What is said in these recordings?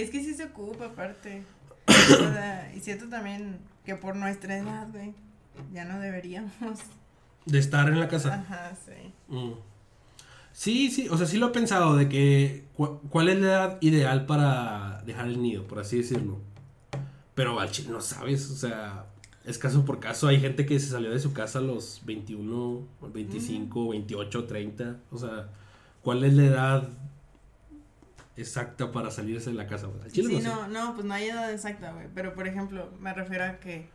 es que sí se ocupa aparte. O sea, y siento también que por nuestra edad, güey, ya no deberíamos. De estar en la casa. Ajá, sí. Mm. Sí, sí, o sea, sí lo he pensado de que cu- cuál es la edad ideal para dejar el nido, por así decirlo. Pero al no sabes, o sea, es caso por caso. Hay gente que se salió de su casa a los 21, 25, 28, 30. O sea, ¿cuál es la edad exacta para salirse de la casa? güey? Al chile Sí, no, no, pues no hay edad exacta, güey. Pero por ejemplo, me refiero a que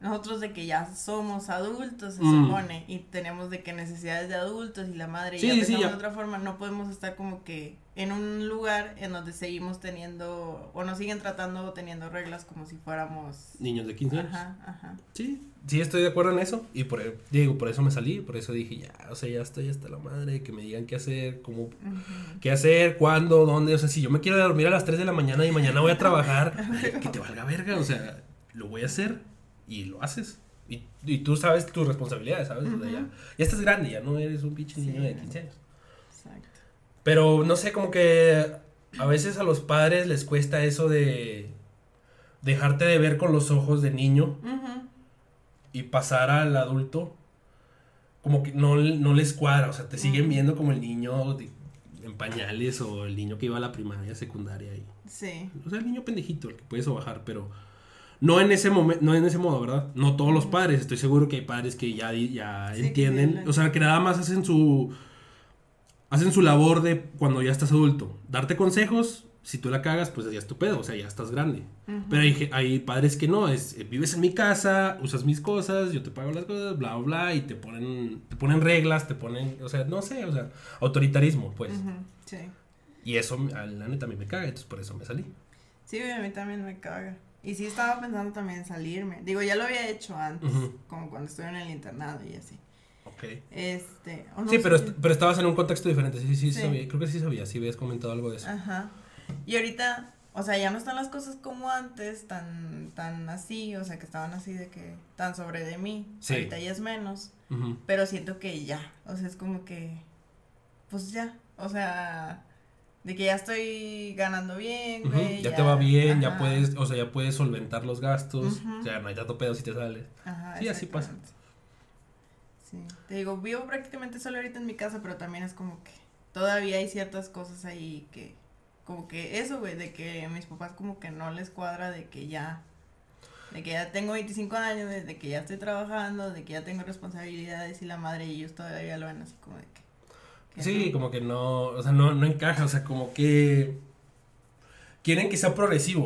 nosotros de que ya somos adultos, se Mm. supone, y tenemos de que necesidades de adultos y la madre Sí, ya sí, ya. de otra forma, no podemos estar como que en un lugar en donde seguimos teniendo, o nos siguen tratando o teniendo reglas como si fuéramos. Niños de 15 años. Ajá, ajá. Sí, sí estoy de acuerdo en eso. Y por, digo, por eso me salí, por eso dije, ya, o sea, ya estoy hasta la madre, que me digan qué hacer, cómo, qué hacer, cuándo, dónde. O sea, si yo me quiero dormir a las 3 de la mañana y mañana voy a trabajar, que te valga verga. O sea, lo voy a hacer y lo haces. Y, y tú sabes tus responsabilidades, ¿sabes? O sea, ya, ya estás grande, ya no eres un pinche niño Sí. de 15 años. Exacto. Pero no sé, como que a veces a los padres les cuesta eso de dejarte de ver con los ojos de niño Ujú. y pasar al adulto, como que no, no les cuadra, o sea, te siguen viendo como el niño de- en pañales o el niño que iba a la primaria, secundaria, y, Sí. o sea, el niño pendejito, el que puedes bajar, pero no en ese momento, no en ese modo, ¿verdad? No todos los padres, estoy seguro que hay padres que ya, ya Sí, entienden, o sea, que nada más hacen su, hacen su labor de cuando ya estás adulto, darte consejos, si tú la cagas, pues ya es tu pedo, o sea, ya estás grande. Pero hay, hay padres que no, es eh, vives en mi casa, usas mis cosas, yo te pago las cosas, bla, bla, bla, y te ponen, te ponen reglas, te ponen, o sea, no sé, o sea, autoritarismo, pues. Sí. Y eso a la neta a mí me caga, entonces por eso me salí. Sí, a mí también me caga. Y sí estaba pensando también en salirme. Digo, ya lo había hecho antes, como cuando estuve en el internado y así. Ok. Este, no sí, pero, si- est- pero estabas en un contexto diferente, sí, sí, sí, Sí. sabía, creo que sí sabía, sí habías comentado algo de eso. Ajá. Y ahorita, o sea, ya no están las cosas como antes, tan, tan así, o sea, que estaban así de que, tan sobre de mí. Sí. Ahorita ya es menos, Ujú. pero siento que ya, o sea, es como que, pues ya, o sea, de que ya estoy ganando bien. Ya te va bien, ya puedes, o sea, ya puedes solventar los gastos, o sea, no hay tanto pedo si te sales. Ajá, Sí, así pasa. Sí, te digo, vivo prácticamente solo ahorita en mi casa, pero también es como que todavía hay ciertas cosas ahí que, como que eso, güey, de que mis papás como que no les cuadra de que ya, de que ya tengo 25 años, de que ya estoy trabajando, de que ya tengo responsabilidades y la madre y ellos todavía lo ven así como de que. Sí, como que no, o sea, no, no encaja, o sea, como que quieren que sea progresivo.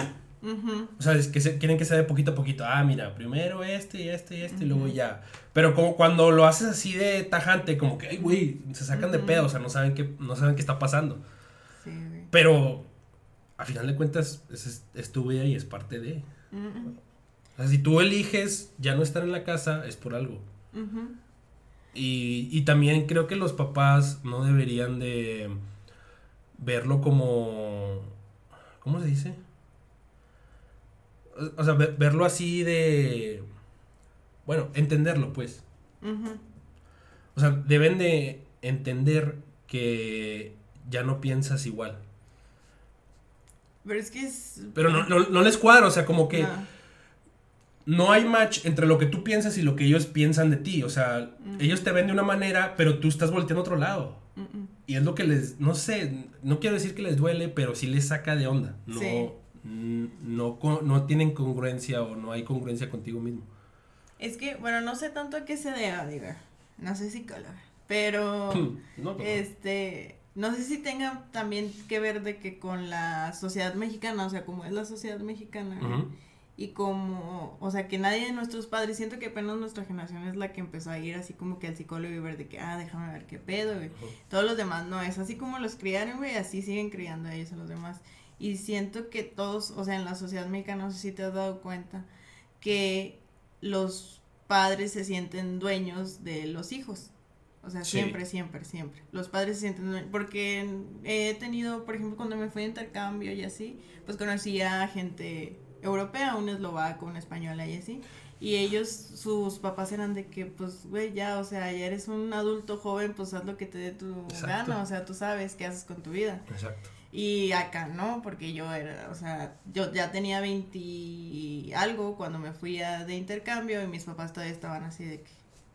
O sea, es que se, quieren que sea de poquito a poquito. Ah, mira, primero este y este y este y luego ya. Pero como cuando lo haces así de tajante, como que, ay, güey, se sacan de pedo, o sea, no saben qué, no saben qué está pasando. Sí, güey. Pero, a final de cuentas, es, es, es tu vida y es parte de. O sea, si tú eliges ya no estar en la casa, es por algo. Y, y también creo que los papás no deberían de verlo como... ¿Cómo se dice? O- sea, ve- verlo así de... Bueno, entenderlo pues. O sea, deben de entender que ya no piensas igual. Pero es que es. Pero no, no, no les cuadra, o sea, como que No. No hay match entre lo que tú piensas y lo que ellos piensan de ti. O sea, Mm. ellos te ven de una manera, pero tú estás volteando a otro lado. Mm, mm. Y es lo que les, no sé, no quiero decir que les duele, pero sí les saca de onda. No, Sí. no, no tienen congruencia o no hay congruencia contigo mismo. Es que, bueno, no sé tanto a qué se deba, digo. No soy psicóloga. Pero, No, este, no sé si tenga también que ver de que con la sociedad mexicana, o sea, como es la sociedad mexicana. Y como, o sea, que nadie de nuestros padres, siento que apenas nuestra generación es la que empezó a ir así como que al psicólogo y ver de que, ah, déjame ver qué pedo, güey. Todos los demás no, es así como los criaron, güey, así siguen criando a ellos a los demás. Y siento que todos, o sea, en la sociedad mexicana, no sé si te has dado cuenta, que los padres se sienten dueños de los hijos. O sea, Sí. siempre, siempre, siempre. Los padres se sienten dueños. Porque he tenido, por ejemplo, cuando me fui de intercambio y así, pues conocí a gente europea, un eslovaco, una española y así. Y ellos, sus papás eran de que, pues, güey, ya, o sea, ya eres un adulto joven, pues haz lo que te dé tu Exacto. gana, o sea, tú sabes qué haces con tu vida. Exacto. Y acá no, porque yo era, o sea, yo ya tenía 20 algo cuando me fui a, de intercambio y mis papás todavía estaban así de que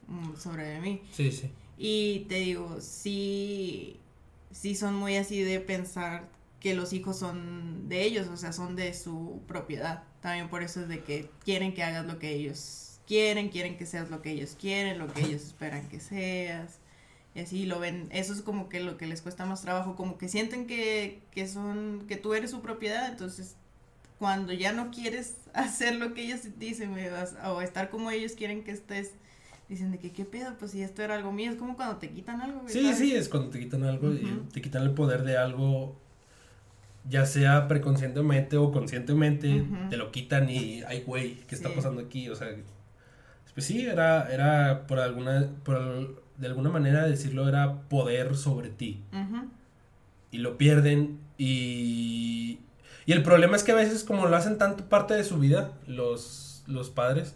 mm, sobre mí. Sí, sí. Y te digo, sí, sí son muy así de pensar que los hijos son de ellos, o sea, son de su propiedad. También por eso es de que quieren que hagas lo que ellos quieren, quieren que seas lo que ellos quieren, lo que ellos esperan que seas. Y así lo ven, eso es como que lo que les cuesta más trabajo, como que sienten que, que son, que tú eres su propiedad, entonces cuando ya no quieres hacer lo que ellos dicen, o estar como ellos quieren que estés, dicen de que qué pedo, pues si esto era algo mío, es como cuando te quitan algo. Sí, sí, es cuando te quitan algo, y te quitan el poder de algo ya sea preconscientemente o conscientemente, te lo quitan y, ay, güey, ¿qué está pasando aquí? O sea, pues sí, era, era por alguna, por, de alguna manera decirlo, era poder sobre ti. Y lo pierden y... Y el problema es que a veces como lo hacen tanto parte de su vida, los, los padres,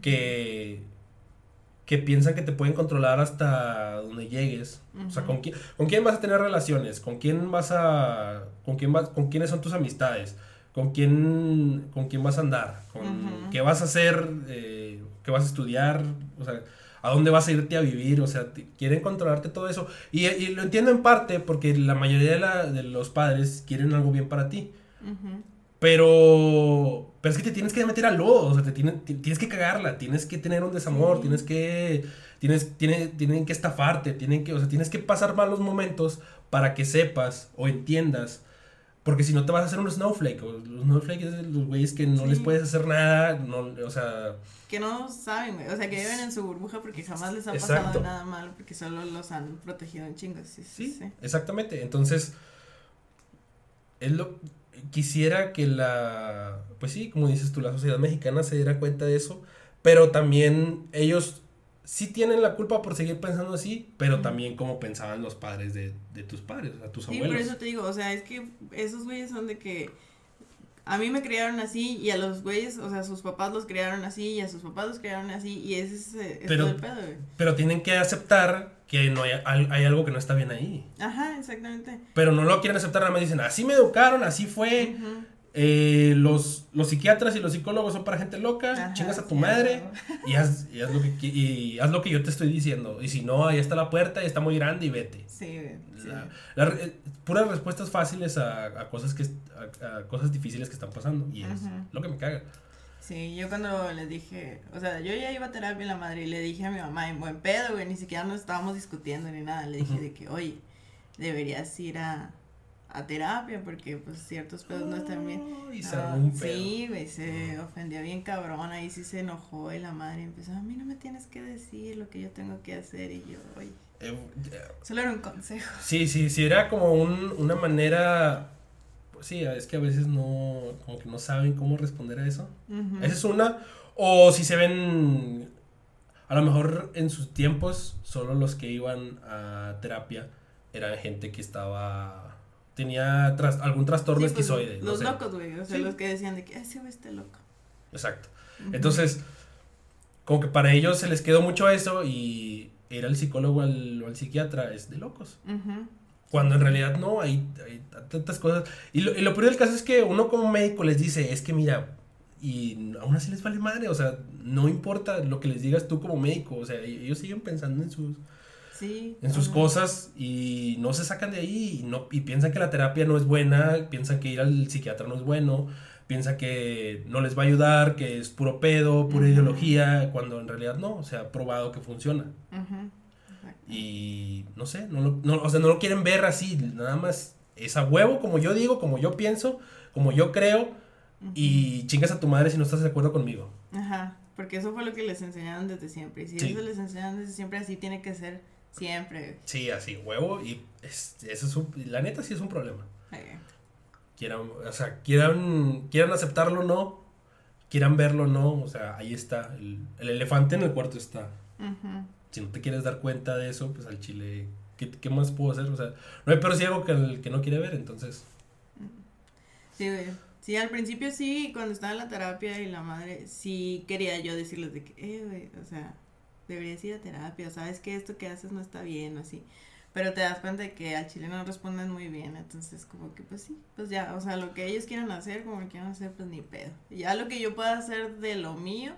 que que piensan que te pueden controlar hasta donde llegues. O sea, ¿con quién, ¿con quién vas a tener relaciones? ¿Con quién vas a... con quién vas, con quiénes son tus amistades? ¿Con quién, con quién vas a andar? ¿Con qué vas a hacer? Eh, ¿Qué vas a estudiar? O sea, ¿a dónde vas a irte a vivir? O sea, quieren controlarte todo eso. Y, y, lo entiendo en parte porque la mayoría de, la, de los padres quieren algo bien para ti. Pero, pero es que te tienes que meter al lodo, o sea, te tienes que cagarla, tienes que tener un desamor, tienes que, tienes, tiene, tienen que estafarte, tienen que, o sea, tienes que pasar malos momentos para que sepas o entiendas, porque si no te vas a hacer un snowflake, o los snowflakes es los güeyes que no les puedes hacer nada, no, o sea... Que no saben, o sea, que viven en su burbuja porque jamás les ha pasado nada malo, porque solo los han protegido en chingos, sí, sí, sí. exactamente, entonces, es lo quisiera que la, pues sí, como dices tú, la sociedad mexicana se diera cuenta de eso, pero también ellos sí tienen la culpa por seguir pensando así, pero también como pensaban los padres de, de tus padres, o sea, tus abuelos. Sí, por eso te digo, o sea, es que esos güeyes son de que a mí me criaron así y a los güeyes, o sea, sus papás los criaron así y a sus papás los criaron así y ese es, es pero, todo el pedo, güey. Pero tienen que aceptar que no hay, hay, algo que no está bien ahí. Ajá, exactamente. Pero no lo quieren aceptar, nada más dicen, así me educaron, así fue. Eh, los, los psiquiatras y los psicólogos son para gente loca, chingas a tu madre y haz, y, haz lo que, y haz lo que yo te estoy diciendo. Y si no, ahí está la puerta y está muy grande y vete. Sí, eh, puras respuestas fáciles a, a cosas que a, cosas difíciles que están pasando. Y es lo que me caga. Sí, yo cuando le dije, o sea, yo ya iba a terapia en la madre y le dije a mi mamá, en buen pedo, güey, ni siquiera nos estábamos discutiendo ni nada. Le dije de que, oye, deberías ir a, a terapia porque pues ciertos pedos no están bien. Y se ah, un pedo. Sí, güey, se ofendió bien cabrón, ahí sí se enojó y la madre empezó, a mí no me tienes que decir lo que yo tengo que hacer y yo, oye. Eh, solo era un consejo. Sí, sí, sí, era como un, una manera pues sí, es que a veces no, como que no saben cómo responder a eso. Esa es una. O si se ven, a lo mejor en sus tiempos, solo los que iban a terapia eran gente que estaba, tenía algún trastorno pues, esquizoide. Los locos, güey, o sea, los que decían de que, ese güey está loco. Exacto. Entonces, como que para ellos se les quedó mucho eso y ir al psicólogo o al psiquiatra es de locos. Cuando en realidad no, hay, hay tantas cosas. Y lo, y lo peor del caso es que uno como médico les dice, es que mira, y aún así les vale madre, o sea, no importa lo que les digas tú como médico, o sea, ellos siguen pensando en sus... en sus cosas y no se sacan de ahí y, no, y piensan que la terapia no es buena, piensan que ir al psiquiatra no es bueno, piensan que no les va a ayudar, que es puro pedo, pura ideología, cuando en realidad no, se ha probado que funciona. Y no sé, no lo, no, o sea, no lo quieren ver así, nada más es a huevo, como yo digo, como yo pienso, como yo creo, y chingas a tu madre si no estás de acuerdo conmigo. Ajá, porque eso fue lo que les enseñaron desde siempre, y si eso les enseñaron desde siempre, así tiene que ser siempre. Sí, así, huevo, y es, eso es un, la neta sí es un problema. Quieran, o sea, quieran, quieran aceptarlo o no, quieran verlo o no, o sea, ahí está, el, el elefante en el cuarto está. Ajá si no te quieres dar cuenta de eso, pues al chile, ¿qué, qué más puedo hacer? O sea, no hay peor ciego que el que no quiere ver, entonces. Sí, güey. Sí, al principio sí, cuando estaba en la terapia y la madre, sí quería yo decirles de que, eh, güey, o sea, deberías ir a terapia, sabes que esto que haces no está bien, o así. pero te das cuenta de que al chile no responden muy bien, entonces como que pues sí, pues ya, o sea, lo que ellos quieran hacer, como que quieran hacer, pues ni pedo. Y ya lo que yo pueda hacer de lo mío,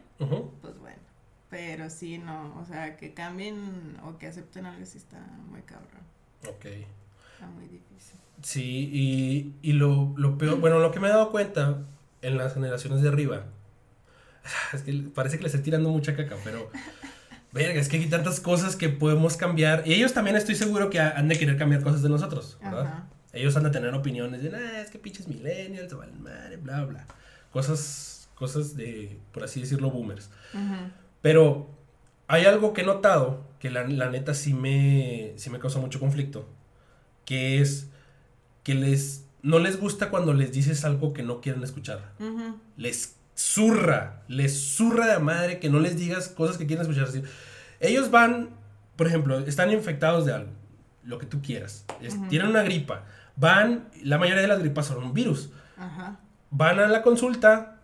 pues bueno, pero sí, no, o sea, que cambien o que acepten algo sí está muy cabrón. Ok. Está muy difícil. Sí, y, y lo, lo peor, bueno, lo que me he dado cuenta en las generaciones de arriba, es que parece que le estoy tirando mucha caca, pero verga, es que hay tantas cosas que podemos cambiar. Y ellos también estoy seguro que han de querer cambiar cosas de nosotros, ¿verdad? Ellos han de tener opiniones de, nah, es que pinches millennials, valen madre, bla, bla. Cosas, cosas de, por así decirlo, boomers. Pero hay algo que he notado que la, la, neta sí me, sí me causa mucho conflicto, que es que les, no les gusta cuando les dices algo que no quieren escuchar. Les zurra, les zurra de madre que no les digas cosas que quieren escuchar. Ellos van, por ejemplo, están infectados de algo, lo que tú quieras, tienen una gripa, van, la mayoría de las gripas son un virus, van a la consulta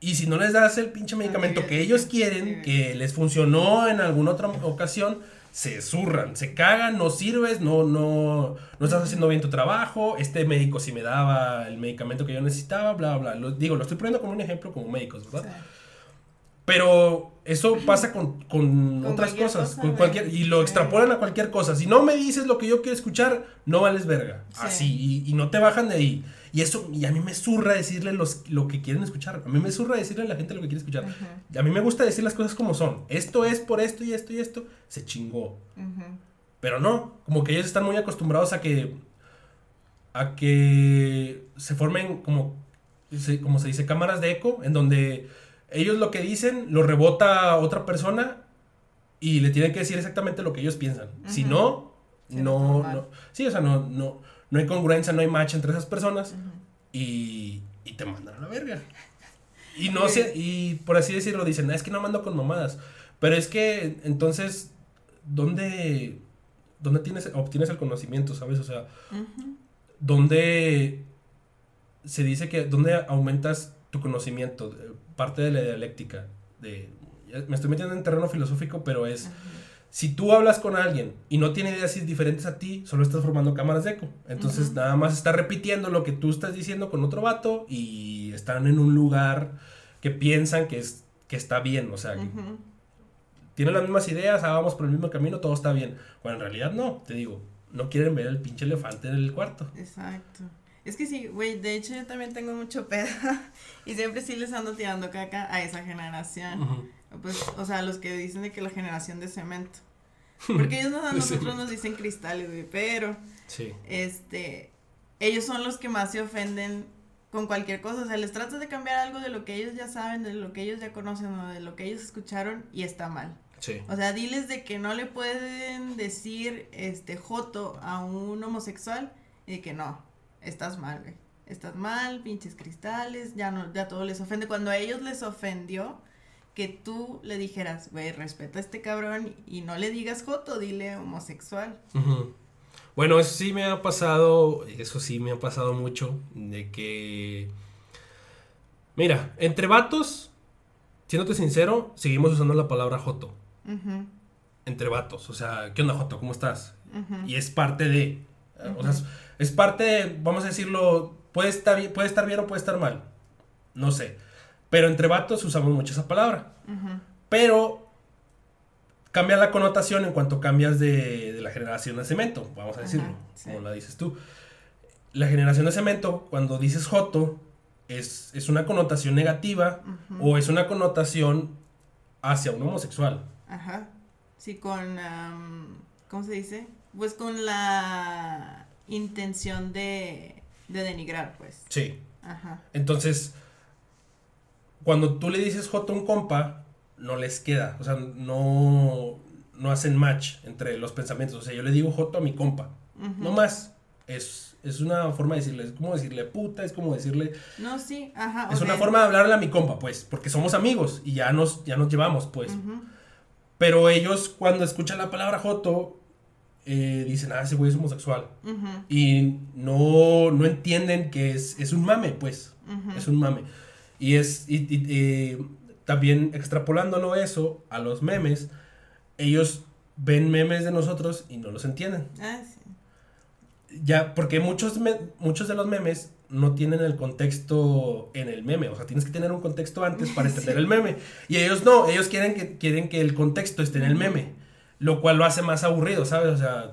y si no les das el pinche medicamento que ellos quieren, que les funcionó en alguna otra ocasión, se zurran, se cagan, no sirves, no, no, no estás haciendo bien tu trabajo, este médico si me daba el medicamento que yo necesitaba, bla, bla. Lo, digo, lo estoy poniendo como un ejemplo como médicos, ¿verdad? Pero eso pasa con, con, otras cosas, con cualquier, y lo extrapolan a cualquier cosa. Si no me dices lo que yo quiero escuchar, no vales verga. Así, y, y, no te bajan de ahí. Y eso, y a mí me surra decirle los, lo que quieren escuchar. A mí me surra decirle a la gente lo que quiere escuchar. A mí me gusta decir las cosas como son. Esto es por esto y esto y esto. Se chingó. Pero no, como que ellos están muy acostumbrados a que, a que se formen como, como se dice, cámaras de eco, en donde ellos lo que dicen lo rebota a otra persona y le tienen que decir exactamente lo que ellos piensan. Si no, no, no, sí, o sea, no, no, no hay congruencia, no hay match entre esas personas y, y, te mandan a la verga. Y no sé, y por así decirlo, dicen, es que no mando con mamadas. Pero es que entonces, ¿dónde, dónde tienes, obtienes el conocimiento, sabes? O sea, ¿dónde se dice que, dónde aumentas tu conocimiento? Parte de la dialéctica. De, me estoy metiendo en terreno filosófico, pero es si tú hablas con alguien y no tiene ideas diferentes a ti, solo estás formando cámaras de eco. Entonces nada más está repitiendo lo que tú estás diciendo con otro vato y están en un lugar que piensan que, es, que está bien. O sea, tienen las mismas ideas, ah, vamos por el mismo camino, todo está bien. Bueno, en realidad no, te digo, no quieren ver el pinche elefante en el cuarto. Exacto. Es que sí, güey, de hecho yo también tengo mucho pedo y siempre sí les ando tirando caca a esa generación. Pues, o sea, los que dicen de que la generación de cemento. Porque ellos a nosotros nos dicen cristales, güey, pero. Sí. Este. Ellos son los que más se ofenden con cualquier cosa. O sea, les tratas de cambiar algo de lo que ellos ya saben, de lo que ellos ya conocen o de lo que ellos escucharon y está mal. Sí. O sea, diles de que no le pueden decir este joto a un homosexual y de que no, estás mal, güey. Estás mal, pinches cristales, ya no, ya todo les ofende. Cuando a ellos les ofendió, que tú le dijeras, güey, respeta a este cabrón y no le digas joto, dile homosexual. Bueno, eso sí me ha pasado, eso sí me ha pasado mucho, de que... Mira, entre vatos, siéndote sincero, seguimos usando la palabra joto. Entre vatos, o sea, ¿qué onda joto? ¿Cómo estás? Y es parte de... O sea, es, parte de, vamos a decirlo, puede estar, puede estar bien o puede estar mal. No sé. Pero entre vatos usamos mucho esa palabra. Pero cambia la connotación en cuanto cambias de, la generación de cemento, vamos a decirlo, como la dices tú. La generación de cemento, cuando dices joto, es, es una connotación negativa o es una connotación hacia un homosexual. Ajá. Sí, con, ¿cómo se dice? Pues con la intención de, de denigrar, pues. Sí. Ajá. Entonces, cuando tú le dices J a un compa, no les queda. O sea, no, no hacen match entre los pensamientos. O sea, yo le digo J a mi compa. No más. Es, es una forma de decirle, es como decirle puta, es como decirle... No, sí, ajá. Es una forma de hablarle a mi compa, pues, porque somos amigos y ya nos, ya nos llevamos, pues. Pero ellos cuando escuchan la palabra Joto, eh, dicen, ah, ese güey es homosexual. Y no, no entienden que es, es un mame, pues. Es un mame. Y es, y, también extrapolándolo eso a los memes, ellos ven memes de nosotros y no los entienden. Ah, sí. ya, porque muchos, muchos de los memes no tienen el contexto en el meme, o sea, tienes que tener un contexto antes para entender el meme. Y ellos no, ellos quieren que, quieren que el contexto esté en el meme, lo cual lo hace más aburrido, ¿sabes? O sea,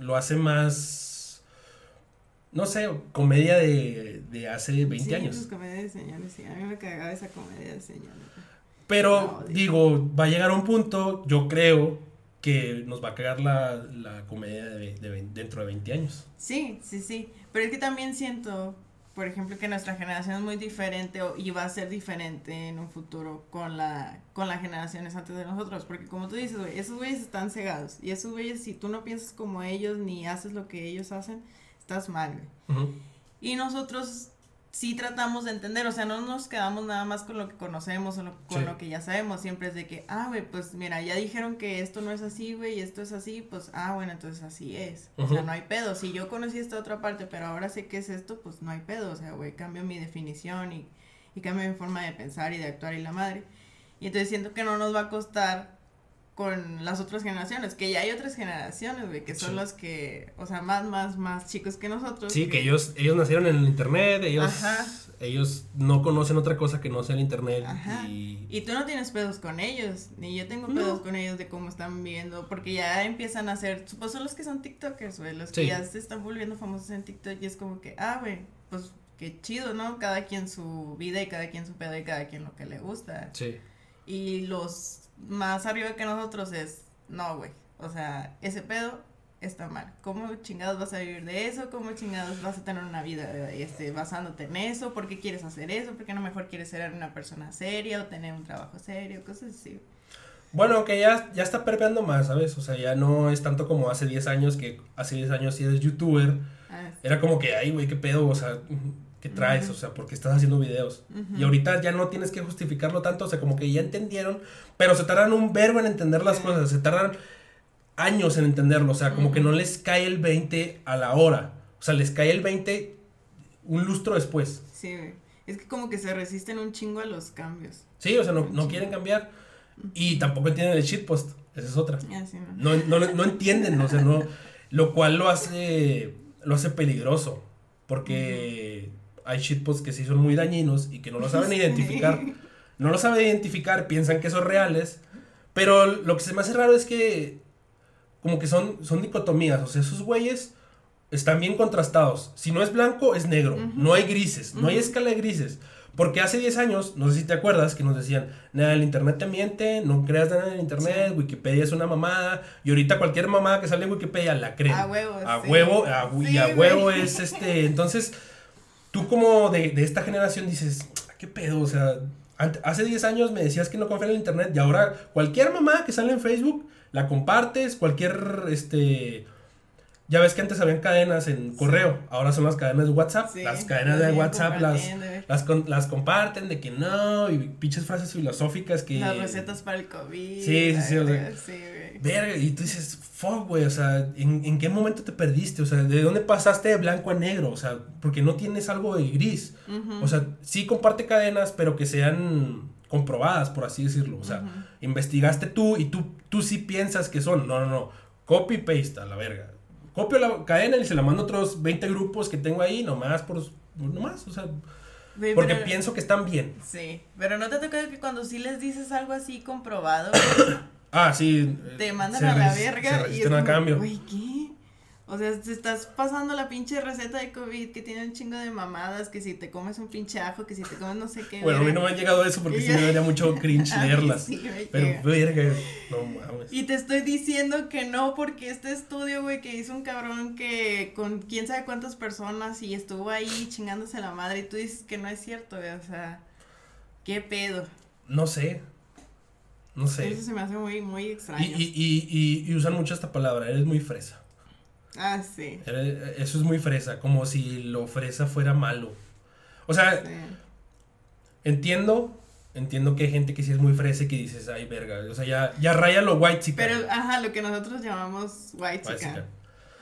lo hace más, no sé, comedia de, de hace 20 sí, años. Pues, comedia de señores, sí, a mí me cagaba esa comedia de señores. Pero, digo, va a llegar un punto, yo creo, que nos va a cagar la, la comedia de, de, dentro de 20 años. Sí, sí, sí. Pero es que también siento, por ejemplo, que nuestra generación es muy diferente y va a ser diferente en un futuro con la con las generaciones antes de nosotros. Porque como tú dices, güey, esos güeyes están cegados. Y esos güeyes, si tú no piensas como ellos ni haces lo que ellos hacen, estás mal, güey. Y nosotros sí tratamos de entender, o sea, no nos quedamos nada más con lo que conocemos o con lo que ya sabemos, siempre es de que, ah, güey, pues mira, ya dijeron que esto no es así, güey, y esto es así, pues, ah, bueno, entonces así es, o sea, no hay pedo, si yo conocí esta otra parte, pero ahora sé qué es esto, pues no hay pedo, o sea, güey, cambio mi definición y, y cambio mi forma de pensar y de actuar y la madre, y entonces siento que no nos va a costar con las otras generaciones, que ya hay otras generaciones, güey, que son los que, o sea, más, más, más chicos que nosotros. Sí, que, ellos, ellos nacieron en el internet, ellos, ellos no conocen otra cosa que no sea el internet. Y... y tú no tienes pedos con ellos, ni yo tengo pedos con ellos de cómo están viviendo, porque ya empiezan a ser, pues son los que son TikTokers, güey, los que ya se están volviendo famosos en TikTok y es como que, ah, güey, pues qué chido, ¿no? Cada quien su vida y cada quien su pedo y cada quien lo que le gusta. Sí. Y los más arriba que nosotros es, no, güey, o sea, ese pedo está mal. ¿Cómo chingados vas a vivir de eso? ¿Cómo chingados vas a tener una vida este, basándote en eso? ¿Por qué quieres hacer eso? ¿Por qué no mejor quieres ser una persona seria o tener un trabajo serio? Cosas así. Bueno, que ya, ya está perpeando más, ¿sabes? O sea, ya no es tanto como hace 10 años, que hace 10 años si eres youtuber, ah, era como que, ay, güey, qué pedo, o sea, que traes, o sea, porque estás haciendo videos. Y ahorita ya no tienes que justificarlo tanto, o sea, como que ya entendieron, pero se tardan un verbo en entender las cosas, se tardan años en entenderlo, o sea, como que no les cae el 20 a la hora, o sea, les cae el 20 un lustro después. Sí, es que como que se resisten un chingo a los cambios. Sí, o sea, no, no quieren cambiar y tampoco entienden el shitpost, esa es otra. Ah, no. No, no, no entienden, o sea, no, lo cual lo hace, lo hace peligroso, porque hay shitposts que sí son muy dañinos y que no lo saben identificar. No lo saben identificar, piensan que son reales. Pero lo que se me hace raro es que como que son, son dicotomías. O sea, esos güeyes están bien contrastados. Si no es blanco, es negro. No hay grises. No hay escala de grises. Porque hace 10 años, no sé si te acuerdas, que nos decían, nada, el internet te miente, no creas nada en el internet, Wikipedia es una mamada, y ahorita cualquier mamada que sale en Wikipedia la creen. A huevo, A huevo, y a huevo es este, entonces, tú como de, de esta generación dices, ¿qué pedo? O sea, hace 10 años me decías que no confía en el internet y ahora cualquier mamá que sale en Facebook la compartes, cualquier, este... Ya ves que antes habían cadenas en correo, ahora son las cadenas de WhatsApp. las cadenas de WhatsApp las, las, las, comparten de que no, y pinches frases filosóficas que... Las recetas para el COVID. Sí, sí, sí. sí verga, y tú dices, fuck, güey, o sea, ¿en, qué momento te perdiste? O sea, ¿de dónde pasaste de blanco a negro? O sea, porque no tienes algo de gris. O sea, sí comparte cadenas, pero que sean comprobadas, por así decirlo. O sea, investigaste tú y tú, tú sí piensas que son. No, no, no. Copy paste a la verga. Copio la cadena y se la mando a otros 20 grupos que tengo ahí, nomás por. Nomás, o sea. porque pienso que están bien. Sí, pero no te toca que cuando sí les dices algo así comprobado, Ah, sí. Te mandan a la verga y es a cambio. Güey, ¿qué? O sea, te estás pasando la pinche receta de COVID que tiene un chingo de mamadas, que si te comes un pinche ajo, que si te comes no sé qué. Bueno, a mí no me ha llegado eso porque sí me daría mucho cringe leerlas. pero verga, no mames. Y te estoy diciendo que no porque este estudio, güey, que hizo un cabrón que con quién sabe cuántas personas y estuvo ahí chingándose la madre y tú dices que no es cierto, güey, o sea, ¿qué pedo? No sé, no sé. Eso se me hace muy, muy extraño. Y, y, y, y usan mucho esta palabra, eres muy fresa. Ah, sí. eso es muy fresa, como si lo fresa fuera malo. O sea, entiendo, entiendo que hay gente que sí es muy fresa y que dices, ay, verga, o sea, ya, ya raya lo white chica. Pero, ajá, lo que nosotros llamamos white chica.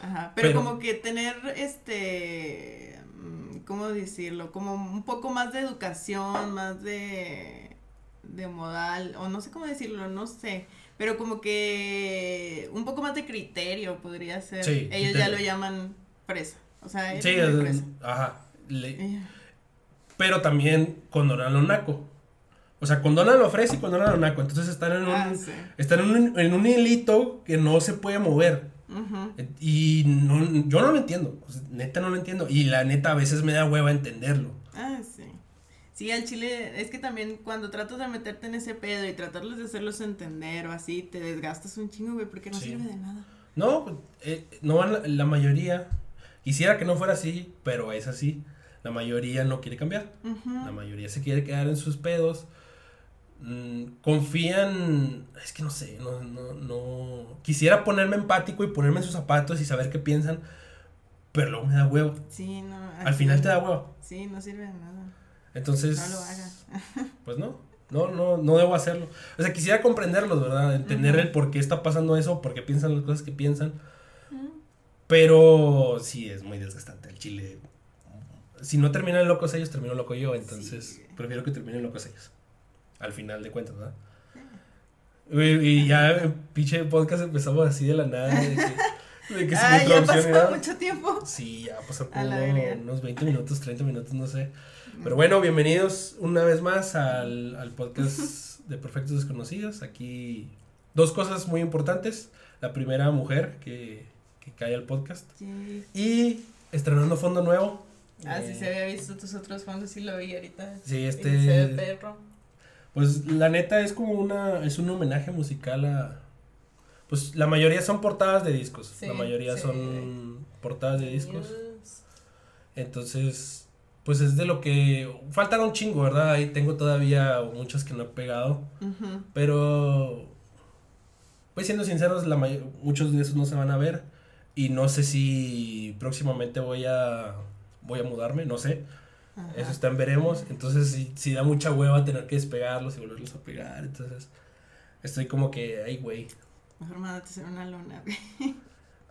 Ajá, pero, como que tener, este, mm, ¿cómo decirlo? Como un poco más de educación, más de de modal, o no sé cómo decirlo, no sé, pero como que un poco más de criterio podría ser. Ellos ya lo llaman presa. O sea, Sí, es ajá. le- pero también condonan lo naco. O sea, condonan lo fresa y condonan lo naco. Entonces están en un, Ah, sí. están en un, en un hilito que no se puede mover. Y no, yo no lo entiendo. O sea, neta no lo entiendo. Y la neta a veces me da hueva entenderlo. Ah, sí. Sí, al chile, es que también cuando tratas de meterte en ese pedo y tratarles de hacerlos entender o así, te desgastas un chingo, güey, porque no Sí. sirve de nada. No, eh, no van la, la mayoría. Quisiera que no fuera así, pero es así. La mayoría no quiere cambiar. La mayoría se quiere quedar en sus pedos. Mm, confían. Es que no sé, no, no, no. Quisiera ponerme empático y ponerme en sus zapatos y saber qué piensan. Pero luego me da huevo. Sí, no. Al final te da huevo. Sí, no sirve de nada. Entonces. No lo hagas. Pues no. No, no, no debo hacerlo. O sea, quisiera comprenderlos, ¿verdad? Entender el por qué está pasando eso, por qué piensan las cosas que piensan. Pero sí, es muy desgastante el chile. Si no terminan locos ellos, termino loco yo. Entonces, Sí. prefiero que terminen locos ellos. Al final de cuentas, ¿verdad? Y, y ya, pinche podcast empezamos así de la nada. De que, de que Ah, ya pasó mucho tiempo. Sí, ya pasó A como unos 20 minutos, 30 minutos, no sé. Pero bueno, bienvenidos una vez más al, al podcast de Perfectos Desconocidos. Aquí dos cosas muy importantes. La primera, mujer que, que cae al podcast. Sí. Y estrenando fondo nuevo. Ah, sí Eh, se había visto tus otros fondos, sí lo vi ahorita. Sí, este- Se ve perro. Pues la neta es como una, es un homenaje musical a... Pues la mayoría son portadas de discos. Sí, la mayoría sí. son portadas de discos. Entonces, pues es de lo que... Faltan un chingo, ¿verdad? Ahí tengo todavía muchos que no he pegado. Pero, pues siendo sinceros, la may- muchos de esos no se van a ver. Y no sé si próximamente voy a, voy a mudarme, no sé. Ajá. Eso está en veremos. Entonces, si, si da mucha hueva tener que despegarlos y volverlos a pegar. Entonces, estoy como que, ay, güey. Mejor mándate hacer una lona, güey.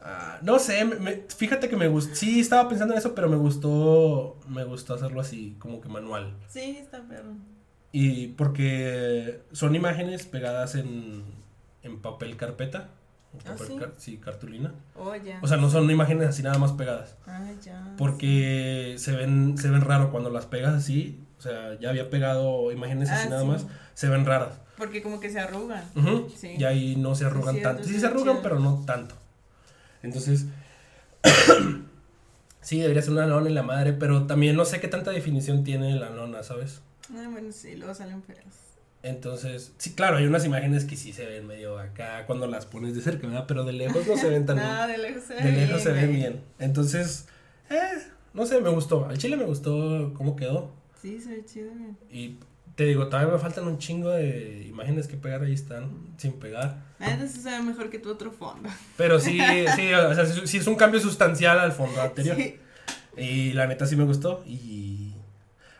Ah, no sé, me- me- fíjate que me gustó. Sí, estaba pensando en eso, pero me gustó, me gustó hacerlo así, como que manual. Sí, está perro. Y porque son imágenes pegadas en, en papel carpeta. en ¿Ah, papel sí? car- sí, cartulina. Oh, ya. O sea, no son imágenes así nada más pegadas. Ah, ya. Porque se ven, se ven raro cuando las pegas así. O sea, ya había pegado imágenes así Ah, nada sí. más. Se ven raras. Porque como que se arrugan. Y ahí no se arrugan tanto. Sí se arrugan, pero no tanto. Entonces, sí, debería ser una lona en la madre, pero también no sé qué tanta definición tiene la lona, ¿sabes? Ah, bueno, sí, luego salen feas. Entonces, sí, claro, hay unas imágenes que sí se ven medio acá cuando las pones de cerca, ¿verdad? Pero de lejos no se ven tan Nada, de lejos se ve De lejos bien, se ven bien. Entonces, eh, no sé, me gustó. Al chile me gustó cómo quedó. Sí, se ve chido. Y te digo, todavía me faltan un chingo de imágenes que pegar, ahí están, sin pegar. Neta sí se ve mejor que tu otro fondo. Pero sí, sí, o sea, sí, sí es un cambio sustancial al fondo anterior. Sí. Y la neta sí me gustó. Y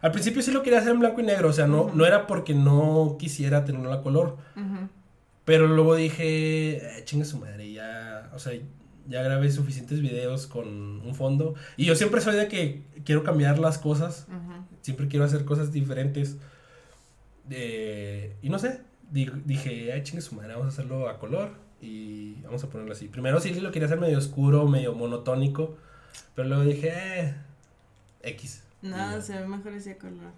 al principio sí lo quería hacer en blanco y negro, o sea, no, Ujú. no era porque no quisiera tenerlo a color. Ujú. Pero luego dije, eh, chinga su madre, ya, o sea, ya grabé suficientes videos con un fondo. Y yo siempre soy de que quiero cambiar las cosas, Ujú. siempre quiero hacer cosas diferentes. Eh, y no sé, di- dije, ay, chinga su madre, vamos a hacerlo a color y vamos a ponerlo así. Primero sí lo quería hacer medio oscuro, medio monotónico, pero luego dije, eh, X. Ya. se ve mejor ese color.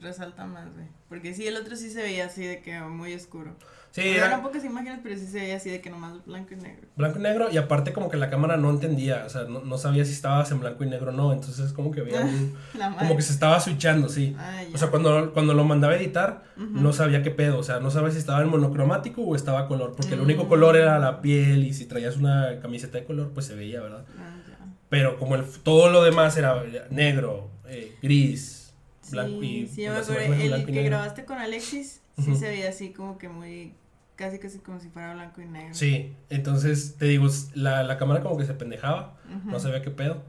Resalta más, güey. Porque sí, el otro sí se veía así de que muy oscuro. Sí, eran pocas imágenes, pero sí se veía así de que nomás blanco y negro. blanco y negro y aparte como que la cámara no entendía, o sea, no, no sabía si estabas en blanco y negro o no, entonces como que veía un- como que se estaba switchando, sí. Ah. O sea, cuando, cuando lo mandaba a editar, no sabía qué pedo, o sea, no sabía si estaba en monocromático o estaba color, porque el único Mm. color era la piel y si traías una camiseta de color, pues se veía, ¿verdad? Ah, ya. Pero como el, todo lo demás era negro, eh, gris, Sí, blanco y sí, yo me acuerdo. El que negro. grabaste con Alexis, sí se veía así como que muy. Casi, casi como si fuera blanco y negro. Sí, entonces te digo, la, la cámara como que se pendejaba, Ujú. no sabía qué pedo.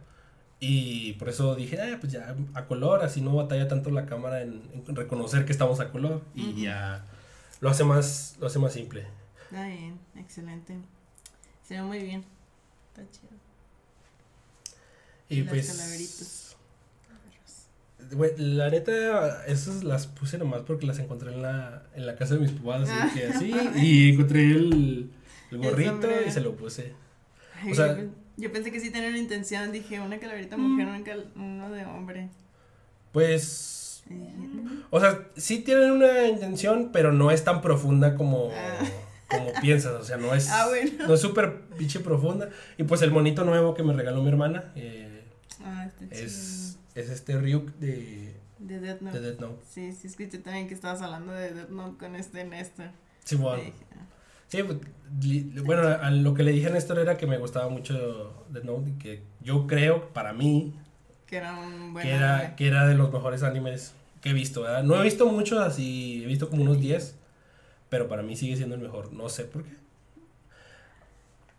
Y por eso dije, ah, pues ya a color, así no batalla tanto la cámara en, en reconocer que estamos a color. Y ya lo hace más, lo hace más simple. Está bien, excelente. Se ve muy bien. Está chido. Y pues. calaveritas. Güey, la neta, esas las puse nomás porque las encontré en la, en la casa de mis papás, así que así. Y encontré el, el gorrito y se lo puse. Ay, O sea- yo, Yo pensé que sí tenía una intención, dije, una calaverita mujer, una cal- uno de hombre. Pues. "Mm". O sea, sí tienen una intención, pero no es tan profunda como, Ah. como piensas. O sea, no es. Ah, bueno. No es súper pinche profunda. Y pues el monito nuevo que me regaló mi hermana eh, Ah, chido. es, es este Ryuk de, De Death Note. de Death Note. Sí, sí, escuché también que estabas hablando de Death Note con este Néstor. Simón. Y dije, ah, Sí, pues, bueno, a lo que le dije a Néstor era que me gustaba mucho Death Note y que yo creo, para mí, que era un buen que, era, que era de los mejores animes que he visto, ¿verdad? No he visto muchos así, he visto como unos 10, pero para mí sigue siendo el mejor, no sé por qué.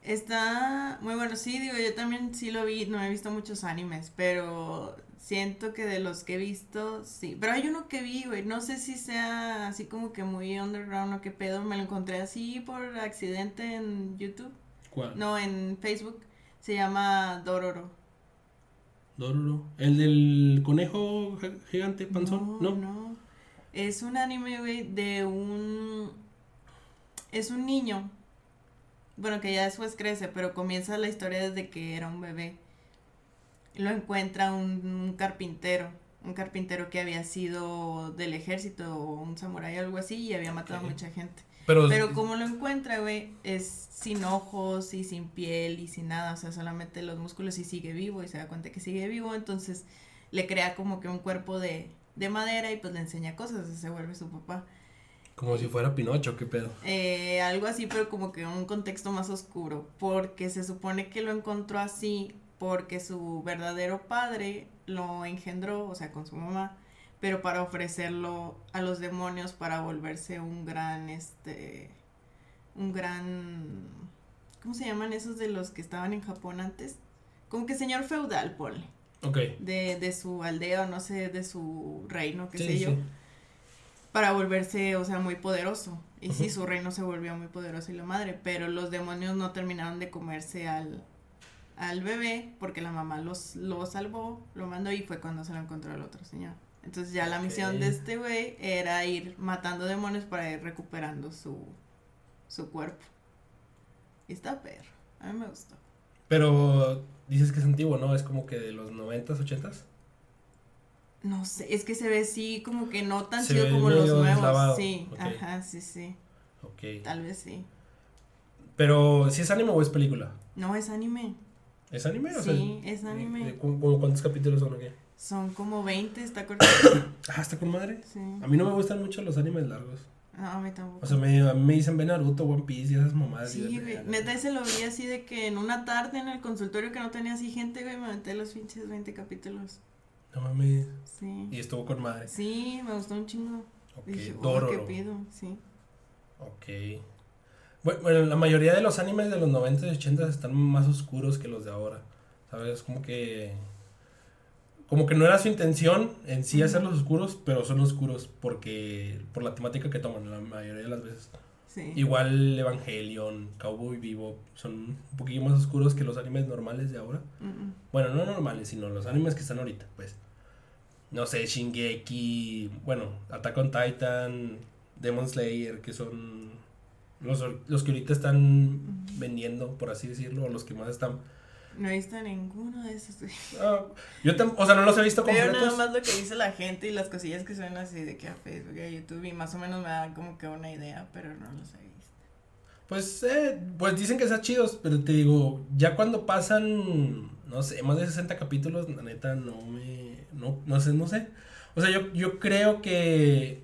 Está muy bueno, sí, digo, yo también sí lo vi, no he visto muchos animes, pero siento que de los que he visto, sí. Pero hay uno que vi, güey, no sé si sea así como que muy underground o qué pedo, me lo encontré así por accidente en YouTube, ¿Cuál? no, en Facebook, se llama Dororo. Dororo. ¿El del conejo gi- gigante panzón? No. no. Es un anime, güey, de un... Es un niño. Bueno, que ya después crece, pero comienza la historia desde que era un bebé. Lo encuentra un, un carpintero. Un carpintero que había sido del ejército o un samurái o algo así y había matado a mucha gente. Pero, Pero como lo encuentra, güey, es sin ojos y sin piel y sin nada, o sea, solamente los músculos y sigue vivo y se da cuenta que sigue vivo, entonces le crea como que un cuerpo de, de madera y pues le enseña cosas, y se vuelve su papá. Como si fuera Pinocho, qué pedo. Eh, algo así, pero como que un contexto más oscuro, porque se supone que lo encontró así porque su verdadero padre lo engendró, o sea, con su mamá, pero para ofrecerlo a los demonios para volverse un gran, este, un gran, ¿cómo se llaman esos de los que estaban en Japón antes? Como que señor feudal, ponle, Ok. de, de su aldea no sé, de su reino, qué Sí, sé yo sí. Para volverse, o sea, muy poderoso. Y sí, su reino se volvió muy poderoso y la madre, pero los demonios no terminaron de comerse al, al bebé porque la mamá los, lo salvó, lo mandó y fue cuando se lo encontró el otro señor. Entonces ya la misión de este güey era ir matando demonios para ir recuperando su, su cuerpo. Y está perro, a mí me gustó. Pero dices que es antiguo, ¿no? Es como que de los 90s, 80s. No sé, es que se ve así como que no tan Se chido como los nuevos. Sí, ok. ajá, sí, sí, Ok. tal vez sí. Pero, ¿si es anime o es película? No, es anime. ¿Es anime o Sí, sea, es anime. ¿Cuántos capítulos son o qué? Son como 20, está cortito. Ah, está con madre. Sí. A mí no me gustan mucho los animes largos. No, a mí tampoco. O sea, me, a mí me dicen ve Naruto, One Piece y esas mamadas. sí, güey. "Ah, Neta, ese lo vi así de que en una tarde en el consultorio que no tenía así gente, güey, me aventé los pinches 20 capítulos. No mames. Sí. Y estuvo con madre. Sí, me gustó un chingo. Ok, Dije, oh, qué Dororo. pido, sí. Ok. Bueno, la mayoría de los animes de los 90 y 80 están más oscuros que los de ahora. ¿Sabes? Como que. Como que no era su intención en sí hacerlos oscuros, pero son oscuros porque. por la temática que toman la mayoría de las veces. Sí. Igual Evangelion, Cowboy Vivo son un poquillo más oscuros que los animes normales de ahora. Bueno, no normales, sino los animes que están ahorita, pues. No sé, Shingeki, bueno, Attack on Titan, Demon Slayer, que son los, los que ahorita están vendiendo, por así decirlo, o los que más están. No he visto ninguno de esos. Ah, yo, o sea, no los he visto Pero completos. nada más lo que dice la gente y las cosillas que suenan así de que a Facebook y a YouTube y más o menos me dan como que una idea, pero no los he visto. Pues, eh, pues dicen que están chidos, pero te digo, ya cuando pasan, no sé, más de 60 capítulos, la neta no me, no, no sé, no sé. O sea, yo, yo creo que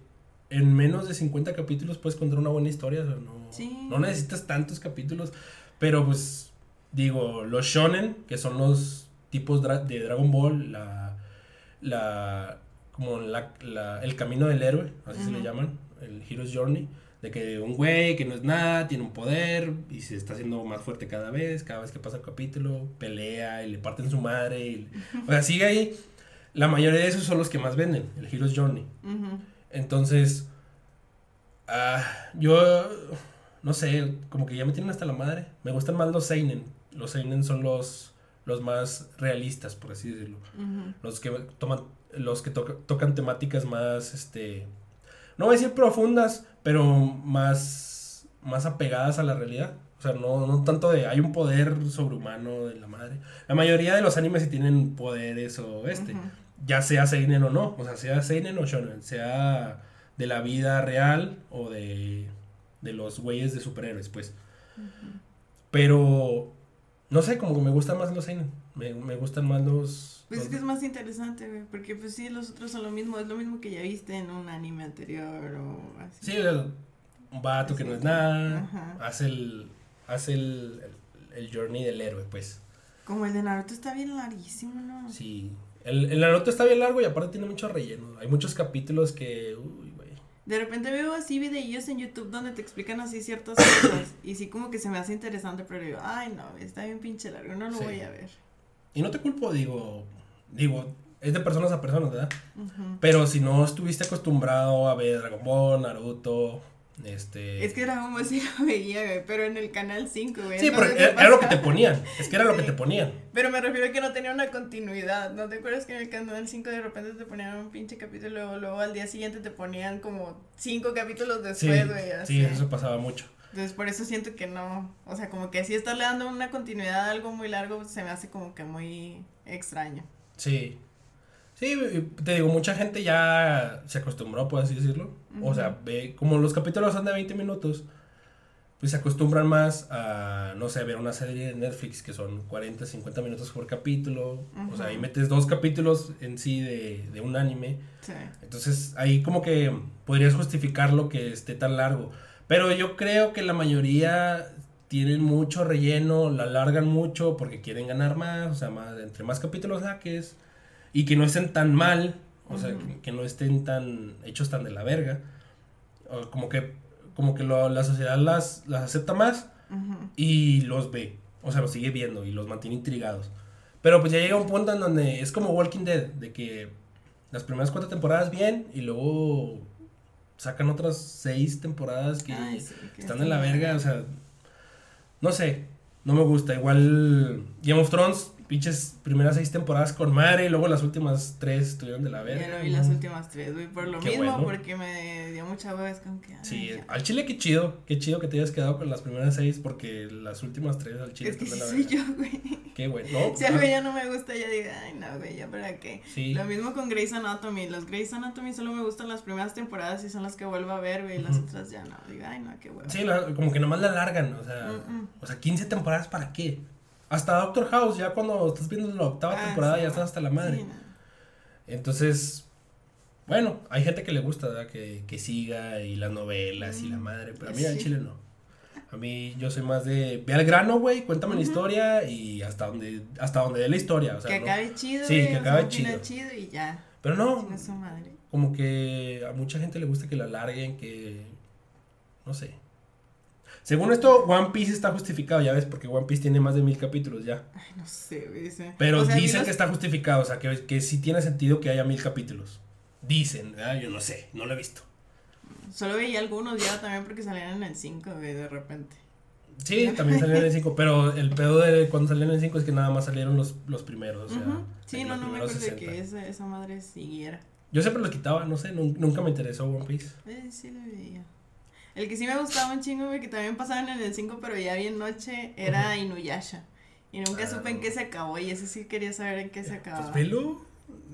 en menos de 50 capítulos puedes contar una buena historia, o sea, no, Sí. no necesitas tantos capítulos, pero pues, digo, los shonen, que son los tipos de Dragon Ball, la, la, como la, la- el camino del héroe, así se le llaman, el Hero's Journey, de que un güey que no es nada, tiene un poder y se está haciendo más fuerte cada vez, cada vez que pasa el capítulo, pelea y le parten su madre, y, o sea, sigue ahí. La mayoría de esos son los que más venden, el Hero's Journey. Ujú. Entonces, ah, yo no sé, como que ya me tienen hasta la madre. Me gustan más los seinen. Los seinen son los los más realistas, por así decirlo. Los que toman los que toca- tocan temáticas más este no voy a decir profundas, pero más más apegadas a la realidad, O sea, no, no tanto de. Hay un poder sobrehumano de la madre. La mayoría de los animes sí tienen poderes o este. Ya sea Seinen o no. O sea, sea Seinen o Shonen. Sea de la vida real o de. De los güeyes de superhéroes, pues. Pero. No sé, como que me gustan más los Seinen. Me, me gustan más los. Pues es que es más interesante, güey, porque pues sí, los otros son lo mismo, es lo mismo que ya viste en un anime anterior o así. Sí, un vato que no es nada. Ajá. Hace el. Hace el, el, el journey del héroe, pues. Como el de Naruto está bien larguísimo, ¿no? Sí. El, el Naruto está bien largo y aparte tiene mucho relleno. Hay muchos capítulos que. Uy. De repente veo así videillos en YouTube donde te explican así ciertas cosas y sí como que se me hace interesante, pero digo, ay no, está bien pinche largo, no lo Sí. voy a ver. Y no te culpo, digo. Digo, es de personas a personas, ¿verdad? Pero si no estuviste acostumbrado a ver Dragon Ball, Naruto, este. Es que Dragon Ball sí lo veía, güey, pero en el canal 5, güey. Sí, pero era, era lo que te ponían. Es que era lo que te ponían. Pero me refiero a que no tenía una continuidad. ¿No te acuerdas que en el canal 5 de repente te ponían un pinche capítulo y luego, luego al día siguiente te ponían como cinco capítulos Sí, después, güey? así? sí, eso pasaba mucho. Entonces por eso siento que no. O sea, como que si estarle dando una continuidad a algo muy largo se me hace como que muy extraño. Sí. Sí, te digo, mucha gente ya se acostumbró, por así decirlo. O sea, ve, como los capítulos son de 20 minutos, pues se acostumbran más a, no sé, ver una serie de Netflix que son 40, 50 minutos por capítulo. O sea, ahí metes dos capítulos en sí de, de un anime. Sí. Entonces ahí como que podrías justificar lo que esté tan largo. Pero yo creo que la mayoría tienen mucho relleno, la alargan mucho porque quieren ganar más, o sea, más, entre más capítulos saques y que no estén tan mal, o sea, que, que no estén tan hechos tan de la verga. O como que como que lo- la sociedad las, las acepta más y los ve, o sea, los sigue viendo y los mantiene intrigados. Pero pues ya llega un punto en donde es como Walking Dead, de que las primeras cuatro temporadas bien y luego sacan otras seis temporadas que Ay, sí, que están está en la verga, o sea, no sé, no me gusta. Igual Game of Thrones, pinches primeras seis temporadas con madre y luego las últimas tres estuvieron de la verga. Ya no vi las últimas tres, güey, por lo Qué mismo, bueno. porque me dio mucha hueva, es como que... ay, Sí, ya. al chile qué chido, qué chido que te hayas quedado con las primeras seis porque las últimas tres al chile Es que sí de la soy yo, güey. Qué bueno, ¿no? Si algo ya no me gusta, ya digo, ay, no, güey, ya para qué. Sí. Lo mismo con Grey's Anatomy. Los Grey's Anatomy solo me gustan las primeras temporadas y son las que vuelvo a ver, güey. Las Ujú. otras ya no. Digo, ay, no, qué hueva. Sí, la- como que nomás la largan, o sea, o sea, 15 temporadas para qué? Hasta Doctor House, ya cuando estás viendo la octava Ah, temporada sí, ya no. estás hasta la madre. Sí, no. Entonces, bueno, hay gente que le gusta, ¿verdad? Que, que siga y las novelas y la Mm, madre, pero a mí en. Chile no. A mí yo soy más de, ve al grano, güey, cuéntame la historia y hasta donde, hasta donde dé la historia, o sea, que ¿no? acabe chido, Sí, que acabe chido. chido y ya. Pero no, madre. como que a mucha gente le gusta que la larguen, que, no sé. Según esto, One Piece está justificado, ya ves, porque One Piece tiene más de mil capítulos ya. Ay, no sé, dice. Pero O sea, vi dicen los- que está justificado, o sea, que, que sí tiene sentido que haya mil capítulos. Dicen, ¿verdad? Yo no sé, no lo he visto. Solo veía algunos ya también porque salían en el 5, güey, de repente. Sí, también salieron en el 5, pero el pedo de cuando salieron en el 5 es que nada más salieron los, los primeros, o sea, Ujú. Sí, los no, no me acuerdo de 60. que esa, esa madre siguiera. Yo siempre los quitaba, no sé, nun- nunca me interesó One Piece. Eh, sí lo veía. El que sí me gustaba un chingo, güey, que también pasaban en el 5, pero ya bien noche, era Inuyasha. Y nunca Ah, supe en qué se acabó, y ese sí quería saber en qué se Pues acababa. velo.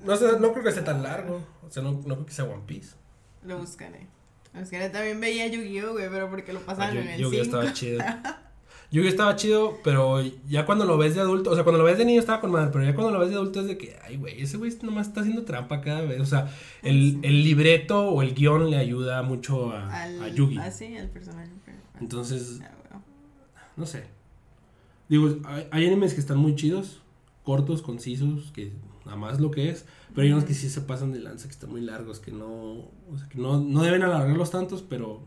No, sé, no creo que esté tan largo, o sea, no, no creo que sea One Piece. Lo buscaré. Lo buscaré. También veía Yu-Gi-Oh, güey, pero porque lo pasaban Yu- en el Yu-Gi-Oh 5. estaba chido. Yu-Gi-Oh estaba chido, pero ya cuando lo ves de adulto, o sea, cuando lo ves de niño estaba con madre, pero ya cuando lo ves de adulto es de que, ay, güey, ese güey nomás está haciendo trampa cada vez. O sea, el, Sí. el libreto o el guion le ayuda mucho a, Al, a Yugi. Ah, sí, al personaje. pero- Entonces, Ah, bueno. no sé. Digo, hay, hay animes que están muy chidos, cortos, concisos, que nada más lo que es, pero hay unos que sí se pasan de lanza, que están muy largos, que no, o sea, que no, no deben alargarlos tantos, pero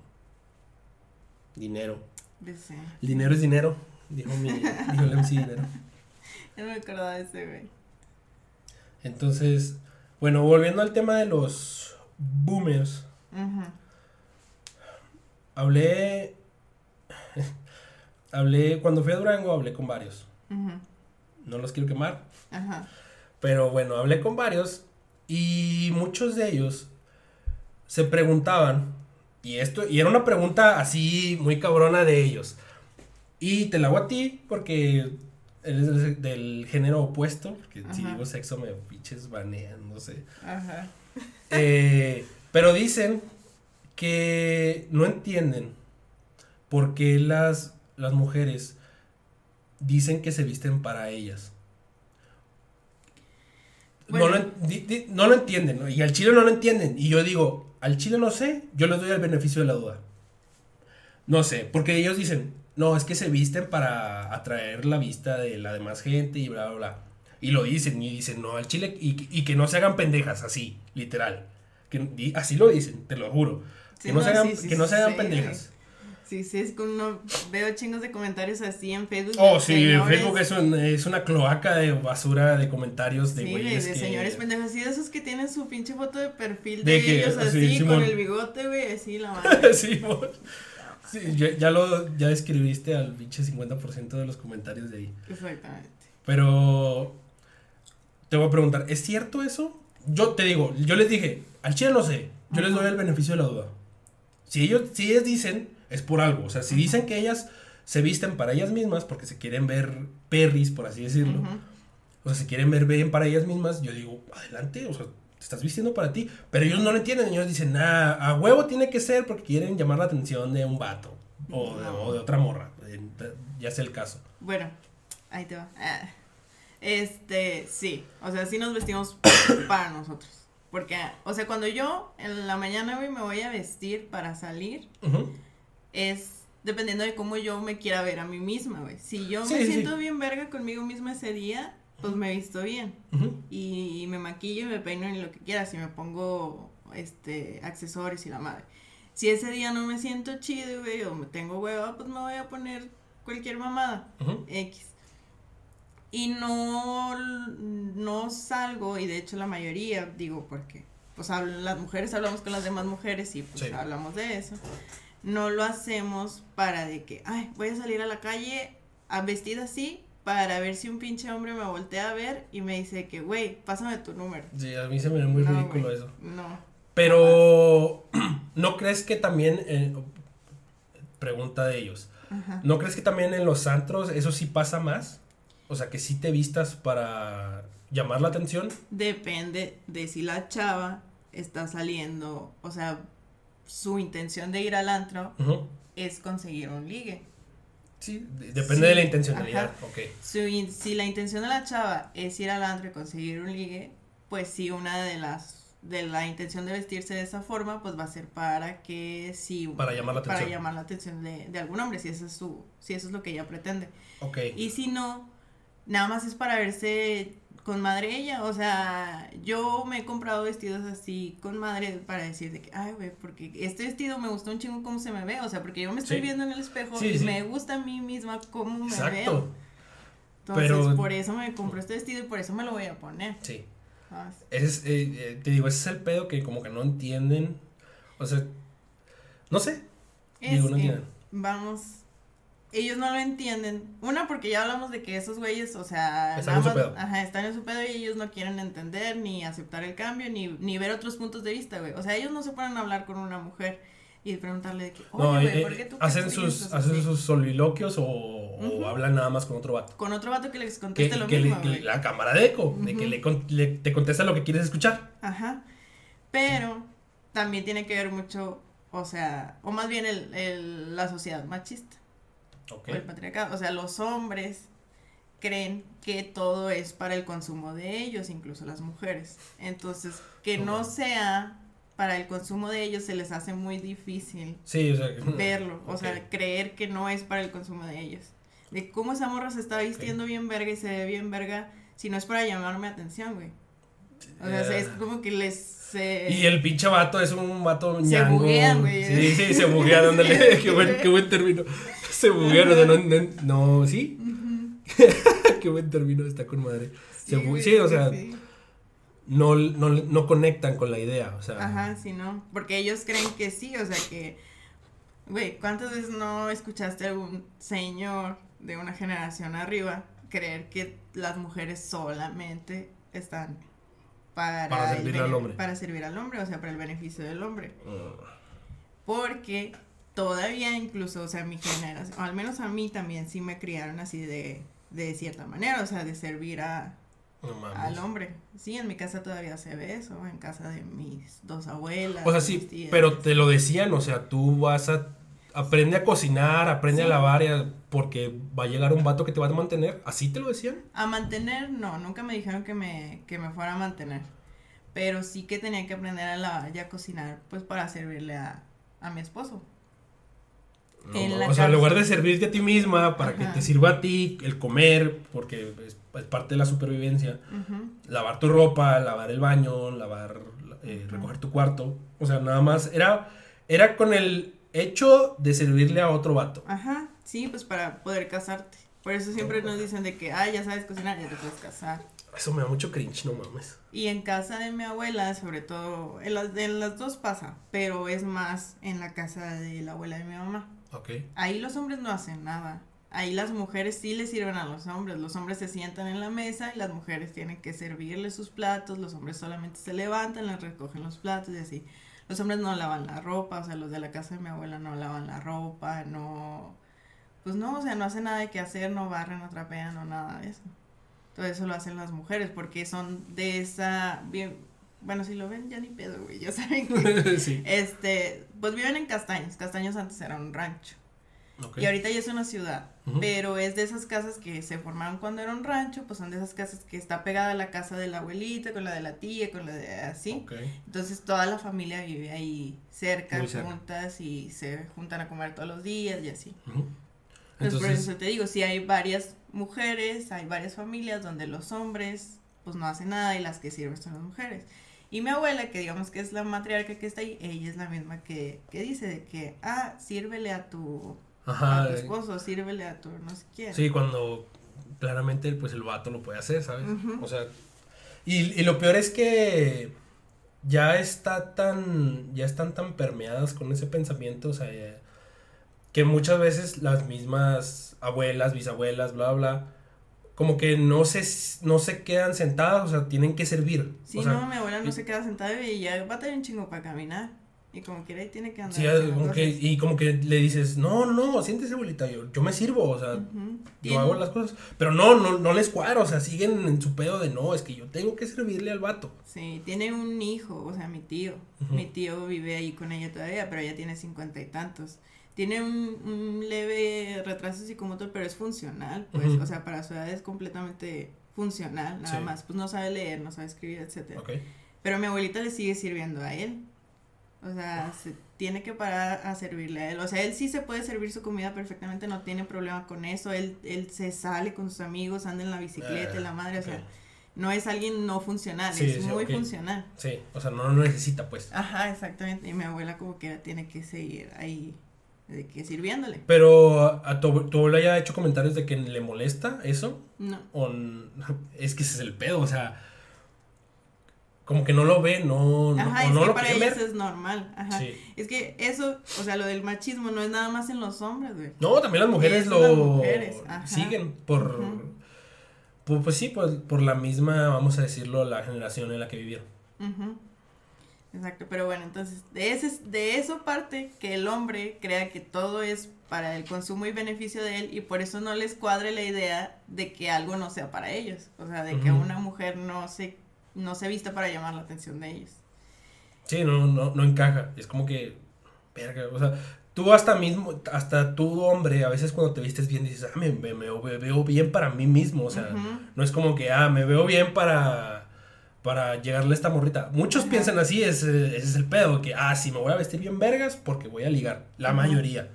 dinero. Sí. El dinero es dinero, dijo, mi, dijo el MC Dinero. Ya no me acordaba de ese, güey. Entonces, bueno, volviendo al tema de los boomers, Ujú. hablé, hablé, cuando fui a Durango hablé con varios, Ujú. no los quiero quemar, Ajá. pero bueno, hablé con varios y muchos de ellos se preguntaban, y esto, y era una pregunta así muy cabrona de ellos, Y te la hago a ti porque eres del, género opuesto. Porque si digo sexo me pinches banean, no sé. Ajá. Eh, pero dicen que no entienden por qué las, las mujeres dicen que se visten para ellas. No, lo, en- di- di- no lo entienden, ¿no? y al chile no lo entienden. Y yo digo, al chile no sé, yo les doy el beneficio de la duda. No sé, porque ellos dicen, no, es que se visten para atraer la vista de la demás gente y bla, bla, bla. Y lo dicen, y dicen, no, al chile, y, y que no se hagan pendejas, así, literal. Que, así lo dicen, te lo juro. Sí, que no, se hagan, sí, sí, que no se hagan pendejas. Sí, sí, es que uno veo chingos de comentarios así en Facebook. de Oh, sí, señores- Facebook es, un- es una cloaca de basura de comentarios de Sí, de, güeyes de que- señores pendejos, así de esos que tienen su pinche foto de perfil De de, que- ellos sí, así, con el bigote, güey, así la madre. sí, sí, ya, ya lo ya describiste al pinche 50% de los comentarios de ahí. Exactamente. Pero te voy a preguntar, ¿es cierto eso? Yo te digo, yo les dije, al chile no sé, yo les doy el beneficio de la duda. Si ellos, si ellas dicen, es por algo. O sea, si dicen que ellas se visten para ellas mismas porque se quieren ver perris, por así decirlo. O sea, se quieren ver bien para ellas mismas, yo digo, adelante, o sea, te estás vistiendo para ti. Pero ellos no lo entienden, ellos dicen, ah, a huevo tiene que ser porque quieren llamar la atención de un vato o de, No. o de otra morra, ya sea el caso. Bueno, ahí te va. Ah. Este, sí, o sea, sí nos vestimos para nosotros. Porque, o sea, cuando yo en la mañana, güey, me voy a vestir para salir. Es dependiendo de cómo yo me quiera ver a mí misma, güey. Si yo Sí, me sí. siento bien verga conmigo misma ese día, pues me visto bien. Y, me maquillo y me peino y lo que quiera, si me pongo este accesorios y la madre. Si ese día no me siento chido, güey, o me tengo hueva, pues me voy a poner cualquier mamada. X. Y no, no salgo, y de hecho la mayoría, digo, porque pues habl- las mujeres hablamos con las demás mujeres y pues Sí. hablamos de eso. No lo hacemos para de que, ay, voy a salir a la calle a vestida así para ver si un pinche hombre me voltea a ver y me dice que, güey, pásame tu número. Sí, a mí se me ve muy No, ridículo eso. No. Pero, ¿no crees que también, eh, pregunta de ellos, Ajá. ¿no crees que también en los antros eso sí pasa más? O sea, que sí te vistas para llamar la atención. Depende de si la chava está saliendo, o sea, su intención de ir al antro es conseguir un ligue. Sí, de- depende Sí, de la intencionalidad. ajá. Ok. Su in- si la intención de la chava es ir al antro y conseguir un ligue, pues sí, una de las de la intención de vestirse de esa forma, pues va a ser para que sí Para llamar la para atención. llamar la atención de, de algún hombre, si eso es su, si eso es lo que ella pretende. Ok. Y si no, nada más es para verse con madre ella. O sea, yo me he comprado vestidos así con madre para decir de que, ay, güey, porque este vestido me gustó un chingo cómo se me ve. O sea, porque yo me estoy Sí. viendo en el espejo Sí, y sí. me gusta a mí misma cómo me veo. Exacto. Entonces, Pero- por eso me compré este vestido y por eso me lo voy a poner. Sí. Ese es, eh, eh, te digo, ese es el pedo que como que no entienden. O sea, no sé. Es Digo, no que, entienden. vamos, ellos no lo entienden. Una, porque ya hablamos de que esos güeyes, o sea, Están en su nada más- pedo. Ajá, están en su pedo y ellos no quieren entender ni aceptar el cambio ni, ni ver otros puntos de vista, güey. O sea, ellos no se ponen a hablar con una mujer y preguntarle de que, oye, No, güey, eh, ¿por qué tú hacen que sus, hacen así?" sus soliloquios o, o Ujú. hablan nada más con otro vato. Con otro vato que les Que, conteste lo que le- mismo, que güey. la cámara de eco, de que le, con- le- te contesta lo que quieres escuchar. Ajá. Pero también tiene que ver mucho, o sea, o más bien el, el- la sociedad machista. El patriarcado. O sea, los hombres creen que todo es para el consumo de ellos, incluso las mujeres. Entonces, que no sea para el consumo de ellos se les hace muy difícil Sí, o sea. verlo, o sea, creer que no es para el consumo de ellos. De cómo esa morra se está vistiendo bien verga y se ve bien verga si no es para llamarme atención, güey. O sea, Eh, es como que les... se- Y el pinche vato es un vato Se ñango. buguean, güey. Sí, sí, se buguean, ándale. qué, buen, qué buen término. Se buguean, o sea, no, no, no, ¿sí? Qué buen término, está con madre. Se bu- güey, sí, o sea, sí. no, no, no conectan con la idea, o sea. Ajá, sí, no. Porque ellos creen que sí, o sea que. Güey, ¿cuántas veces no escuchaste a algún señor de una generación arriba creer que las mujeres solamente están para, Para servirle al hombre. Para servir al hombre, o sea, para el beneficio del hombre. Mm, Porque todavía incluso, o sea, mi generación, o al menos a mí también sí me criaron así de, de cierta manera, o sea, de servir a, al hombre. Sí, en mi casa todavía se ve eso, en casa de mis dos abuelas. O sea, sí, pero te lo decían, o sea, tú vas a aprende a cocinar, aprende a lavar, porque va a llegar un vato que te va a mantener. ¿Así te lo decían? A mantener, no, nunca me dijeron que me, que me fuera a mantener. Pero sí que tenía que aprender a lavar y a cocinar, pues para servirle a, a mi esposo. o sea, en lugar de servirte a ti misma para que te sirva a ti el comer, porque es, parte de la supervivencia, lavar tu ropa, lavar el baño, lavar, eh, recoger tu cuarto, o sea, nada más era, era con el hecho de servirle a otro vato. Ajá, sí, pues para poder casarte. Por eso siempre nos dicen de que, ah, ya sabes cocinar, ya te puedes casar. Eso me da mucho cringe, no mames. Y en casa de mi abuela, sobre todo, en las, en las dos pasa, pero es más en la casa de la abuela de mi mamá. Ok. Ahí los hombres no hacen nada. Ahí las mujeres sí le sirven a los hombres. Los hombres se sientan en la mesa y las mujeres tienen que servirle sus platos. Los hombres solamente se levantan, les recogen los platos y así. Los hombres no lavan la ropa, o sea, los de la casa de mi abuela no lavan la ropa, no, pues no, o sea, no hacen nada de qué hacer, no barren, no trapean, no nada de eso. Todo eso lo hacen las mujeres porque son de esa, bien, bueno, si lo ven ya ni pedo, güey, ya saben que, sí. este, pues viven en Castaños, Castaños antes era un rancho. Y ahorita ya es una ciudad, pero es de esas casas que se formaron cuando era un rancho, pues son de esas casas que está pegada a la casa de la abuelita, con la de la tía, con la de así. Entonces toda la familia vive ahí cerca, juntas y se juntan a comer todos los días y así. Entonces, por eso te digo, si hay varias mujeres, hay varias familias donde los hombres pues no hacen nada y las que sirven son las mujeres. Y mi abuela, que digamos que es la matriarca que está ahí, ella es la misma que, que dice de que, ah, sírvele a tu Ajá, a tu esposo, sírvele a tu no sé quién. Sí, cuando claramente pues el vato lo puede hacer, ¿sabes? O sea, y, y, lo peor es que ya está tan, ya están tan permeadas con ese pensamiento, o sea, que muchas veces las mismas abuelas, bisabuelas, bla, bla, como que no se, no se quedan sentadas, o sea, tienen que servir. Sí, no, mi abuela no se queda sentada y ya va a tener un chingo para caminar. Y como que ahí tiene que andar. Sí, como que, y como que le dices, no, no, no, siéntese abuelita, yo, yo me sirvo, o sea, yo hago las cosas. Pero no, no, no les cuadro, o sea, siguen en su pedo de no, es que yo tengo que servirle al vato. Sí, tiene un hijo, o sea, mi tío. Mi tío vive ahí con ella todavía, pero ella tiene cincuenta y tantos. Tiene un, un leve retraso psicomotor, pero es funcional, pues, o sea, para su edad es completamente funcional, nada más. Pues no sabe leer, no sabe escribir, etcétera. Pero mi abuelita le sigue sirviendo a él. O sea, se tiene que parar a servirle a él. O sea, él sí se puede servir su comida perfectamente, no tiene problema con eso. Él, él se sale con sus amigos, anda en la bicicleta, en la madre, o sea, no es alguien no funcional, es muy funcional. Sí, o sea, no lo necesita, pues. Ajá, exactamente. Y mi abuela como que tiene que seguir ahí, de que sirviéndole. Pero, ¿a tu, tu abuela ya ha hecho comentarios de que le molesta eso? No. O, es que ese es el pedo, o sea como que no lo ve, no, Ajá, es que lo para ellos es normal. Ajá. Es que eso, o sea, lo del machismo no es nada más en los hombres, güey. No, también las mujeres lo siguen por, pues sí, pues por la misma, vamos a decirlo, la generación en la que vivieron. Exacto, pero bueno, entonces, de, ese, de eso parte que el hombre crea que todo es para el consumo y beneficio de él y por eso no les cuadre la idea de que algo no sea para ellos. O sea, de que una mujer no se no se viste para llamar la atención de ellos. Sí, no, no, no encaja. Es como que, verga, o sea, tú hasta mismo, hasta tú hombre, a veces cuando te vistes bien dices, ah, me, veo, bien para mí mismo, o sea, no es como que, ah, me veo bien para, para llegarle a esta morrita. Muchos piensan así, ese, es el pedo, que, ah, sí, me voy a vestir bien vergas porque voy a ligar, la mayoría.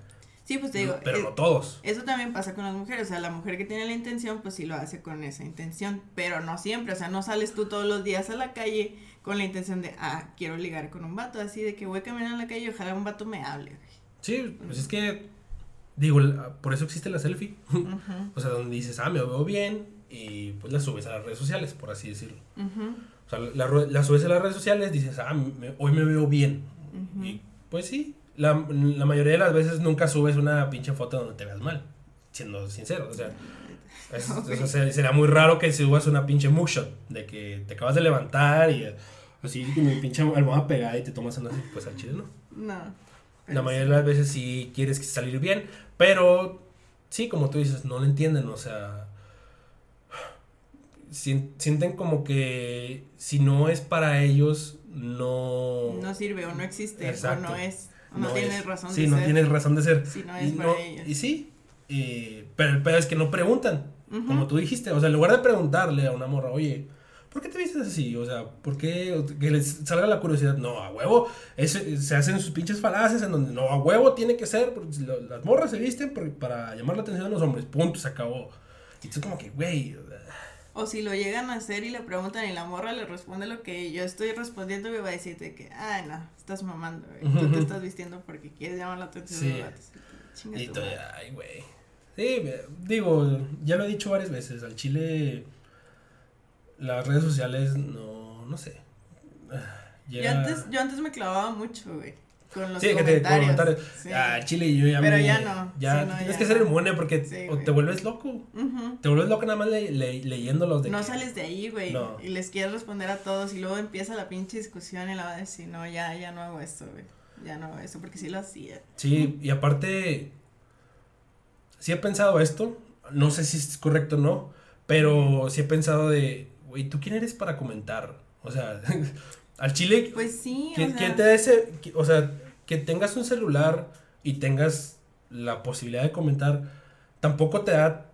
Sí, pues te digo. Pero no todos. Eso también pasa con las mujeres. O sea, la mujer que tiene la intención, pues sí lo hace con esa intención. Pero no siempre. O sea, no sales tú todos los días a la calle con la intención de, ah, quiero ligar con un vato. Así de que voy a caminar en la calle y ojalá un vato me hable. Sí, pues es que. Digo, por eso existe la selfie. o sea, donde dices, ah, me veo bien. Y pues la subes a las redes sociales, por así decirlo. O sea, la, subes a las redes sociales, dices, ah, hoy me veo bien. Y pues sí, la, mayoría de las veces nunca subes una pinche foto donde te veas mal, siendo sincero. O sea, será muy raro que subas una pinche mugshot de que te acabas de levantar y así con mi pinche almohada pegada y te tomas una así, pues al chile no. No. la mayoría de las veces sí quieres salir bien, pero sí, como tú dices, no lo entienden, o sea, sienten como que si no es para ellos, no... No sirve o no existe o no es. O no, tienes razón de ser. Sí, no tienes razón de ser. Si no es y para ellos. Y sí, pero el peor es que no preguntan, como tú dijiste, o sea, en lugar de preguntarle a una morra, oye, ¿por qué te vistes así? O sea, ¿por qué que les salga la curiosidad? No, a huevo, se hacen sus pinches falacias en donde no, a huevo tiene que ser, porque las morras se visten para llamar la atención de los hombres, punto, se acabó. Y tú como que, güey. O si lo llegan a hacer y le preguntan y la morra le responde lo que yo estoy respondiendo, me va a decirte que, ay, no, estás mamando, güey. Tú te estás vistiendo porque quieres llamar la atención de los Sí. Y ay, güey. Sí, digo, ya lo he dicho varias veces, al chile las redes sociales no, no sé. Yo, antes, yo antes me clavaba mucho, güey. Con los sí, comentarios. Que te, comentarios. Ah, Chile y yo ya Pero ya no. Ya tienes que ser inmune porque te vuelves loco. Te vuelves loco nada más le, leyéndolos. De no sales de ahí, güey. Y les quieres responder a todos y luego empieza la pinche discusión y la va a decir, no, ya, ya no hago esto, güey. Ya no hago esto porque sí lo hacía. Sí, y aparte, sí he pensado esto. No sé si es correcto o no. Pero sí he pensado de, güey, ¿tú quién eres para comentar? O sea, al chile. Pues sí. ¿quién, te da ese.? O sea, que tengas un celular y tengas la posibilidad de comentar, tampoco te da,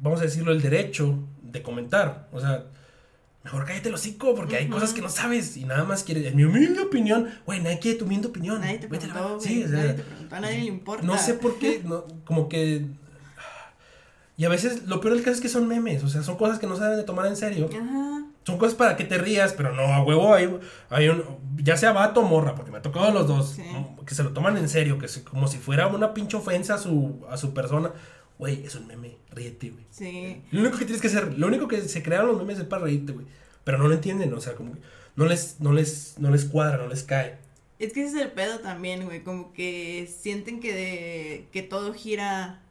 vamos a decirlo, el derecho de comentar. O sea, mejor cállate el hocico porque hay cosas que no sabes y nada más quieres. En mi humilde opinión, güey, nadie quiere tu humilde opinión. Nadie te preguntó, sí, o sea, nadie te preguntó, a nadie le importa. No sé por qué, no, como que y a veces lo peor del caso es que son memes, o sea, son cosas que no se deben de tomar en serio. Ajá. Son cosas para que te rías, pero no, a huevo hay, hay un, ya sea vato o morra, porque me ha tocado los dos, que se lo toman en serio, que como si fuera una pinche ofensa a su, a su persona. Güey, es un meme, ríete, güey. Sí. Lo único que tienes que hacer, lo único que se crearon los memes es para reírte, güey. Pero no lo entienden, o sea, como que no les, no les, no les cuadra, no les cae. Es que ese es el pedo también, güey, como que sienten que, de, que todo gira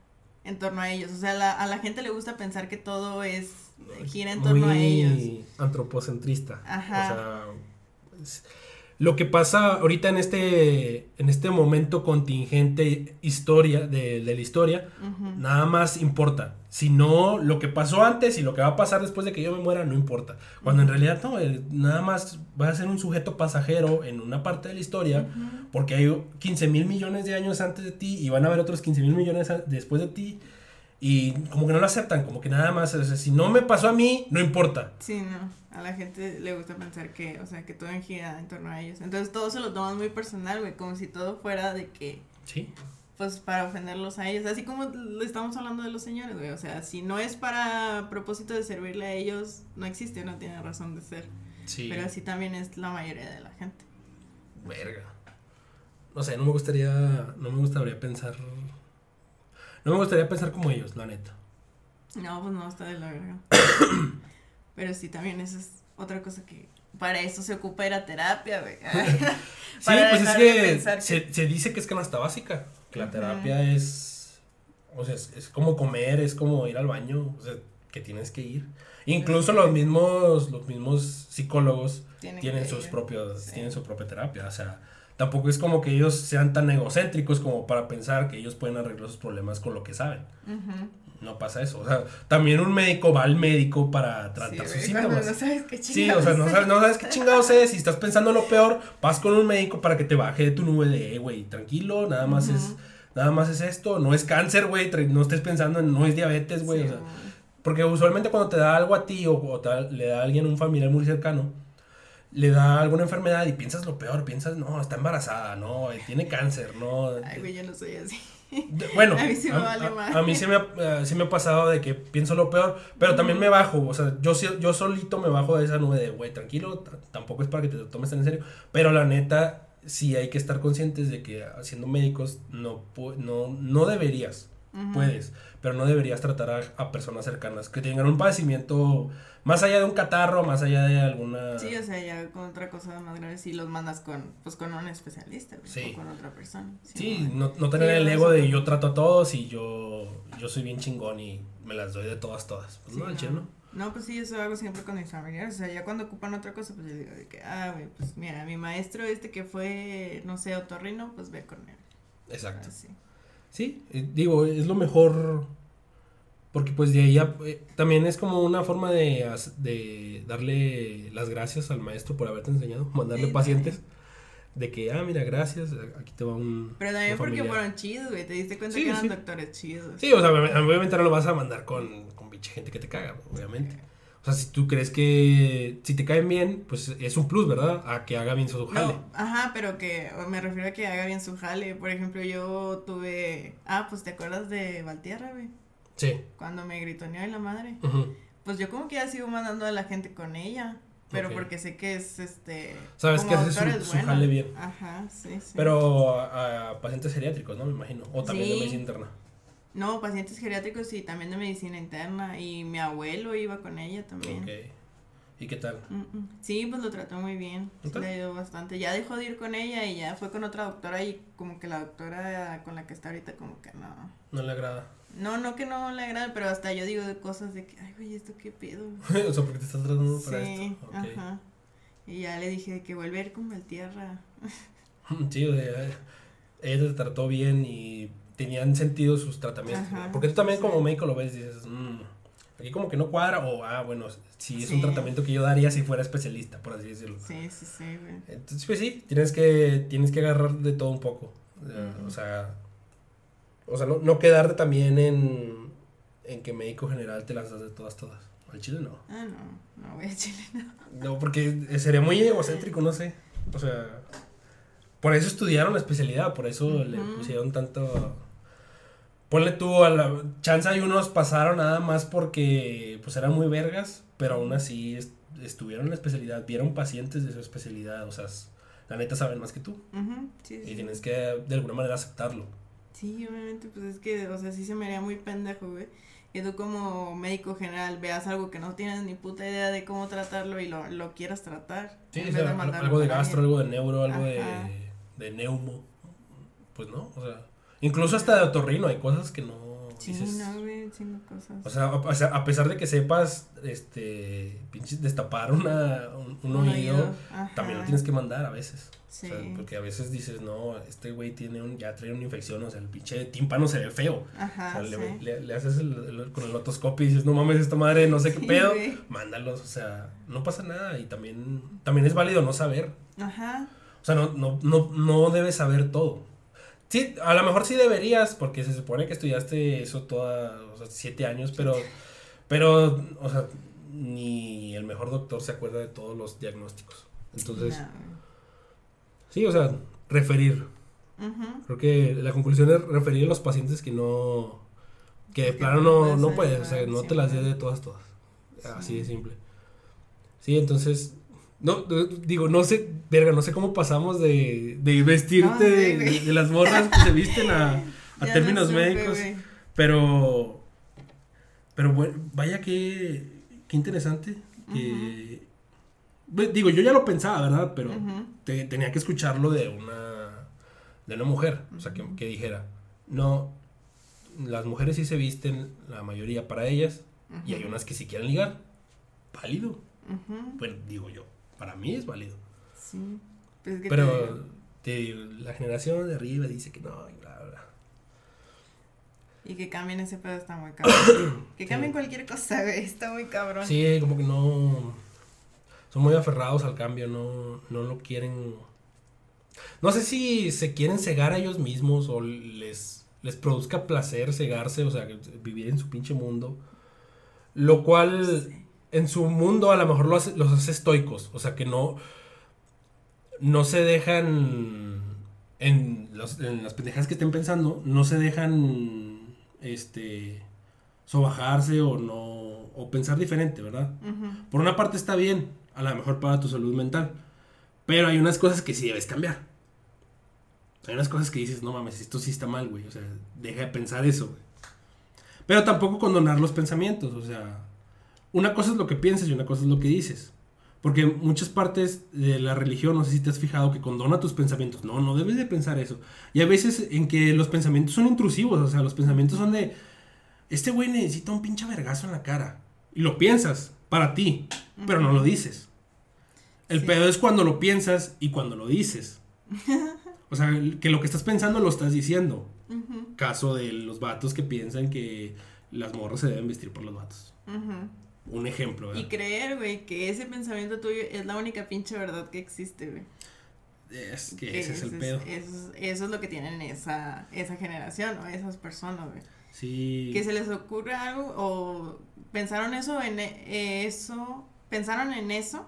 en torno a ellos. O sea, a la gente le gusta pensar que todo es gira en torno a ellos. Antropocentrista. Ajá. O sea, lo que pasa ahorita en este, en este momento contingente historia de, la historia, nada más importa. Si no, lo que pasó antes y lo que va a pasar después de que yo me muera, no importa. Cuando en realidad no, nada más va a ser un sujeto pasajero en una parte de la historia, porque hay 15 mil millones de años antes de ti y van a haber otros 15 mil millones después de ti. Y como que no lo aceptan, como que nada más, si no me pasó a mí, no importa. Sí, no a la gente le gusta pensar que, o sea, que todo gira en torno a ellos. Entonces todo se lo toman muy personal, güey, como si todo fuera de que... Sí. Pues para ofenderlos a ellos, así como le estamos hablando de los señores, güey. O sea, si no es para propósito de servirle a ellos, no existe, no tiene razón de ser. Sí. Pero así también es la mayoría de la gente. Verga. No sé, no me gustaría, no me gustaría pensar... No me gustaría pensar como ellos, la neta. No, pues no, está de la verga. Pero sí, también eso es otra cosa que para eso se ocupa ir a terapia, güey. sí, pues es que, Se, se, dice que es canasta básica, que la terapia es, o sea, es, como comer, es como ir al baño, o sea, que tienes que ir. Incluso los mismos, los mismos psicólogos tienen, sus propios, tienen su propia terapia, o sea, tampoco es como que ellos sean tan egocéntricos como para pensar que ellos pueden arreglar sus problemas con lo que saben no pasa eso. O sea, también un médico va al médico para tratar sus síntomas. No sabes qué chingados Sí, o sea, no sabes, no sabes qué chingados es. Si estás pensando lo peor, vas con un médico para que te baje de tu nube de, eh, güey, tranquilo, nada más es nada más es esto, no es cáncer, güey, no estés pensando en no es diabetes, güey, o sea, porque usualmente cuando te da algo a ti o, le da a alguien un familiar muy cercano, le da alguna enfermedad y piensas lo peor, piensas, no, está embarazada, no, tiene cáncer, no. Ay, güey, yo no soy así. Bueno, a mí sí me vale a, mí sí me, ha, eh, sí me ha pasado de que pienso lo peor, pero también me bajo, o sea, yo, yo solito me bajo de esa nube de, güey, tranquilo, tampoco es para que te lo tomes tan en serio, pero la neta, sí hay que estar conscientes de que siendo médicos no, no, no deberías, puedes, pero no deberías tratar a, personas cercanas que tengan un padecimiento más allá de un catarro, más allá de alguna... Sí, o sea, ya con otra cosa más grave, sí los mandas con, pues, con un especialista, o con otra persona. Sí, no, no, tener el ego de yo trato a todos y yo, yo soy bien chingón y me las doy de todas, todas. Pues no, no. No, pues sí, eso hago siempre con mis familiares. O sea, ya cuando ocupan otra cosa, pues yo digo de que, ah, güey, pues mira, mi maestro este que fue, no sé, otorrino, pues ve con él. Exacto. Así. Sí, eh, digo, es lo mejor. Porque pues de ahí ya, eh, también es como una forma de, de darle las gracias al maestro por haberte enseñado, mandarle Sí, pacientes. De que, ah, mira, gracias, aquí te va un. Pero también porque familiar". fueron chidos, güey. Te diste cuenta Sí, que eran sí. doctores chidos. Sí, o sea, obviamente no lo vas a mandar con, con pinche gente que te caga, obviamente. Sea, si tú crees que si te caen bien, pues es un plus, ¿verdad? A que haga bien su jale. No, ajá, pero que me refiero a que haga bien su jale. Por ejemplo, yo tuve. Ah, pues te acuerdas de Valtierra, güey. Sí. Cuando me gritoneó en la madre. Pues yo como que ya sigo mandando a la gente con ella. Pero porque sé que es este. Sabes que hace su- es su bueno. jale bien. Ajá, sí, sí. Pero a, a pacientes geriátricos, ¿no? Me imagino. O también de medicina interna. No, pacientes geriátricos y también de medicina interna. Y mi abuelo iba con ella también. Ok. ¿Y qué tal? Mm, mm. Sí, pues lo trató muy bien. Le ayudó bastante. Ya dejó de ir con ella y ya fue con otra doctora y como que la doctora con la que está ahorita como que no. No le agrada. No, no que no le agrade, pero hasta yo digo de cosas de que, ay, güey, ¿esto qué pedo? o sea, porque te estás tratando para sí, esto. Ok. ajá. Y ya le dije de que vuelve a ir con Valtierra. Sí, o sea, ella te trató bien y tenían sentido sus tratamientos. Ajá, ¿no? Porque tú también sí. como médico lo ves y dices, "Mm, aquí como que no cuadra o, ah, bueno, sí es un tratamiento que yo daría si fuera especialista, por así decirlo. Sí, sí, sí, güey. Entonces, pues sí, tienes que, tienes que agarrar de todo un poco. Eh. O sea, o sea, no, no quedarte también en, en que médico general te las das de todas, todas. Al chile no. Ah, no, no voy a Chile, no. No, porque sería muy egocéntrico, no sé. O sea, por eso estudiaron la especialidad, por eso le pusieron tanto. Ponle tú a la chance hay unos pasaron nada más porque pues eran muy vergas, pero aún así est- estuvieron en la especialidad, vieron pacientes de su especialidad, o sea, la neta saben más que tú Ujú, sí, sí. y tienes que de alguna manera aceptarlo. Sí, obviamente, pues es que, o sea, sí se me haría muy pendejo, güey. Que tú como médico general veas algo que no tienes ni puta idea de cómo tratarlo y lo, lo quieras tratar. Sí, o sea, de algo de gastro, alguien. algo de neuro, algo de, de neumo. Pues no, o sea, incluso hasta de otorrino hay cosas que no Sí, dices. no, güey, sí, no cosas. O sea, a, o sea, a pesar de que sepas, este, pinches, destapar una, un, un oído, también lo tienes que mandar a veces. Sí. O sea, porque a veces dices, no, este güey tiene un, ya trae una infección, o sea, el pinche tímpano se ve feo. Ajá, o sea, sí. le, le- le haces el- el- con el otoscopio y dices, no mames, esta madre, no sé qué Sí, pedo, güey. mándalos, o sea, no pasa nada y también, también es válido no saber. Ajá. O sea, no, no, no, no debes saber todo. Sí, a lo mejor sí deberías, porque se supone que estudiaste eso toda, o sea, siete años, pero, pero, o sea, ni el mejor doctor se acuerda de todos los diagnósticos. Entonces, No, sí, o sea, referir. Creo que la conclusión es referir a los pacientes que no, que de plano no no, puedes o sea, no te las des de todas, todas. Así de simple. Sí, entonces, no, no, digo, no sé, verga, no sé cómo pasamos de, de vestirte de, las morras que se visten a, a Ya no términos supe, médicos, pero, pero bueno, vaya que, qué interesante, que, Pues, digo, yo ya lo pensaba, ¿verdad? Pero te- tenía que escucharlo de una, de una mujer, o sea, que, que dijera, no, las mujeres sí se visten, la mayoría para ellas, y hay unas que si quieren ligar, válido. Ujú. Bueno, digo yo, para mí es válido. Sí. Pues es que te Pero digo, te digo, la generación de arriba dice que no, y bla, bla. Y que cambien ese pedo está muy cabrón. que Sí. cambien cualquier cosa, güey. Está muy cabrón. Sí, como que no. Son muy aferrados al cambio, no, no lo quieren. No sé si se quieren cegar a ellos mismos o les, les produzca placer cegarse, o sea, vivir en su pinche mundo. Lo cual. En su mundo a lo mejor lo hace- los hace estoicos, o sea, que no. No se dejan. En, los- en las pendejas que estén pensando, no se dejan. Este. Sobajarse o no. O pensar diferente, ¿verdad? Por una parte está bien, a lo mejor para tu salud mental. Pero hay unas cosas que sí debes cambiar. Hay unas cosas que dices, no mames, esto sí está mal, güey. O sea, deja de pensar eso, güey. Pero tampoco condonar los pensamientos. O sea, una cosa es lo que piensas y una cosa es lo que dices. Porque muchas partes de la religión, no sé si te has fijado, que condona tus pensamientos. No, no debes de pensar eso. Y hay veces en que los pensamientos son intrusivos. O sea, los pensamientos son de, este güey necesita un pinche vergazo en la cara. Y lo piensas para ti, pero no lo dices. El pedo es cuando lo piensas y cuando lo dices. o sea, que lo que estás pensando lo estás diciendo. Caso de los vatos que piensan que las morras se deben vestir por los vatos. Un ejemplo, ¿verdad? Y creer, güey, que ese pensamiento tuyo es la única pinche verdad que existe, güey. Es que, ese es el pedo. eso, es lo que tienen esa, esa generación o esas personas, güey. Sí. Que se les ocurre algo o pensaron eso en e, eso, pensaron en eso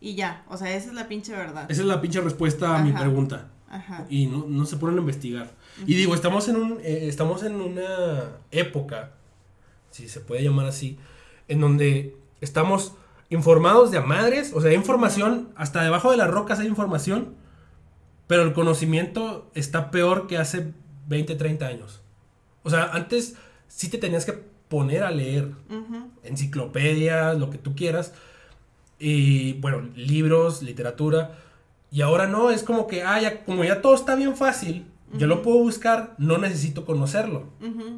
y ya, o sea, esa es la pinche verdad. Esa es la pinche respuesta a mi pregunta. Ajá. Y no, no se ponen a investigar. Y digo, estamos en un eh, estamos en una época, si se puede llamar así, en donde estamos informados de a madres, o sea, hay información, hasta debajo de las rocas hay información, pero el conocimiento está peor que hace 20, 30 años. O sea, antes sí te tenías que poner a leer enciclopedias, lo que tú quieras, y bueno, libros, literatura, y ahora no, es como que, ah, ya, como ya todo está bien fácil, yo lo puedo buscar, no necesito conocerlo.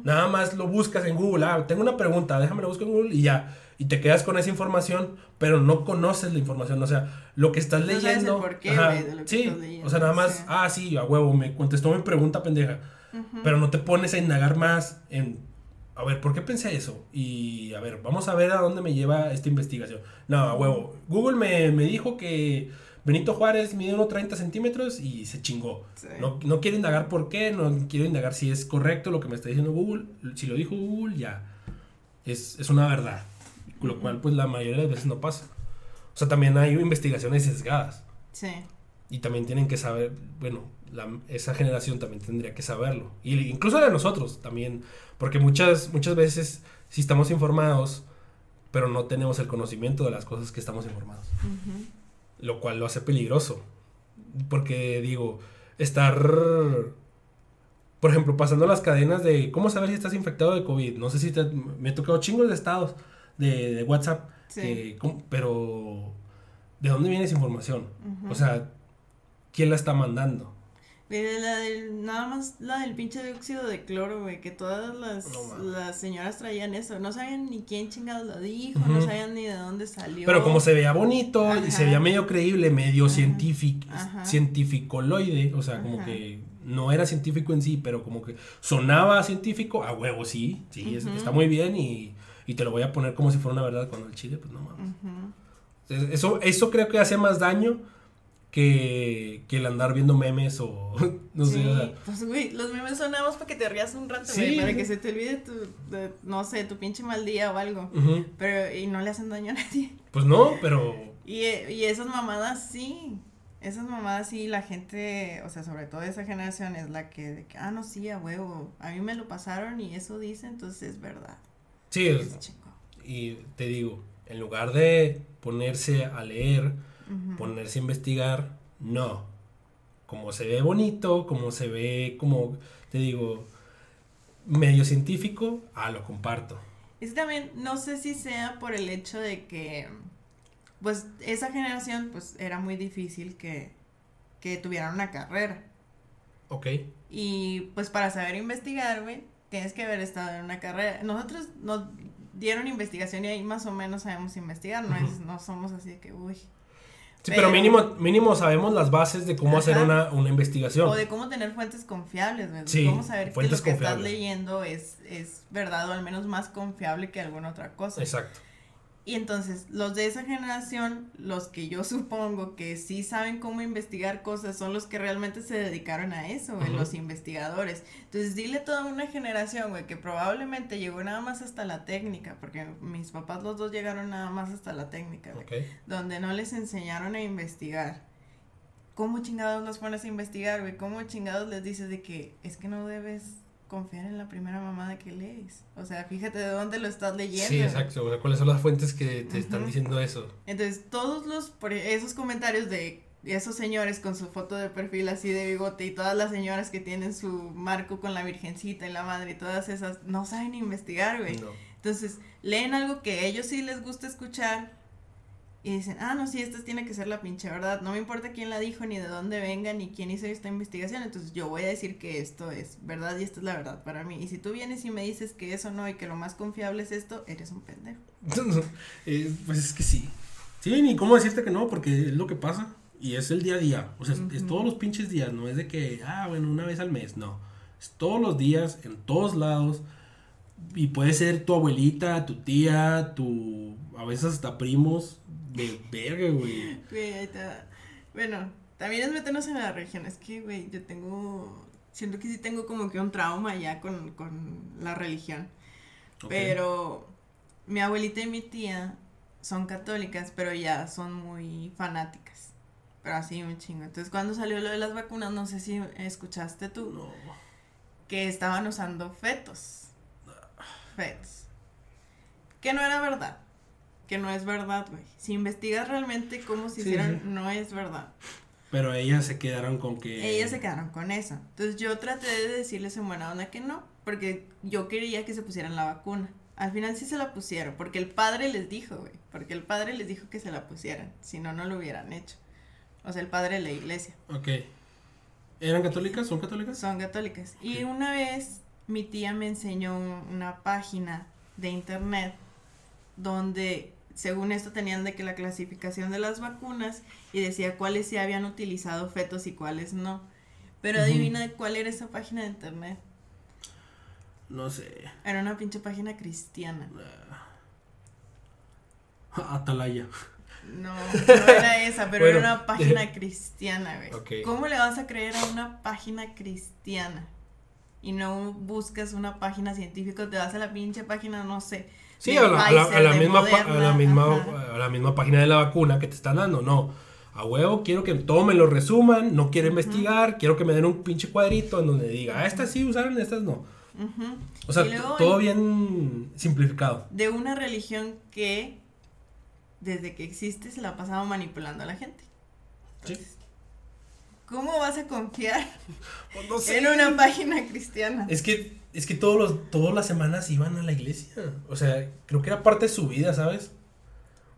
Nada más lo buscas en Google. Ah, tengo una pregunta, déjame lo busco en Google y ya. Y te quedas con esa información, pero no conoces la información. O sea, lo que estás leyendo. sí, o sea, nada más, ah, sí, a huevo, me contestó mi pregunta pendeja. Pero no te pones a indagar más en, a ver, ¿por qué pensé eso? Y a ver, vamos a ver a dónde me lleva esta investigación. No, a huevo. Google me, me dijo que Benito Juárez mide unos 30 centímetros y se chingó. No, no quiero indagar por qué, no quiero indagar si es correcto lo que me está diciendo Google. Si lo dijo Google, ya. Es, es una verdad. Lo cual, pues, la mayoría de las veces no pasa. O sea, también hay investigaciones sesgadas. Sí. Y también tienen que saber, bueno, esa generación también tendría que saberlo. Y incluso de nosotros también. Porque muchas, muchas veces, si estamos informados, pero no tenemos el conocimiento de las cosas que estamos informados lo cual lo hace peligroso. Porque digo, estar, por ejemplo, pasando las cadenas de cómo saber si estás infectado de COVID. No sé si te, me he tocado chingos de estados de, de WhatsApp, pero ¿de dónde viene esa información? O sea, ¿quién la está mandando? La del, nada más la del pinche dióxido de cloro, güey, que todas las, las señoras traían eso. No sabían ni quién chingados lo dijo, no sabían ni de dónde salió. Pero como se veía bonito y se veía medio creíble, medio científico, cientificoloide, o sea, como que no era científico en sí, pero como que sonaba científico, a huevo, sí, sí, está muy bien y, y, te lo voy a poner como si fuera una verdad cuando el chile, pues no mames. Eso, eso creo que hace más daño que, que el andar viendo memes o no sé. O sea. Pues, güey, los memes son nada más para que te rías un rato, güey, para que se te olvide tu, no sé, tu pinche mal día o algo. Pero, y no le hacen daño a nadie. Pues no, pero. Y, y esas mamadas sí. Esas mamadas sí, la gente, o sea, sobre todo esa generación es la que, de que ah, no, sí, a huevo, a mí me lo pasaron y eso dice, entonces es verdad. Sí, es, y te digo, en lugar de ponerse a leer, ponerse a investigar, no. Como se ve bonito, como se ve, como te digo, medio científico, ah, lo comparto. Es también, no sé si sea por el hecho de que, pues, esa generación, pues, era muy difícil que, que tuvieran una carrera. Ok. Y, pues, para saber investigar, güey, tienes que haber estado en una carrera. Nosotros nos dieron investigación y ahí más o menos sabemos investigar, no, es, no somos así de que, uy, Sí, pero, mínimo, mínimo sabemos las bases de cómo hacer una, una, investigación. O de cómo tener fuentes confiables, ¿verdad? Sí, cómo saber que lo que estás leyendo es, es verdad o al menos más confiable que alguna otra cosa. Exacto. Y entonces, los de esa generación, los que yo supongo que sí saben cómo investigar cosas, son los que realmente se dedicaron a eso, los investigadores. Entonces, dile toda una generación, güey, que probablemente llegó nada más hasta la técnica, porque mis papás los dos llegaron nada más hasta la técnica, güey, donde no les enseñaron a investigar. ¿Cómo chingados los pones a investigar, güey? ¿Cómo chingados les dices de que es que no debes confiar en la primera mamada que lees. O sea, fíjate de dónde lo estás leyendo. Sí, exacto. O sea, cuáles son las fuentes que te están diciendo eso. Entonces, todos los, esos comentarios de esos señores con su foto de perfil así de bigote y todas las señoras que tienen su marco con la virgencita y la madre y todas esas, no saben investigar, güey. Entonces, leen algo que a ellos sí les gusta escuchar y dicen, ah, no, sí, esta tiene que ser la pinche verdad. No me importa quién la dijo, ni de dónde venga, ni quién hizo esta investigación. Entonces yo voy a decir que esto es verdad y esta es la verdad para mí. Y si tú vienes y me dices que eso no y que lo más confiable es esto, eres un pendejo. Eh, pues es que sí. Sí, ni cómo decirte que no, porque es lo que pasa. Y es el día a día. O sea, es, todos los pinches días. No es de que, ah, bueno, una vez al mes. No. Es todos los días, en todos lados. Y puede ser tu abuelita, tu tía, tu. A veces hasta primos de verga, güey. Güey, ahí está. Bueno, también es meternos en la religión. Es que, güey, yo tengo. Siento que sí tengo como que un trauma ya con, con la religión. Pero mi abuelita y mi tía son católicas, pero ya son muy fanáticas. Pero así un chingo. Entonces, cuando salió lo de las vacunas, no sé si escuchaste tú. No. Que estaban usando fetos. Fetos. Que no era verdad que no es verdad, güey. Si investigas realmente cómo se hicieron, no es verdad. Pero ellas se quedaron con que... Ellas se quedaron con eso. Entonces yo traté de decirles en buena onda que no, porque yo quería que se pusieran la vacuna. Al final sí se la pusieron, porque el padre les dijo, güey, porque el padre les dijo que se la pusieran, si no, no lo hubieran hecho. O sea, el padre de la iglesia. Ok. ¿Eran católicas? ¿Son católicas? Son católicas. Y una vez mi tía me enseñó una página de internet donde según esto tenían de que la clasificación de las vacunas y decía cuáles sí habían utilizado fetos y cuáles no. Pero adivina cuál era esa página de internet. No sé. Era una pinche página cristiana. Ah, Atalaya. No, no era esa, pero era una página cristiana, güey. ¿Cómo le vas a creer a una página cristiana? Y no buscas una página científica, te vas a la pinche página, no sé, Sí, a la, misma, a la, misma, a la misma página de la vacuna que te están dando, no. A huevo, quiero que todo me lo resuman, no quiero investigar, quiero que me den un pinche cuadrito en donde diga, ah, estas sí usaron, estas no. O sea, todo bien simplificado. De una religión que desde que existe se la ha pasado manipulando a la gente. sí. ¿Cómo vas a confiar pues en una página cristiana? Es que es que todos los, todas las semanas iban a la iglesia. O sea, creo que era parte de su vida, ¿sabes?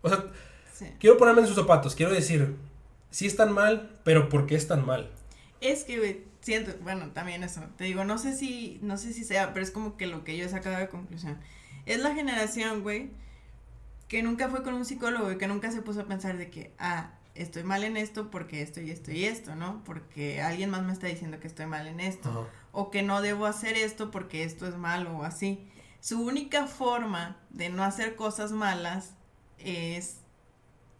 O sea, quiero ponerme en sus zapatos. Quiero decir, sí están mal, pero ¿por qué están mal? Es que, güey, siento, bueno, también eso. Te digo, no sé si, no sé si sea, pero es como que lo que yo he sacado de conclusión. Es la generación, güey, que nunca fue con un psicólogo y que nunca se puso a pensar de que, ah, estoy mal en esto porque esto y esto y esto, ¿no? Porque alguien más me está diciendo que estoy mal en esto. O que no debo hacer esto porque esto es malo o así. Su única forma de no hacer cosas malas es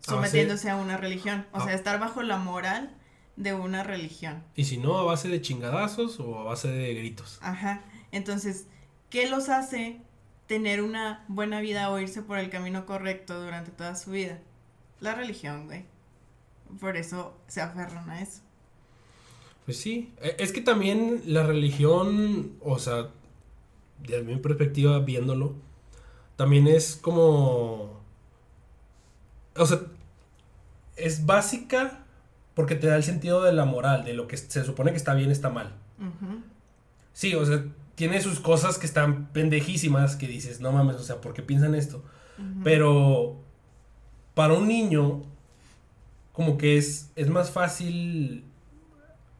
sometiéndose a una religión. O sea, estar bajo la moral de una religión. Y si no, a base de chingadazos o a base de gritos. Ajá. Entonces, ¿qué los hace tener una buena vida o irse por el camino correcto durante toda su vida? La religión, güey. Por eso se aferran a eso. Pues sí, e, es que también la religión, o sea, desde mi perspectiva viéndolo, también es como... O sea, es básica porque te da el sentido de la moral, de lo que se supone que está bien, está mal. Sí, o sea, tiene sus cosas que están pendejísimas que dices, no mames, o sea, ¿por qué piensan esto? Pero para un niño como que es, es más fácil,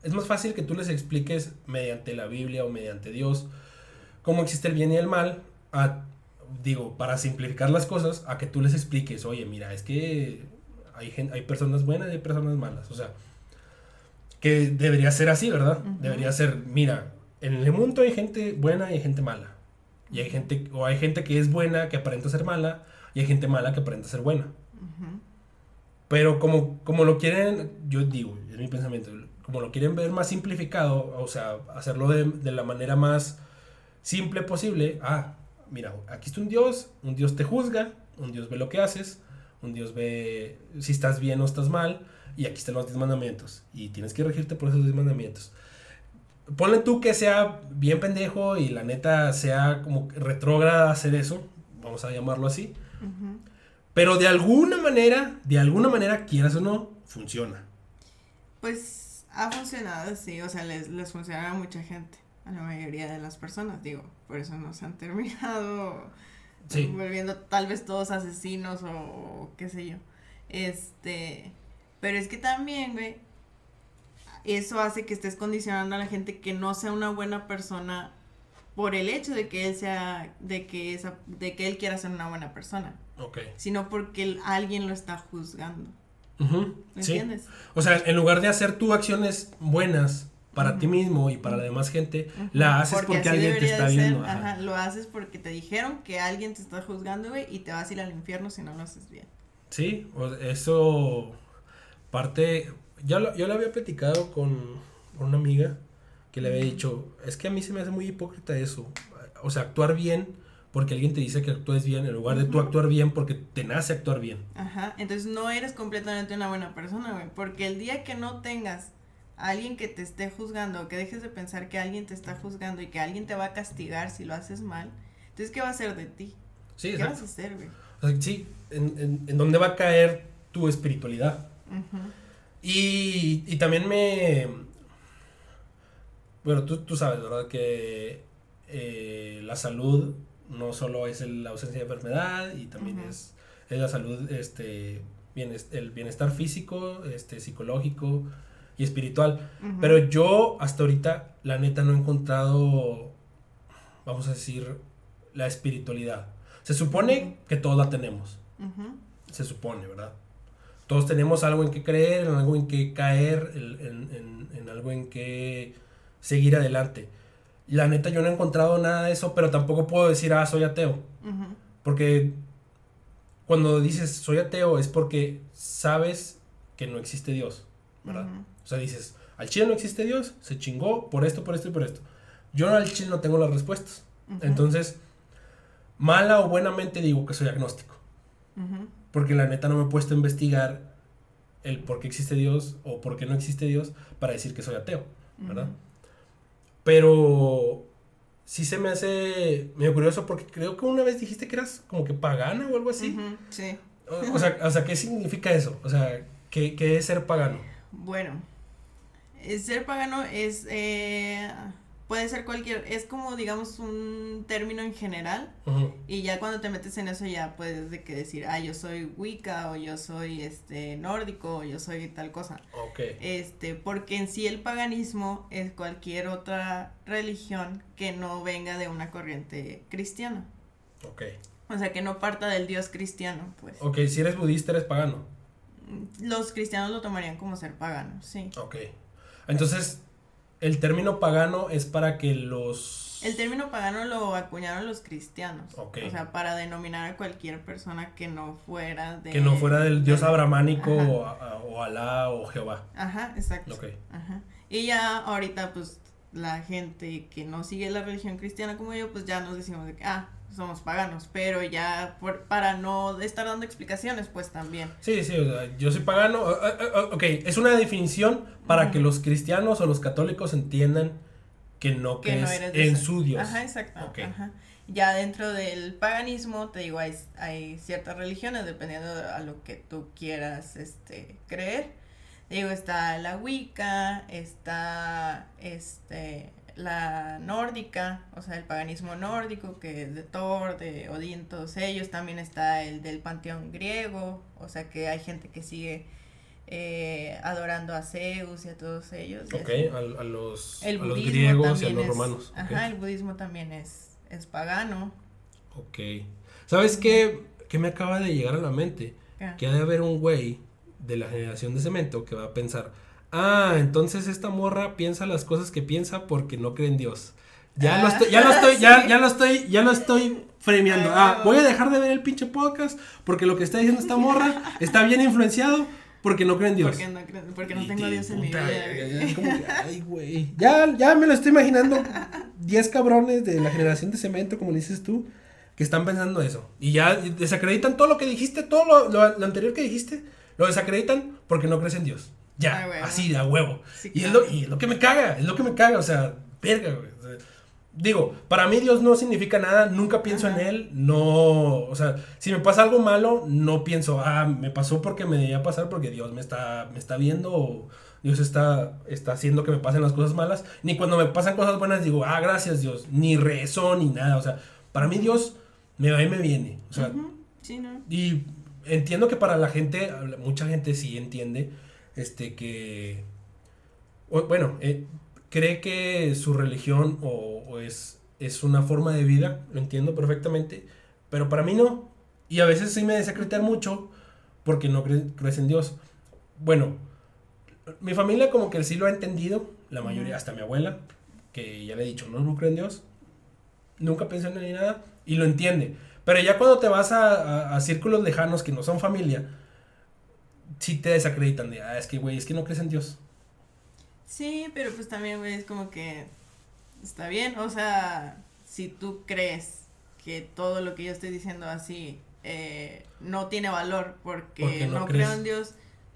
es más fácil que tú les expliques mediante la Biblia o mediante Dios cómo existe el bien y el mal, a, digo, para simplificar las cosas, a que tú les expliques, oye, mira, es que hay, hay personas buenas y hay personas malas, o sea, que debería ser así, ¿verdad? Debería ser, mira, en el mundo hay gente buena y hay gente mala. Y hay gente, o hay gente que es buena que aparenta ser mala, y hay gente mala que aparenta ser buena. Pero como, como lo quieren, yo digo, es mi pensamiento, como lo quieren ver más simplificado, o sea, hacerlo de, de la manera más simple posible, ah, mira, aquí está un Dios, un Dios te juzga, un Dios ve lo que haces, un Dios ve si estás bien o estás mal, y aquí están los 10 mandamientos, y tienes que regirte por esos 10 mandamientos. Ponle tú que sea bien pendejo y la neta sea como retrógrada hacer eso, vamos a llamarlo así. Pero de alguna manera, de alguna manera, quieras o no, funciona. Pues ha funcionado, sí, o sea, les, les funciona a mucha gente, a la mayoría de las personas, digo, por eso no se han terminado volviendo tal vez todos asesinos o, qué sé yo. Este, pero es que también, güey, eso hace que estés condicionando a la gente que no sea una buena persona por el hecho de que él sea, de que esa, de que él quiera ser una buena persona. Ok. Sino porque el- alguien lo está juzgando. Ujú, ¿Me sí. entiendes? O sea, en lugar de hacer tú acciones buenas para ti mismo y para la demás gente, la haces porque, alguien te está viendo. ajá. Ajá, lo haces porque te dijeron que alguien te está juzgando, güey, y te vas a ir al infierno si no lo haces bien. Sí, o- eso parte, ya lo, yo lo había platicado con una amiga que le había dicho, es que a mí se me hace muy hipócrita eso, o sea, actuar bien porque alguien te dice que actúes bien en lugar de tú actuar bien porque te nace actuar bien. Ajá, entonces no eres completamente una buena persona, güey, porque el día que no tengas a alguien que te esté juzgando que dejes de pensar que alguien te está juzgando y que alguien te va a castigar si lo haces mal, entonces ¿qué va a hacer de ti? Sí, ¿Qué vas exacto. a hacer, güey? O sea, sí, en, en, en dónde va a caer tu espiritualidad. Ujú. Y, y también me... Bueno, tú, tú sabes, ¿verdad? Que eh, la salud no solo es el- la ausencia de enfermedad y también es, es la salud, este, bienes- el bienestar físico, este, psicológico y espiritual. Pero yo hasta ahorita, la neta, no he encontrado, vamos a decir, la espiritualidad. Se supone que todos la tenemos se supone, ¿verdad? Todos tenemos algo en que creer, en algo en que caer, en- en- en algo en que seguir adelante. La neta, yo no he encontrado nada de eso, pero tampoco puedo decir, ah, soy ateo. Porque cuando dices soy ateo es porque sabes que no existe Dios, ¿verdad? O sea, dices, al chile no existe Dios, se chingó por esto, por esto y por esto. Yo al chile no tengo las respuestas. Entonces, mala o buenamente digo que soy agnóstico. Porque la neta no me he puesto a investigar el por qué existe Dios o por qué no existe Dios para decir que soy ateo, ¿verdad? Pero sí se me hace medio curioso porque creo que una vez dijiste que eras como que pagana o algo así. Sí. o, o sea, o sea, ¿qué significa eso? O sea, ¿qué, qué es ser pagano? Bueno, ser pagano es, eh, puede ser cualquier, es como digamos un término en general y ya cuando te metes en eso ya puedes de que decir, ah, yo soy Wicca o yo soy este nórdico o yo soy tal cosa. Ok. Este, porque en sí el paganismo es cualquier otra religión que no venga de una corriente cristiana. Ok. O sea, que no parta del dios cristiano, pues. Ok, si eres budista eres pagano. Los cristianos lo tomarían como ser pagano, sí. Ok. Entonces, el término pagano es para que los... El término pagano lo acuñaron los cristianos. Ok. O sea, para denominar a cualquier persona que no fuera de... Que no fuera del dios abramánico o, o Alá o Jehová. Ajá, exacto. Ok. Ajá. Y ya ahorita, pues, la gente que no sigue la religión cristiana como yo, pues ya nos decimos de que, ah, somos paganos. Pero ya, por, para no estar dando explicaciones, pues también. Sí, sí, o sea, yo soy pagano. Ok, es una definición para que los cristianos o los católicos entiendan que no Que crees no eres de en su Dios. Ajá, exacto. Ok. Ajá. Ya dentro del paganismo, te digo, hay, hay ciertas religiones, dependiendo de a lo que tú quieras este, creer. Te digo, está la Wicca, está este, la nórdica, o sea, el paganismo nórdico, que es de Thor, de Odín, todos ellos. También está el del panteón griego, o sea, que hay gente que sigue eh, adorando a Zeus y a todos ellos. Ok, a, a los, El a los budismo griegos y a los es- romanos. Ajá, el budismo también es, es pagano. Ok. ¿Sabes qué, qué me acaba de llegar a la mente? Ah, Que ha de haber un güey de la generación de cemento que va a pensar, ah, entonces esta morra piensa las cosas que piensa porque no cree en Dios. Ya lo Ah, estoy, ya lo estoy, ya, sí. ya lo estoy, ya lo estoy. Ah, voy a dejar de ver el pinche podcast porque lo que está diciendo esta morra está bien influenciado porque no cree en Dios. Porque no, porque tengo a Dios en mi puta, vida. ya- ya- como que, ay, güey. Ya, ya me lo estoy imaginando. 10 cabrones de la generación de cemento, como dices tú, que están pensando eso. Y ya desacreditan todo lo que dijiste, todo lo, lo- lo anterior que dijiste, lo desacreditan porque no crees en Dios. Ya, Ah, así, a huevo. Sí, y, es lo, y es lo que me caga, es lo que me caga, o sea, verga, güey. O sea, digo, para mí Dios no significa nada, nunca pienso Ajá. en Él, no, o sea, si me pasa algo malo, no pienso, ah, me pasó porque me debía pasar porque Dios me está, me está viendo o Dios está, está haciendo que me pasen las cosas malas, ni cuando me pasan cosas buenas digo, ah, gracias Dios, ni rezo, ni nada, o sea, para mí Dios me va y me viene, o sea, Sí, ¿no? y entiendo que para la gente, mucha gente sí entiende, este, que, bueno, eh, cree que su religión o, es, es una forma de vida, lo entiendo perfectamente, pero para mí no. Y a veces sí me desacreditan mucho porque no crees en Dios. Bueno, mi familia como que sí lo ha entendido, la mayoría, hasta mi abuela, que ya le he dicho, no, no creo en Dios, nunca pensé en ni nada, y lo entiende. Pero ya cuando te vas a, círculos lejanos que no son familia, sí te desacreditan de, ah, es que, güey, es que no crees en Dios. Sí, pero pues también, güey, es como que está bien, o sea, si tú crees que todo lo que yo estoy diciendo así eh, no tiene valor porque, no, creo en Dios,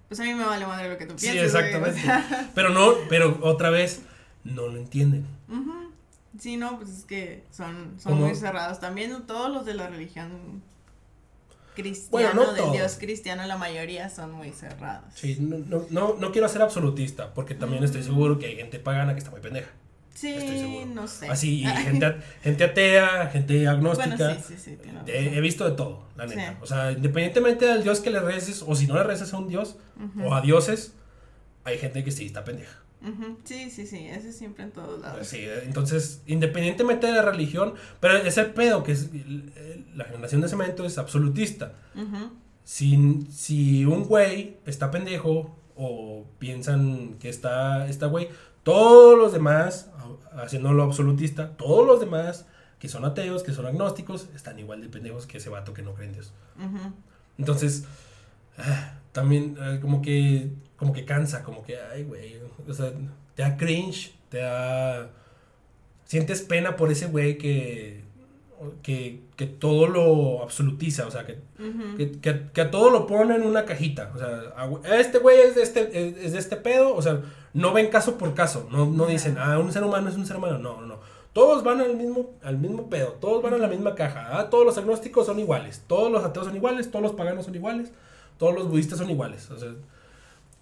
pues a mí me vale madre lo que tú piensas. Sí, exactamente. pero no, pero otra vez, no lo entienden. Sí, no, pues es que son, son muy cerrados. También todos los de la religión cristiana, bueno, del Dios cristiano, la mayoría son muy cerrados. Sí, no, no, no, quiero ser absolutista, porque también estoy seguro que hay gente pagana que está muy pendeja. Sí, no sé. Así, gente, gente atea, gente agnóstica. sí, sí, sí, he, visto de todo, la neta. O sea, independientemente del dios que le reces, o si no le reces a un dios, o a dioses, hay gente que sí está pendeja. Sí, sí, sí, eso es siempre en todos lados. Sí, entonces, independientemente de la religión, pero ese pedo que es la generación de cemento es absolutista. si, si un güey está pendejo o piensan que está, está güey, todos los demás, haciéndolo absolutista, todos los demás que son ateos, que son agnósticos, están igual de pendejos que ese vato que no creen en Dios. Entonces, ah, también eh, como que como que cansa, como que, ay, güey, o sea, te da cringe, te da... Sientes pena por ese güey que, que, que todo lo absolutiza, o sea, que, que, que, a todo lo pone en una cajita. O sea, este güey es de este, es, de este pedo, o sea, no ven caso por caso, no, no dicen, ah, un ser humano es un ser humano, no, no, no. Todos van al mismo, al mismo pedo, todos van a la misma caja. Ah, todos los agnósticos son iguales, todos los ateos son iguales, todos los paganos son iguales, todos los budistas son iguales. O sea,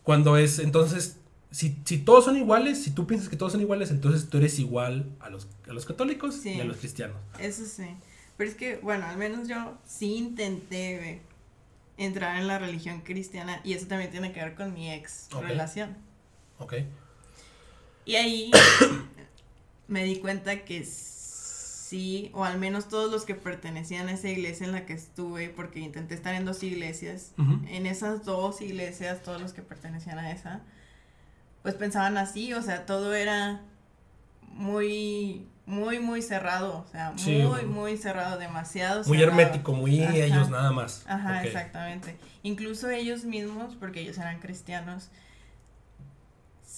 cuando es, entonces, si, si, todos son iguales, si tú piensas que todos son iguales, entonces tú eres igual a los, a los católicos y a los cristianos. Eso sí. Pero es que, bueno, al menos yo sí intenté entrar en la religión cristiana y eso también tiene que ver con mi ex relación. Ok. Y ahí me di cuenta que sí, o al menos todos los que pertenecían a esa iglesia en la que estuve, porque intenté estar en dos iglesias, en esas dos iglesias, todos los que pertenecían a esa, pues pensaban así, o sea, todo era muy, muy, muy cerrado, o sea, muy, muy cerrado, demasiado. Muy hermético, muy ellos nada más. Ajá, exactamente. Incluso ellos mismos, porque ellos eran cristianos,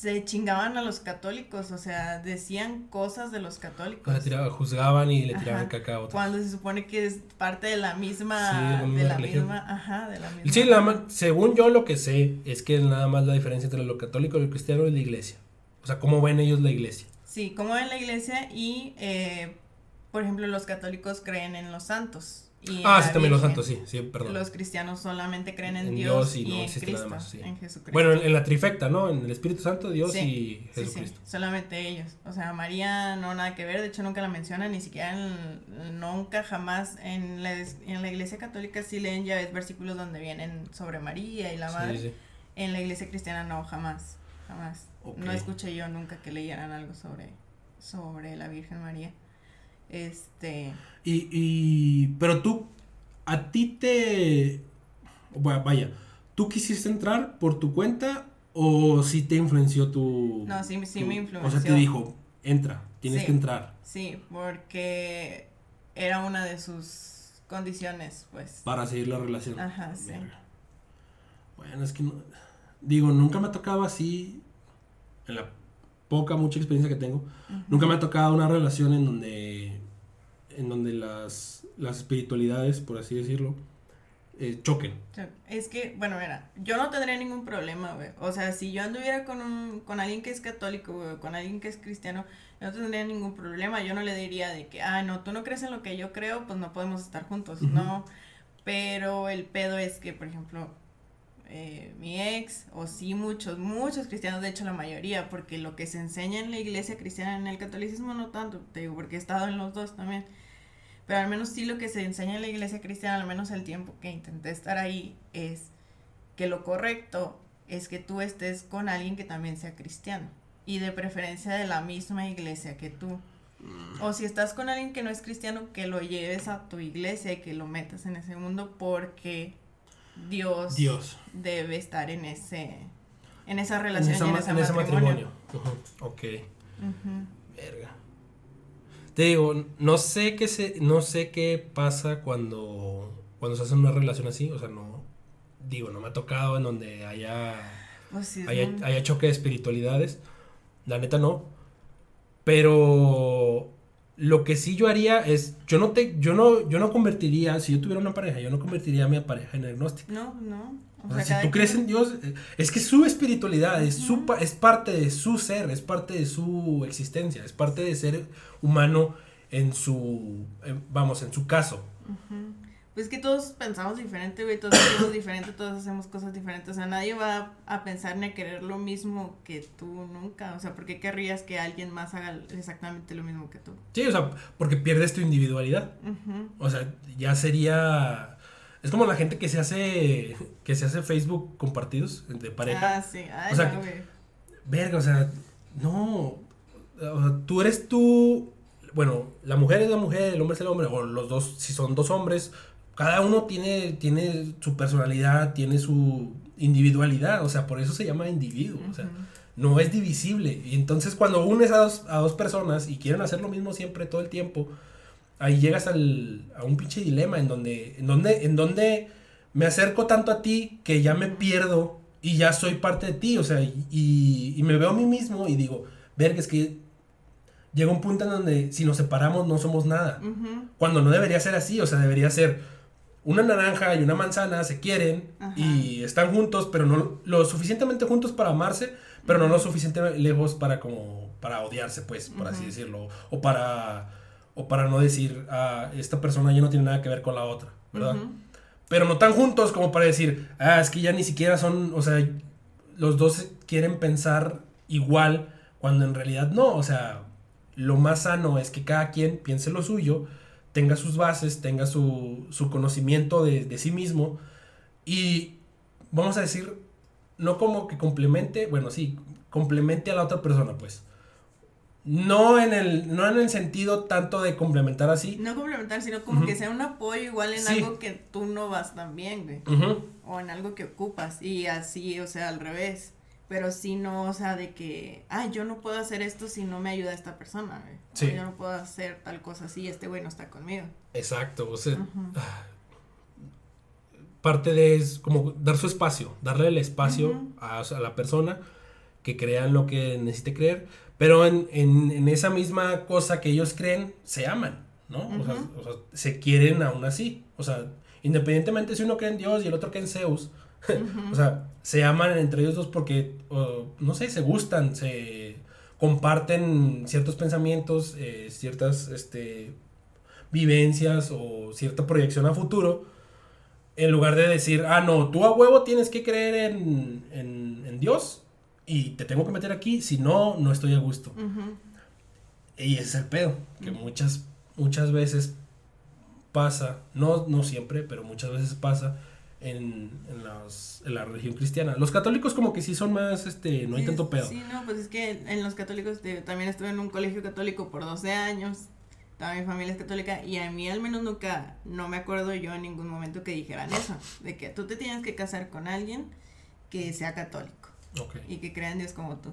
se chingaban a los católicos, o sea, decían cosas de los católicos. juzgaban y le tiraban caca a Cuando se supone que es parte de la misma, de la misma, ajá, de la misma. Sí, según yo lo que sé es que nada más la diferencia entre lo católico y lo cristiano es la iglesia. O sea, cómo ven ellos la iglesia. Sí, cómo ven la iglesia y, eh, por ejemplo, los católicos creen en los santos ah, sí, también los santos, sí, sí, perdón. Los cristianos solamente creen en, Dios, y, en Cristo, en Jesucristo. Bueno, en, la trifecta, ¿no? En el Espíritu Santo, Dios y Jesucristo. Sí, solamente ellos. O sea, María no nada que ver, de hecho nunca la mencionan, ni siquiera nunca jamás en la, en la iglesia católica sí leen ya ves versículos donde vienen sobre María y la madre. En la iglesia cristiana no, jamás, jamás. No escuché yo nunca que leyeran algo sobre, sobre la Virgen María. Este. Y, y. Pero tú. A ti te. Vaya. ¿Tú quisiste entrar por tu cuenta o si te influenció tu. No, sí, sí me influenció. O sea, te dijo, entra, tienes que entrar. Sí, porque era una de sus condiciones, pues. Para seguir la relación. Ajá, sí. Bueno, es que no, digo, nunca me ha tocado así, en la poca, mucha experiencia que tengo, nunca me ha tocado una relación en donde en donde las, las espiritualidades, por así decirlo, eh, choquen. Es que, bueno, mira, yo no tendría ningún problema, güey. O sea, si yo anduviera con, un, con alguien que es católico, güey, con alguien que es cristiano, no tendría ningún problema. Yo no le diría de que, ah, no, tú no crees en lo que yo creo, pues no podemos estar juntos. No. Pero el pedo es que, por ejemplo, eh, mi ex, o sí muchos, muchos cristianos, de hecho la mayoría, porque lo que se enseña en la iglesia cristiana, en el catolicismo no tanto, te digo, porque he estado en los dos también Pero al menos sí lo que se enseña en la iglesia cristiana, al menos el tiempo que intenté estar ahí, es que lo correcto es que tú estés con alguien que también sea cristiano. Y de preferencia de la misma iglesia que tú. Mm. O si estás con alguien que no es cristiano, que lo lleves a tu iglesia y que lo metas en ese mundo porque Dios, Dios. debe estar en ese en esa relación esa y en ese en ese matrimonio. Ok. Verga. Te digo, no sé qué se, no sé qué pasa cuando, cuando se hace una relación así. O sea, no. Digo, no me ha tocado en donde haya, Pues sí, haya, haya choque de espiritualidades. La neta no. Pero lo que sí yo haría es. Yo no te. Yo no, yo no convertiría. Si yo tuviera una pareja, yo no convertiría a mi pareja en agnóstica. No, no. O sea, si tú crees en Dios, eh, es que su espiritualidad es, su, es parte de su ser, es parte de su existencia, es parte de ser humano en su, en- vamos, en su caso. Ujú. Pues que todos pensamos diferente, güey, todos sentimos diferente, todos hacemos cosas diferentes, o sea, nadie va a pensar ni a querer lo mismo que tú nunca, o sea, ¿por qué querrías que alguien más haga exactamente lo mismo que tú? Sí, o sea, porque pierdes tu individualidad. O sea, ya sería... Es como la gente que se hace, que se hace Facebook compartidos de pareja. Ah, sí, ay, O sea, no, güey. Verga, o sea, no. O sea, tú eres tú. Bueno, la mujer es la mujer, el hombre es el hombre, o los dos, si son dos hombres, cada uno tiene, tiene su personalidad, tiene su individualidad, o sea, por eso se llama individuo, o sea, no es divisible. Y entonces cuando unes a dos, a dos personas y quieren hacer lo mismo siempre, todo el tiempo, ahí llegas al, a un pinche dilema en donde, en donde, en donde me acerco tanto a ti que ya me pierdo y ya soy parte de ti, o sea, y, y me veo a mí mismo y digo, verga, es que llega un punto en donde si nos separamos no somos nada. Cuando no debería ser así, o sea, debería ser una naranja y una manzana se quieren Ajá. y están juntos, pero no lo suficientemente juntos para amarse, pero no lo suficientemente lejos para como para odiarse, pues, por así decirlo, o para o para no decir, ah, esta persona ya no tiene nada que ver con la otra, ¿verdad? Pero no tan juntos como para decir, ah, es que ya ni siquiera son, o sea, los dos quieren pensar igual cuando en realidad no, o sea, lo más sano es que cada quien piense lo suyo, tenga sus bases, tenga su, su conocimiento de, de sí mismo y vamos a decir, no como que complemente, bueno, sí, complemente a la otra persona, pues. No en el, no en el sentido tanto de complementar así. No complementar, sino como que sea un apoyo igual en Sí. algo que tú no vas tan bien, güey. O en algo que ocupas y así, o sea, al revés. Pero si no, o sea, de que, ay, yo no puedo hacer esto si no me ayuda esta persona. O Sí. yo no puedo hacer tal cosa si este güey no está conmigo. Exacto, o sea, Ujú. parte de es como dar su espacio, darle el espacio a, a la persona que crean lo que necesite creer, pero en, en- en esa misma cosa que ellos creen, se aman, ¿no? o, sea, Ujú. o sea, se quieren aún así, o sea, independientemente si uno cree en Dios y el otro cree en Zeus, O sea, se aman entre ellos dos porque, no sé, se gustan, se comparten ciertos pensamientos, eh, ciertas este, vivencias o cierta proyección a futuro, en lugar de decir, ah, no, tú a huevo tienes que creer en, en- en Dios y te tengo que meter aquí, si no, no estoy a gusto. Y ese es el pedo, que muchas, muchas veces pasa, no, no siempre, pero muchas veces pasa en, en, las- en la religión cristiana. Los católicos como que sí son más, este, no hay Sí, tanto pedo. Sí, no, pues es que en los católicos te- también estuve en un colegio católico por 12 años. Toda mi familia es católica y a mí al menos nunca, no me acuerdo yo en ningún momento que dijeran eso, de que tú te tienes que casar con alguien que sea católico Ok. y que crea en Dios como tú.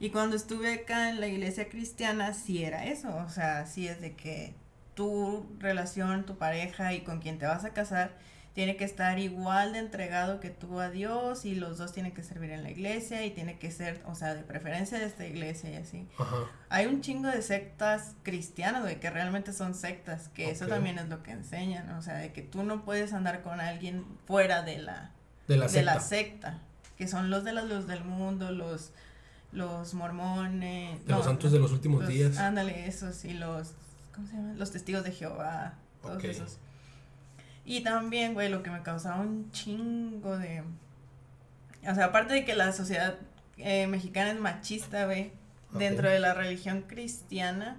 Y cuando estuve acá en la iglesia cristiana, sí era eso, o sea, sí es de que tu relación, tu pareja y con quien te vas a casar tiene que estar igual de entregado que tú a Dios y los dos tienen que servir en la iglesia y tiene que ser, o sea, de preferencia de esta iglesia y así. Ajá. Hay un chingo de sectas cristianas, güey, que realmente son sectas, que eso también es lo que enseñan, o sea, de que tú no puedes andar con alguien fuera de la, De la de secta. la secta, que son los de la luz del mundo, los, los mormones. De los santos de los últimos los- días. Ándale, esos, y los, ¿cómo se llaman? Los testigos de Jehová, todos esos. Y también, güey, lo que me causaba un chingo de... O sea, aparte de que la sociedad eh, mexicana es machista, güey, dentro de la religión cristiana,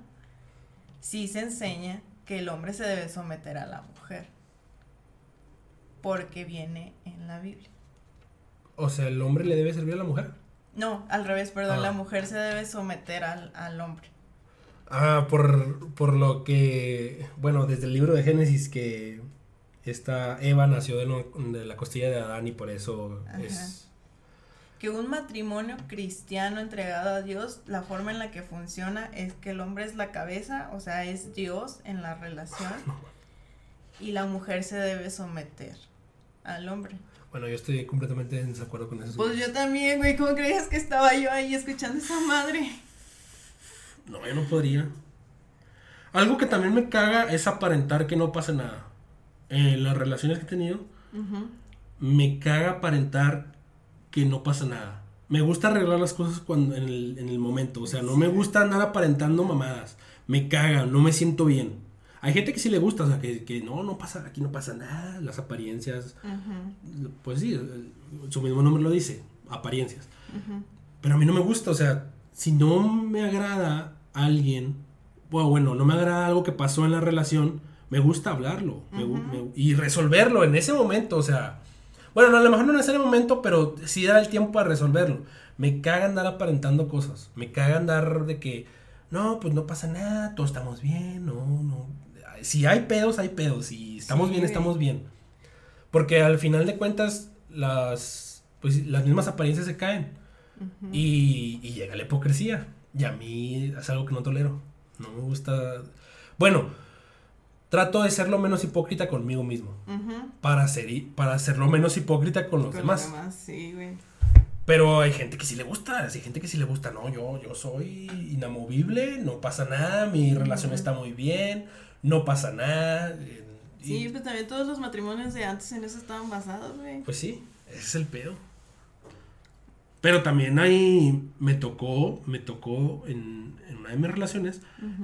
sí se enseña que el hombre se debe someter a la mujer. Porque viene en la Biblia. O sea, ¿el hombre le debe servir a la mujer? No, al revés, perdón, Ah. la mujer se debe someter al, al hombre. Ah, por, por lo que, bueno, desde el libro de Génesis que esta Eva nació de, la costilla de Adán y por eso Ajá. es... Que un matrimonio cristiano entregado a Dios, la forma en la que funciona es que el hombre es la cabeza, o sea, es Dios en la relación, y la mujer se debe someter al hombre. Bueno, yo estoy completamente en desacuerdo con eso. Pues yo también, güey, ¿cómo creías que estaba yo ahí escuchando esa madre? No, yo no podría. Algo que también me caga es aparentar que no pasa nada. En las relaciones que he tenido, Ujú. me caga aparentar que no pasa nada. Me gusta arreglar las cosas cuando en el, en el momento. O sea, no me gusta andar aparentando mamadas. Me caga, no me siento bien. Hay gente que sí le gusta, o sea, que, que no, no pasa, aquí no pasa nada, las apariencias. Ujú, Pues sí, su mismo nombre lo dice, apariencias. ujú. Pero a mí no me gusta, o sea, si no me agrada alguien, bueno, bueno, no me agrada algo que pasó en la relación, me gusta hablarlo me- y resolverlo en ese momento, o sea, bueno, no, a lo mejor no en ese momento, pero sí dar el tiempo para resolverlo. Me caga andar aparentando cosas, me caga andar de que, no, pues no pasa nada, todos estamos bien, no, no. Si hay pedos, hay pedos, si estamos Sí, bien, estamos bien. Porque al final de cuentas, las, pues, las mismas apariencias se caen. Y, y llega la hipocresía. Y a mí es algo que no tolero. No me gusta. Bueno, trato de ser lo menos hipócrita conmigo mismo. Ujú. Para, ser, para ser lo menos hipócrita con los Con demás. los demás, sí, güey. Pero hay gente que sí le gusta. Hay gente que sí le gusta. No, yo, yo soy inamovible. No pasa nada. Mi relación está muy bien. No pasa nada. eh, y- Sí, pues también todos los matrimonios de antes en eso estaban basados, güey. Pues sí, ese es el pedo. Pero también ahí me tocó, me tocó en, en una de mis relaciones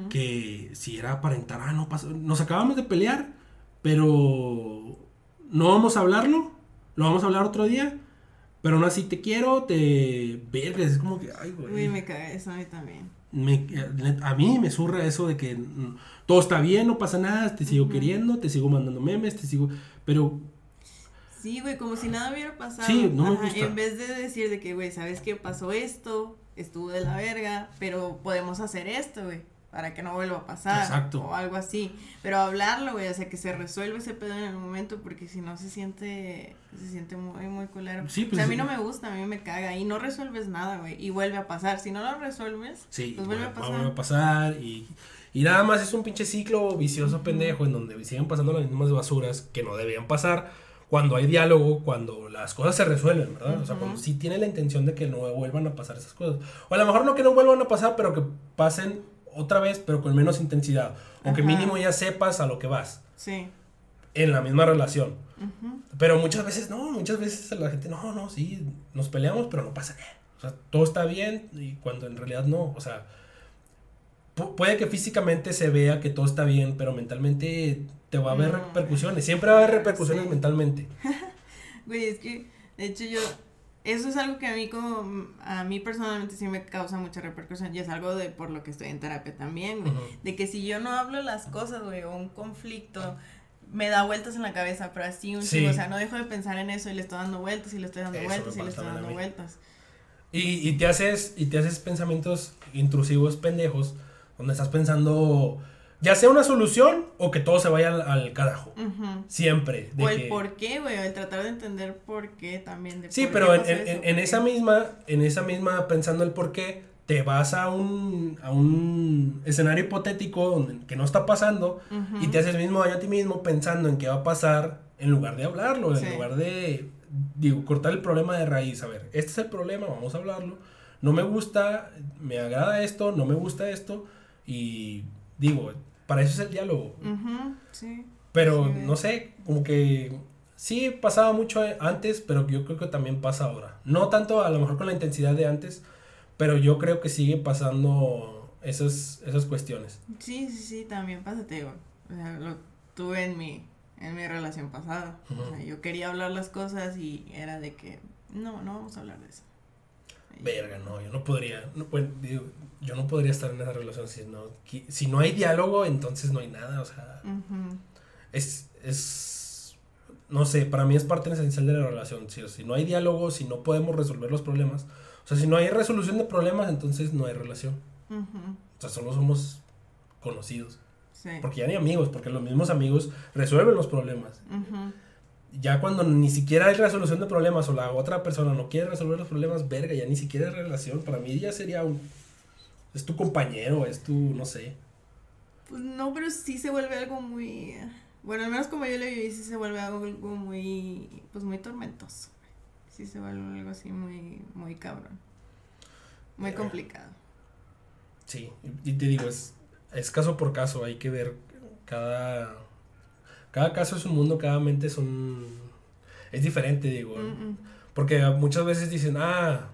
que si era aparentar, ah, no pasa, nos acabamos de pelear, pero no vamos a hablarlo, lo vamos a hablar otro día, pero aún así te quiero, te vergas, es como que, ay, Uy, güey. me caga eso a mí también. Me- a mí me surra eso de que mm, todo está bien, no pasa nada, te sigo queriendo, te sigo mandando memes, te sigo, pero Sí, güey, como si nada hubiera pasado. Sí, no me Ajá, gusta. En vez de decir de que, güey, ¿sabes qué? Pasó esto, estuvo de la verga, pero podemos hacer esto, güey, para que no vuelva a pasar. Exacto. O algo así. Pero hablarlo, güey, o sea, que se resuelve ese pedo en el momento, porque si no se siente, se siente muy, muy culero. Sí, o pues, sea, a mí no me gusta, a mí me caga. Y no resuelves nada, güey, y vuelve a pasar. Si no lo resuelves, Sí, pues vuelve a pasar. vuelve a pasar y, y nada más es un pinche ciclo vicioso pendejo en donde siguen pasando las mismas basuras que no debían pasar cuando hay diálogo, cuando las cosas se resuelven, ¿verdad? O sea, cuando sí tiene la intención de que no vuelvan a pasar esas cosas. O a lo mejor no que no vuelvan a pasar, pero que pasen otra vez, pero con menos intensidad. O que mínimo ya sepas a lo que vas Sí. en la misma relación. Pero muchas veces no, muchas veces la gente, no, no, sí, nos peleamos, pero no pasa nada. O sea, todo está bien y cuando en realidad no. O sea, puede que físicamente se vea que todo está bien, pero mentalmente te va a haber No. repercusiones. Siempre va a haber repercusiones Sí. mentalmente. Güey, es que, de hecho, yo, eso es algo que a mí como, a mí personalmente sí me causa mucha repercusión y es algo de por lo que estoy en terapia también, güey. De que si yo no hablo las cosas, güey, o un conflicto, me da vueltas en la cabeza, pero así un Sí. chingo, o sea, no dejo de pensar en eso y le estoy dando vueltas y le estoy dando Eso vueltas y le estoy dando vueltas. Y, y te haces, y te haces pensamientos intrusivos pendejos, donde estás pensando, ya sea una solución o que todo se vaya al, al carajo. Siempre. de O el que- por qué, güey, el tratar de entender por qué también. De Sí, por pero en, en- eso, en- esa misma, en esa misma, pensando el por qué, te vas a un, a un escenario hipotético donde, que no está pasando y te haces mismo daño a ti mismo pensando en qué va a pasar en lugar de hablarlo, Sí. en lugar de, digo, cortar el problema de raíz. A ver, este es el problema, vamos a hablarlo. No me gusta, me agrada esto, no me gusta esto y digo, para eso es el diálogo. Ujú, sí. Pero Sí, no sé, como que sí pasaba mucho antes, pero yo creo que también pasa ahora. No tanto a lo mejor con la intensidad de antes, pero yo creo que sigue pasando esas, esas cuestiones. Sí, sí, sí, también pasa, te digo. O sea, lo tuve en mi, en mi relación pasada. O sea, yo quería hablar las cosas y era de que, no, no vamos a hablar de eso. Verga, no, yo no podría. No, bueno, digo, yo no podría estar en esa relación si no, si no hay diálogo, entonces no hay nada, o sea. Es, es. No sé, para mí es parte esencial de la relación. Si, si no hay diálogo, si no podemos resolver los problemas, o sea, si no hay resolución de problemas, entonces no hay relación. O sea, solo somos conocidos. Sí. Porque ya ni amigos, porque los mismos amigos resuelven los problemas. Ya cuando ni siquiera hay resolución de problemas o la otra persona no quiere resolver los problemas, verga, ya ni siquiera es relación. Para mí ya sería un... Es tu compañero, es tu, no sé. Pues no, pero sí se vuelve algo muy... Bueno, al menos como yo le viví, sí se vuelve algo muy... Pues muy tormentoso. Sí se vuelve algo así muy, muy cabrón. Muy complicado. Sí, y te digo, es, es caso por caso, hay que ver cada cada caso es un mundo, cada mente es un... Es diferente, digo. Porque muchas veces dicen, ah,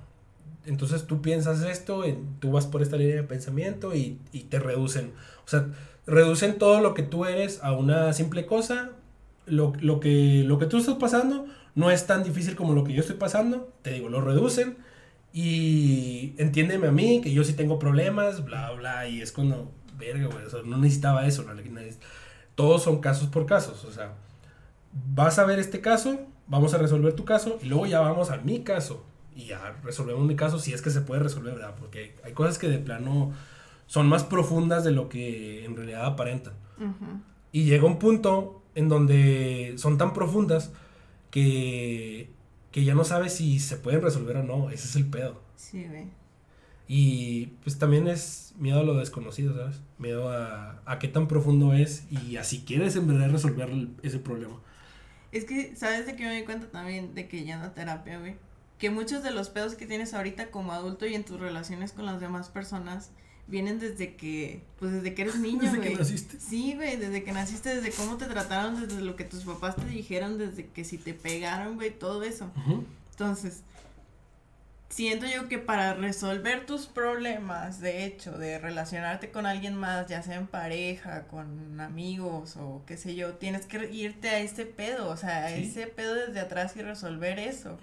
entonces tú piensas esto, tú vas por esta línea de pensamiento y, y te reducen. O sea, reducen todo lo que tú eres a una simple cosa. Lo, lo, que, lo que tú estás pasando no es tan difícil como lo que yo estoy pasando. Te digo, lo reducen. Y entiéndeme a mí, que yo sí tengo problemas, bla, bla. Y es cuando, verga, güey, no necesitaba eso. No, todos son casos por casos. O sea, vas a ver este caso, vamos a resolver tu caso y luego ya vamos a mi caso. Y ya resolvemos mi caso si es que se puede resolver, ¿verdad? Porque hay cosas que de plano son más profundas de lo que en realidad aparentan. Y llega un punto en donde son tan profundas que, que ya no sabes si se pueden resolver o no. Ese es el pedo. Sí, güey. Y pues también es miedo a lo desconocido, ¿sabes? Miedo a, a qué tan profundo es y a si quieres en verdad resolver ese problema. Es que, ¿sabes de qué me doy cuenta también? De que ya no terapia, güey. Que muchos de los pedos que tienes ahorita como adulto y en tus relaciones con las demás personas vienen desde que, pues desde que eres niño, Desde que naciste. Sí, güey, desde que naciste, desde cómo te trataron, desde lo que tus papás te dijeron, desde que si te pegaron, güey, todo eso. Entonces, siento yo que para resolver tus problemas, de hecho, de relacionarte con alguien más, ya sea en pareja, con amigos o qué sé yo, tienes que irte a ese pedo, o sea, a ese pedo desde atrás y resolver eso.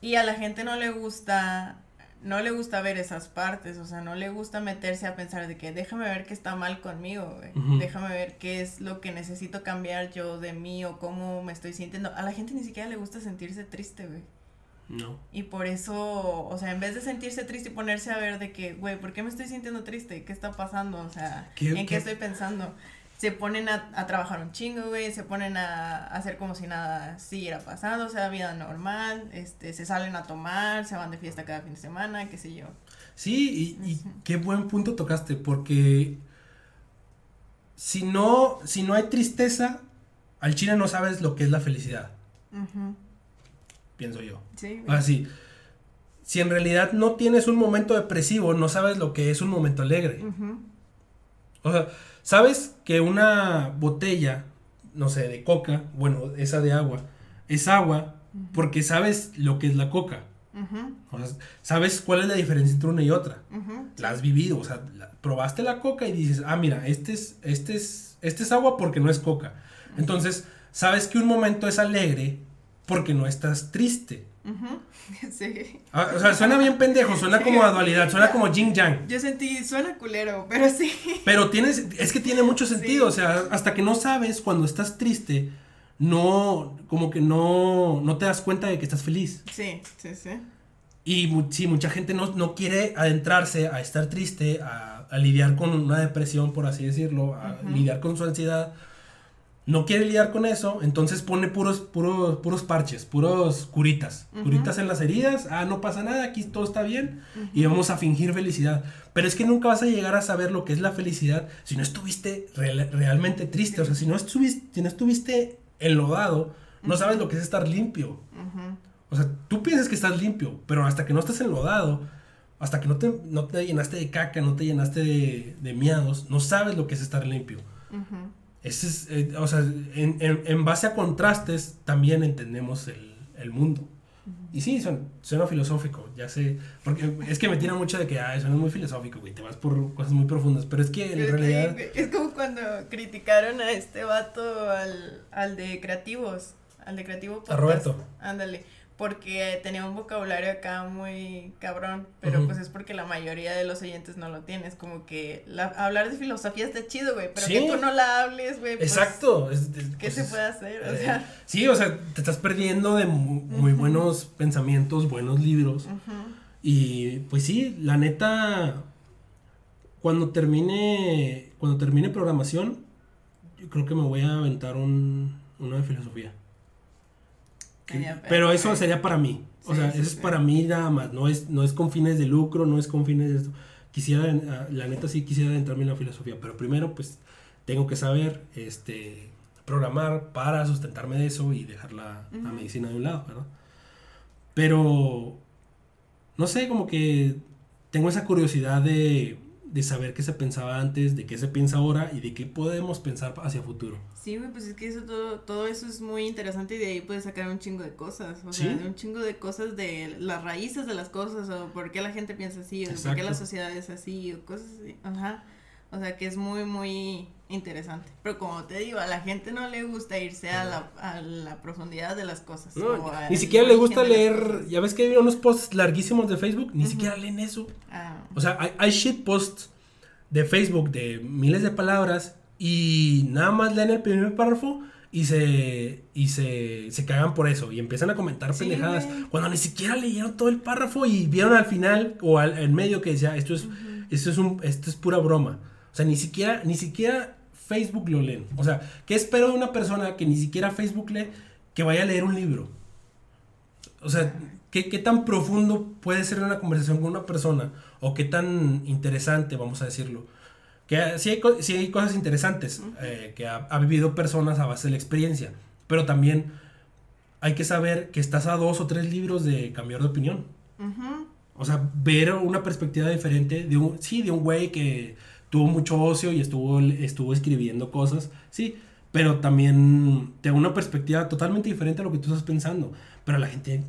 Y a la gente no le gusta, no le gusta ver esas partes, o sea, no le gusta meterse a pensar de que déjame ver qué está mal conmigo, déjame ver qué es lo que necesito cambiar yo de mí o cómo me estoy sintiendo. A la gente ni siquiera le gusta sentirse triste, güey. No. Y por eso, o sea, en vez de sentirse triste y ponerse a ver de que, güey, ¿por qué me estoy sintiendo triste? ¿Qué está pasando? O sea, ¿en qué, estoy pensando? Se ponen a, trabajar un chingo, güey, se ponen a, hacer como si nada siguiera pasando, o sea, vida normal, este, se salen a tomar, se van de fiesta cada fin de semana, qué sé yo. Sí, y, qué buen punto tocaste, porque si no, si no hay tristeza, al chile no sabes lo que es la felicidad pienso yo. Sí. Así. Si en realidad no tienes un momento depresivo, no sabes lo que es un momento alegre. O sea, sabes que una botella, no sé, de coca, bueno, esa de agua, es agua porque sabes lo que es la coca. o sea, sabes cuál es la diferencia entre una y otra. La has vivido, o sea, probaste la coca y dices, ah, mira, este es, este es, este es agua porque no es coca. Entonces, sabes que un momento es alegre porque no estás triste. Sí. Ah, o sea, suena bien pendejo, suena como a dualidad, suena como yin yang. Yo sentí, suena culero, pero sí. Pero tienes, es que tiene mucho sentido, o sea, hasta que no sabes cuando estás triste, no, como que no, no te das cuenta de que estás feliz. Sí, sí, sí. Y sí, mucha gente no, no, quiere adentrarse a estar triste, a, a, lidiar con una depresión, por así decirlo, a lidiar con su ansiedad no quiere lidiar con eso, entonces pone puros, puros, puros parches, puros curitas, curitas en las heridas, ah, no pasa nada, aquí todo está bien y vamos a fingir felicidad. Pero es que nunca vas a llegar a saber lo que es la felicidad si no estuviste realmente triste, o sea, si no estuviste, si no estuviste enlodado, no sabes lo que es estar limpio. O sea, tú piensas que estás limpio, pero hasta que no estás enlodado, hasta que no te, no te llenaste de caca, no te llenaste de, de miados, no sabes lo que es estar limpio. Ese es, eh, o sea, en, en, base a contrastes también entendemos el, el mundo. Y sí, suena, filosófico, ya sé, porque es que me tiene mucho de que, suena muy filosófico, güey, te vas por cosas muy profundas, pero es que en realidad... Es como cuando criticaron a este vato, al, al de creativos, al de creativo A Roberto. Ándale, porque tenía un vocabulario acá muy cabrón, pero pues es porque la mayoría de los oyentes no lo tienes, como que la- hablar de filosofía está chido, güey, pero que Sí. tú no la hables, güey, pues, Exacto. es- es- ¿qué pues, se puede hacer? O eh, sea, sí, o sea, te estás perdiendo de mu- muy buenos pensamientos, buenos libros. Y pues sí, la neta, cuando termine, cuando termine programación, yo creo que me voy a aventar un, uno de filosofía. Pero eso sería para mí. O Sí, sea, sí, eso es sí. para mí nada más. No es, no es con fines de lucro, no es con fines de esto. Quisiera, ah, la neta sí quisiera adentrarme en la filosofía. Pero primero, pues, tengo que saber, este, programar para sustentarme de eso y dejar la, la medicina de un lado, ¿verdad? Pero, no sé, como que tengo esa curiosidad de, de saber qué se pensaba antes, de qué se piensa ahora y de qué podemos pensar hacia futuro. Sí, pues es que eso todo, todo eso es muy interesante y de ahí puedes sacar un chingo de cosas, o Sí. sea, de un chingo de cosas de las raíces de las cosas o por qué la gente piensa así o por qué la sociedad es así o cosas así, ajá, o sea que es muy, muy interesante, pero como te digo, a la gente no le gusta irse a la, a la profundidad de las cosas. No, ni siquiera le gusta leer, ya ves que hay unos posts larguísimos de Facebook, ni siquiera leen eso. Ah, O sea, hay, hay shit posts de Facebook de miles de palabras y nada más leen el primer párrafo y se y se, se cagan por eso y empiezan a comentar Sí, pendejadas güey. cuando ni siquiera leyeron todo el párrafo y vieron al final o al en medio que decía esto es esto es un esto es pura broma. O sea, ni siquiera ni siquiera Facebook lo leen. O sea, ¿qué espero de una persona que ni siquiera Facebook lee que vaya a leer un libro? O sea, ¿qué, qué tan profundo puede ser una conversación con una persona? O qué tan interesante, vamos a decirlo. Que sí hay, sí hay cosas interesantes eh, que ha, ha vivido personas a base de la experiencia. Pero también hay que saber que estás a dos o tres libros de cambiar de opinión. O sea, ver una perspectiva diferente de un, sí, de un güey que tuvo mucho ocio y estuvo, estuvo escribiendo cosas, sí, pero también te da una perspectiva totalmente diferente a lo que tú estás pensando. Pero la gente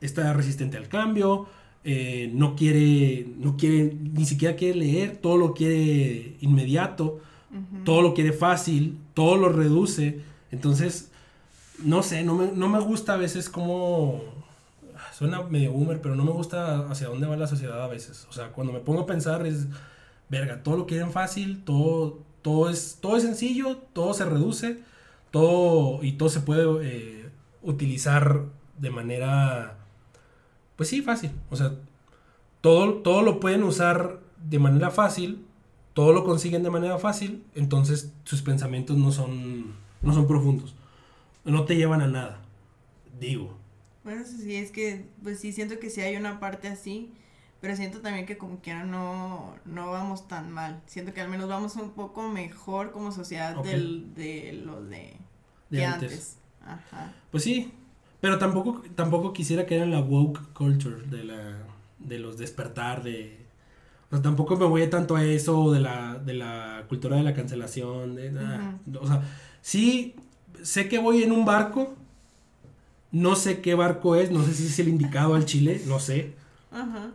está resistente al cambio, eh, no quiere, no quiere, ni siquiera quiere leer, todo lo quiere inmediato, todo lo quiere fácil, todo lo reduce. Entonces, no sé, no me, no me gusta a veces como... Suena medio boomer, pero no me gusta hacia dónde va la sociedad a veces. O sea, cuando me pongo a pensar es, verga, todo lo quieren fácil, todo, todo, es, todo es sencillo, todo se reduce, todo y todo se puede eh, utilizar de manera, pues sí, fácil. O sea, todo, todo lo pueden usar de manera fácil, todo lo consiguen de manera fácil, entonces sus pensamientos no son, no son profundos, no te llevan a nada, digo. Bueno, sí, es que, pues sí, siento que sí hay una parte así, pero siento también que como quiera no, no vamos tan mal. Siento que al menos vamos un poco mejor como sociedad Ok. del, de lo de, De que antes. antes. Ajá. Pues sí, pero tampoco, tampoco quisiera caer en la woke culture de la de los despertar de o sea, tampoco me voy tanto a eso de la de la cultura de la cancelación, de nada. O sea, sí sé que voy en un barco, no sé qué barco es, no sé si es el indicado al Chile, no sé, Ajá.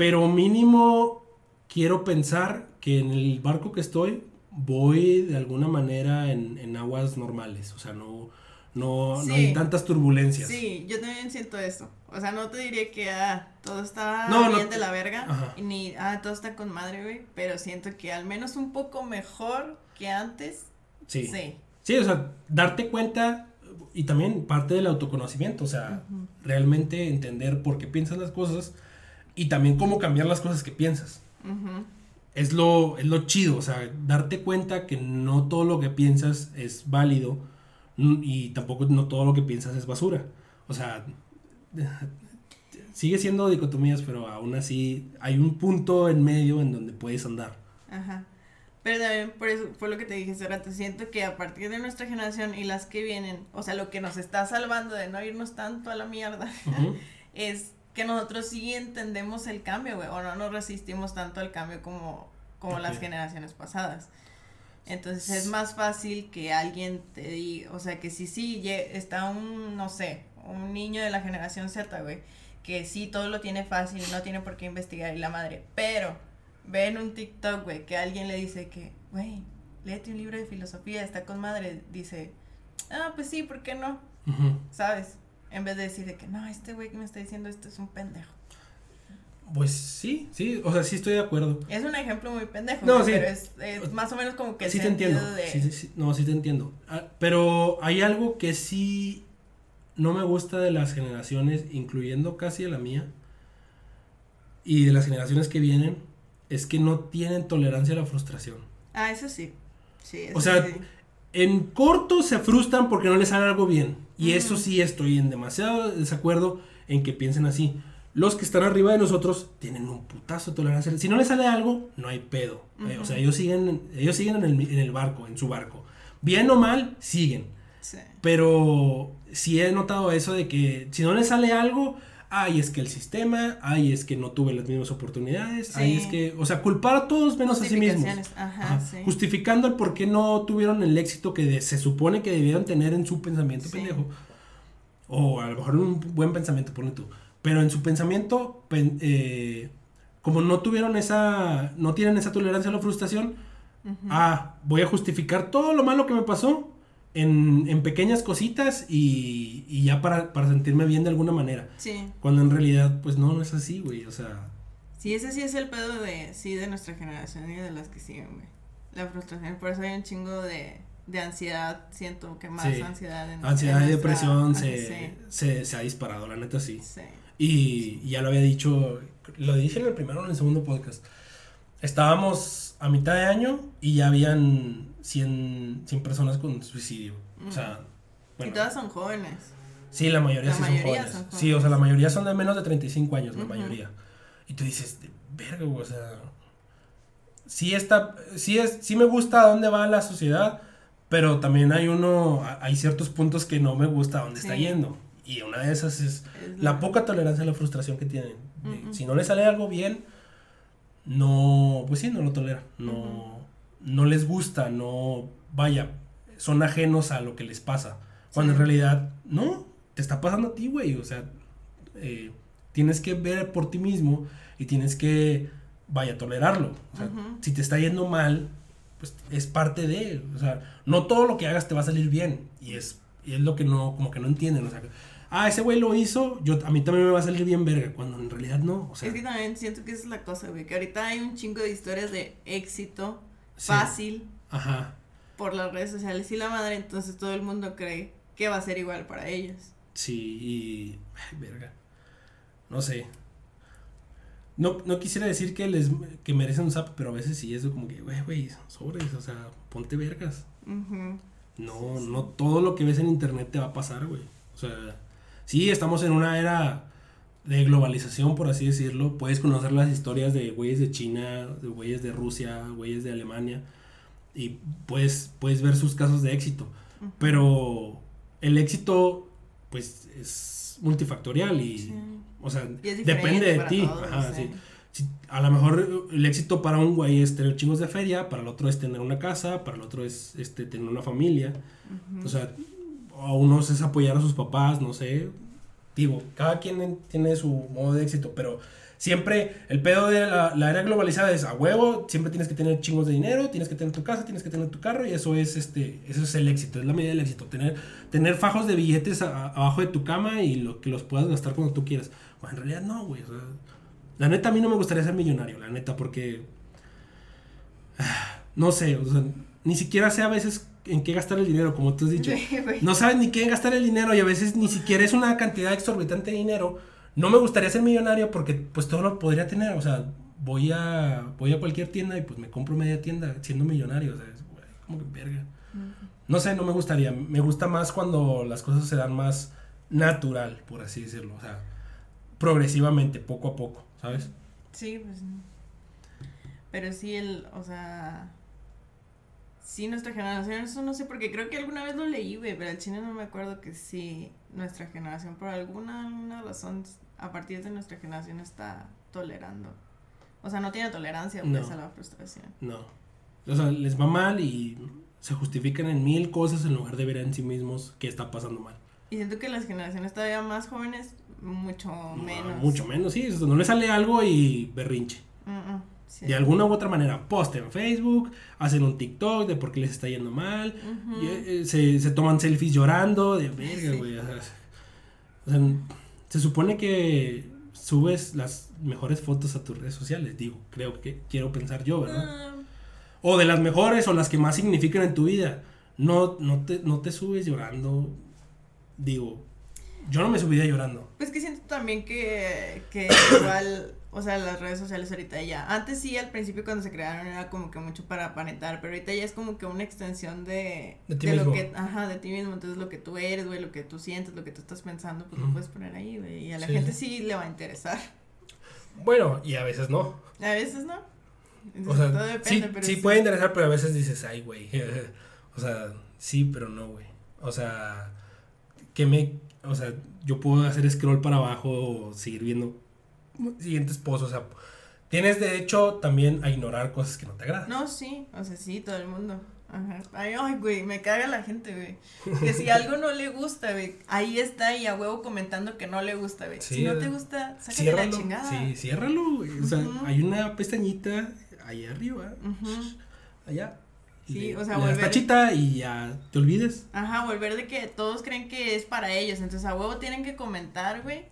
Pero mínimo quiero pensar que en el barco que estoy voy de alguna manera en, en aguas normales, o sea, no no, no hay tantas turbulencias. Sí, yo también siento eso. O sea, no te diría que ah, todo está No, bien de la verga, Ajá. ni ah, todo está con madre, güey, pero siento que al menos un poco mejor que antes. Sí. Sí. Sí, o sea, darte cuenta y también parte del autoconocimiento, o sea, realmente entender por qué piensas las cosas y también cómo cambiar las cosas que piensas. Es lo, es lo chido, o sea, darte cuenta que no todo lo que piensas es válido mm, y tampoco no todo lo que piensas es basura. O sea, sigue siendo dicotomías, pero aún así hay un punto en medio en donde puedes andar. Ajá. Pero también por eso fue lo que te dije hace rato. Siento que a partir de nuestra generación y las que vienen, o sea, lo que nos está salvando de no irnos tanto a la mierda es que nosotros sí entendemos el cambio, güey, o no nos resistimos tanto al cambio como, como las generaciones pasadas. Entonces es más fácil que alguien te diga, o sea, que si sí está un, no sé, un niño de la generación Z, güey, que sí todo lo tiene fácil y no tiene por qué investigar y la madre, pero ve en un TikTok, güey, que alguien le dice que, güey, léete un libro de filosofía, está con madre, dice, ah, pues sí, ¿por qué no? ¿Sabes? En vez de decir de que, no, este güey que me está diciendo esto es un pendejo. Pues sí, sí, o sea, sí estoy de acuerdo. Es un ejemplo muy pendejo, No, sí. pero es, es más o menos como que el sí te entiendo. de... Sí, sí, sí, no, sí te entiendo. Ah, pero hay algo que sí no me gusta de las generaciones, incluyendo casi a la mía, y de las generaciones que vienen, es que no tienen tolerancia a la frustración. Ah, eso sí. Sí, eso O sea, sí. En corto se frustran porque no les sale algo bien. Y eso sí estoy en demasiado desacuerdo en que piensen así. Los que están arriba de nosotros tienen un putazo de tolerancia. Si no les sale algo, no hay pedo. Eh, o sea, ellos siguen, ellos siguen en el, en el barco, en su barco. Bien o mal, siguen. Sí. Pero sí he notado eso de que si no les sale algo, ay, es que el sistema, ay, es que no tuve las mismas oportunidades, ay, Sí. es que, o sea, culpar a todos menos a sí mismos. Justificaciones, Ajá, Ajá, sí. Justificando el por qué no tuvieron el éxito que de- se supone que debieron tener en su pensamiento Sí. pendejo. O a lo mejor un buen pensamiento, ponle tú. Pero en su pensamiento, pen- eh, como no tuvieron esa, no tienen esa tolerancia a la frustración, ah, voy a justificar todo lo malo que me pasó en, en pequeñas cositas y, y ya para, para sentirme bien de alguna manera. Sí. Cuando en realidad, pues no, no es así, güey. O sea, Sí, ese sí es el pedo de, sí, de nuestra generación y de las que siguen, güey. La frustración, por eso hay un chingo de, de ansiedad, siento que más Sí. ansiedad en ansiedad en y depresión se, se, se ha disparado, la neta sí. Sí, sí. Y, y ya lo había dicho, lo dije en el primero o en el segundo podcast. Estábamos a mitad de año y ya habían 100, 100 personas con suicidio. O sea, bueno, y todas son jóvenes. sí, la mayoría la sí mayoría son jóvenes. son Sí, o sea, la jóvenes. mayoría son de menos de 35 años, la Ujú. mayoría. Y tú dices, de verga, o sea, sí está, sí es, sí me gusta a dónde va la sociedad, pero también hay uno, hay ciertos puntos que no me gusta a dónde está Sí. yendo. Y una de esas es Es la poca tolerancia a la frustración que tienen. De- Ujú. Si no le sale algo bien, no, pues sí, no lo toleran. No. No les gusta, no, vaya, son ajenos a lo que les pasa. Cuando Sí. en realidad, no, te está pasando a ti, güey. O sea, eh, tienes que ver por ti mismo y tienes que, vaya, tolerarlo. O sea, si te está yendo mal, pues es parte de, o sea, no todo lo que hagas te va a salir bien. Y es, y es lo que no, como que no entienden. O sea, ah, ese güey lo hizo, yo, a mí también me va a salir bien verga, cuando en realidad no. O sea, es que también siento que esa es la cosa, güey, que ahorita hay un chingo de historias de éxito. Fácil Ajá. por las redes sociales y la madre, entonces todo el mundo cree que va a ser igual para ellos. Sí, y. Ay, verga. No sé. No, no quisiera decir que les que merecen un zap, pero a veces sí es como que, güey, güey, sobres, o sea, ponte vergas. No, Sí, sí. no todo lo que ves en internet te va a pasar, güey. O sea, sí, estamos en una era de globalización, por así decirlo. Puedes conocer las historias de güeyes de China, de güeyes de Rusia, güeyes de Alemania. Y puedes, puedes ver sus casos de éxito. Pero el éxito, pues, es multifactorial y, Sí. o sea, Y depende de ti. todos, Ajá, sí. sí. Si- a lo mejor el éxito para un güey es tener chingos de feria, para el otro es tener una casa, para el otro es este, tener una familia. O sea, a unos es apoyar a sus papás, no sé. Digo, cada quien en- tiene su modo de éxito, pero siempre el pedo de la, la era globalizada es a huevo, siempre tienes que tener chingos de dinero, tienes que tener tu casa, tienes que tener tu carro y eso es este, eso es el éxito, es la medida del éxito, tener, tener fajos de billetes abajo de tu cama y lo que los puedas gastar cuando tú quieras. Bueno, en realidad no, güey. la neta a mí no me gustaría ser millonario, la neta, porque no sé, ni siquiera sé a veces en qué gastar el dinero, como tú has dicho. No sabes ni qué gastar el dinero y a veces ni siquiera es una cantidad exorbitante de dinero. No me gustaría ser millonario porque pues todo lo podría tener, o sea, voy a voy a cualquier tienda y pues me compro media tienda siendo millonario, o sea, es, güey, como que verga. No sé, no me gustaría, me gusta más cuando las cosas se dan más natural, por así decirlo, o sea, progresivamente, poco a poco, ¿sabes? Sí, pues. Pero sí, el, o sea. Sí, nuestra generación, eso no sé, porque creo que alguna vez lo leí, güey, pero al chino no me acuerdo que sí, nuestra generación, por alguna, alguna razón, a partir de nuestra generación está tolerando. O sea, no tiene tolerancia, pues, No. a la frustración. No. O sea, les va mal y se justifican en mil cosas en lugar de ver en sí mismos qué está pasando mal. Y siento que las generaciones todavía más jóvenes, mucho No, menos. mucho menos, sí. o sea, no le sale algo y berrinche. Sí. De alguna u otra manera, post en Facebook, hacen un TikTok de por qué les está yendo mal, y, eh, se, se toman selfies llorando, de verga, Sí. güey. O sea, o O sea, se supone que subes las mejores fotos a tus redes sociales, digo, creo que quiero pensar yo, ¿verdad? Ah, O de las mejores o las que más significan en tu vida. No, no, te, no te subes llorando. Digo, yo no me subiría llorando. Pues que siento también que, que igual, o sea, las redes sociales ahorita ya, antes sí, al principio cuando se crearon era como que mucho para aparentar, pero ahorita ya es como que una extensión de, De ti mismo. que, ajá, de ti mismo, entonces lo que tú eres, güey, lo que tú sientes, lo que tú estás pensando, pues lo puedes poner ahí, güey, y a la Sí, gente sí. sí le va a interesar, Bueno, y a veces no. a veces no, O Entonces, todo sea, depende, sí, pero sí puede interesar, pero a veces dices, ay, güey. o sea, sí, pero no, güey. O sea, que me. O sea, yo puedo hacer scroll para abajo o seguir viendo siguientes posts. O sea, tienes derecho también a ignorar cosas que no te agradan. No, sí, o sea, sí, todo el mundo. Ajá. Ay, ay, güey, me caga la gente, güey. Que si algo no le gusta, güey, ahí está y a huevo comentando que no le gusta, güey. Sí, si no te gusta, Ciérralo. la chingada. Sí, ciérralo, güey. O sea, hay una pestañita ahí arriba, allá. Sí, o sea, volver- tachita y ya te olvides. Ajá, volver de que todos creen que es para ellos, entonces a huevo tienen que comentar, güey,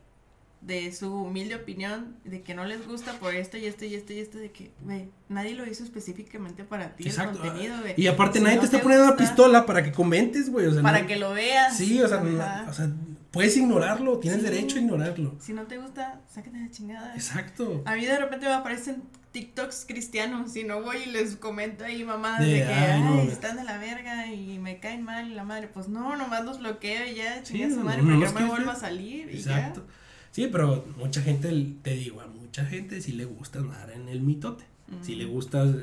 de su humilde opinión, de que no les gusta por esto y esto y esto y esto, de que, güey, nadie lo hizo específicamente para ti Exacto. el contenido, güey. Y aparte Si nadie no te está poniendo una pistola para que comentes, güey. O sea, Para no- que lo veas. Sí, o sea, no- o sea, puedes ignorarlo, tienes Sí. derecho a ignorarlo. Si no te gusta, sácate la chingada. Exacto. A mí de repente me aparecen TikToks cristianos y no voy y les comento ahí mamadas De, de, que ay, no, están de la verga y me caen mal y la madre. Pues no, nomás los bloqueo y ya, Sí, chinga su no, madre, porque no me vuelva a salir y Exacto. Sí, pero mucha gente, te digo, a mucha gente sí le gusta andar en el mitote. Sí Mm, le gusta,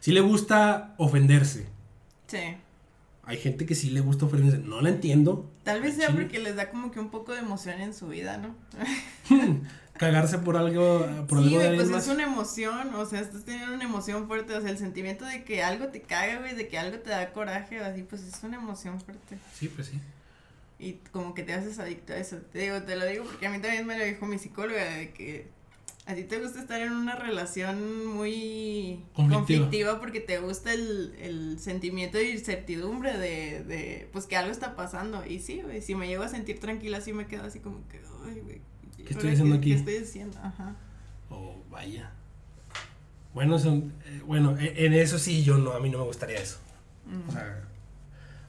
sí le gusta ofenderse. Sí. Hay gente que sí le gusta ofenderse. No la entiendo. Tal vez sea porque les da como que un poco de emoción en su vida, ¿no? Cagarse por algo, por sí, algo de pues es una emoción, o sea, estás teniendo una emoción fuerte, o sea, el sentimiento de que algo te caga, güey, de que algo te da coraje así, pues es una emoción fuerte. Sí, pues sí. Y como que te haces adicto a eso. Te digo, te lo digo porque a mí también me lo dijo mi psicóloga de que a ti te gusta estar en una relación muy Conflictiva. conflictiva, porque te gusta el, el sentimiento de incertidumbre de, de, pues que algo está pasando. Y sí, güey, si me llego a sentir tranquila, sí me quedo así como que, ay, güey. ¿Qué ¿ahora estoy haciendo aquí? ¿Qué estoy haciendo? Ajá. Oh, vaya. Bueno, son, eh, bueno, e- en eso sí yo no, a mí no me gustaría eso. Mm. O sea,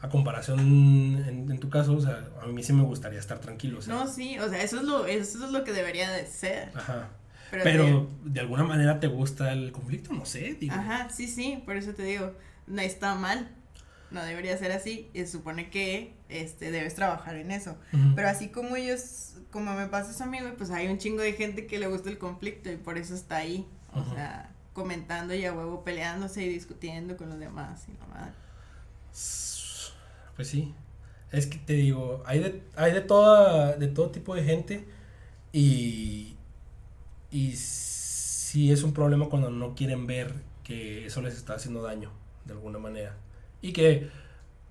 a comparación en, en tu caso, o sea, a mí sí me gustaría estar tranquilo. O sea, No, sí, o sea, eso es lo, eso es lo que debería de ser. Ajá. Pero, Pero, de alguna manera te gusta el conflicto, no sé, digo. Ajá, sí, sí, por eso te digo, no está mal, no debería ser así, y se supone que, este, debes trabajar en eso, pero así como ellos, como me pasa eso a mí, pues hay un chingo de gente que le gusta el conflicto y por eso está ahí, o sea, comentando y a huevo peleándose y discutiendo con los demás y la madre. Pues sí. Es que te digo, hay de, hay de toda, de todo tipo de gente y, y sí es un problema cuando no quieren ver que eso les está haciendo daño de alguna manera. Y que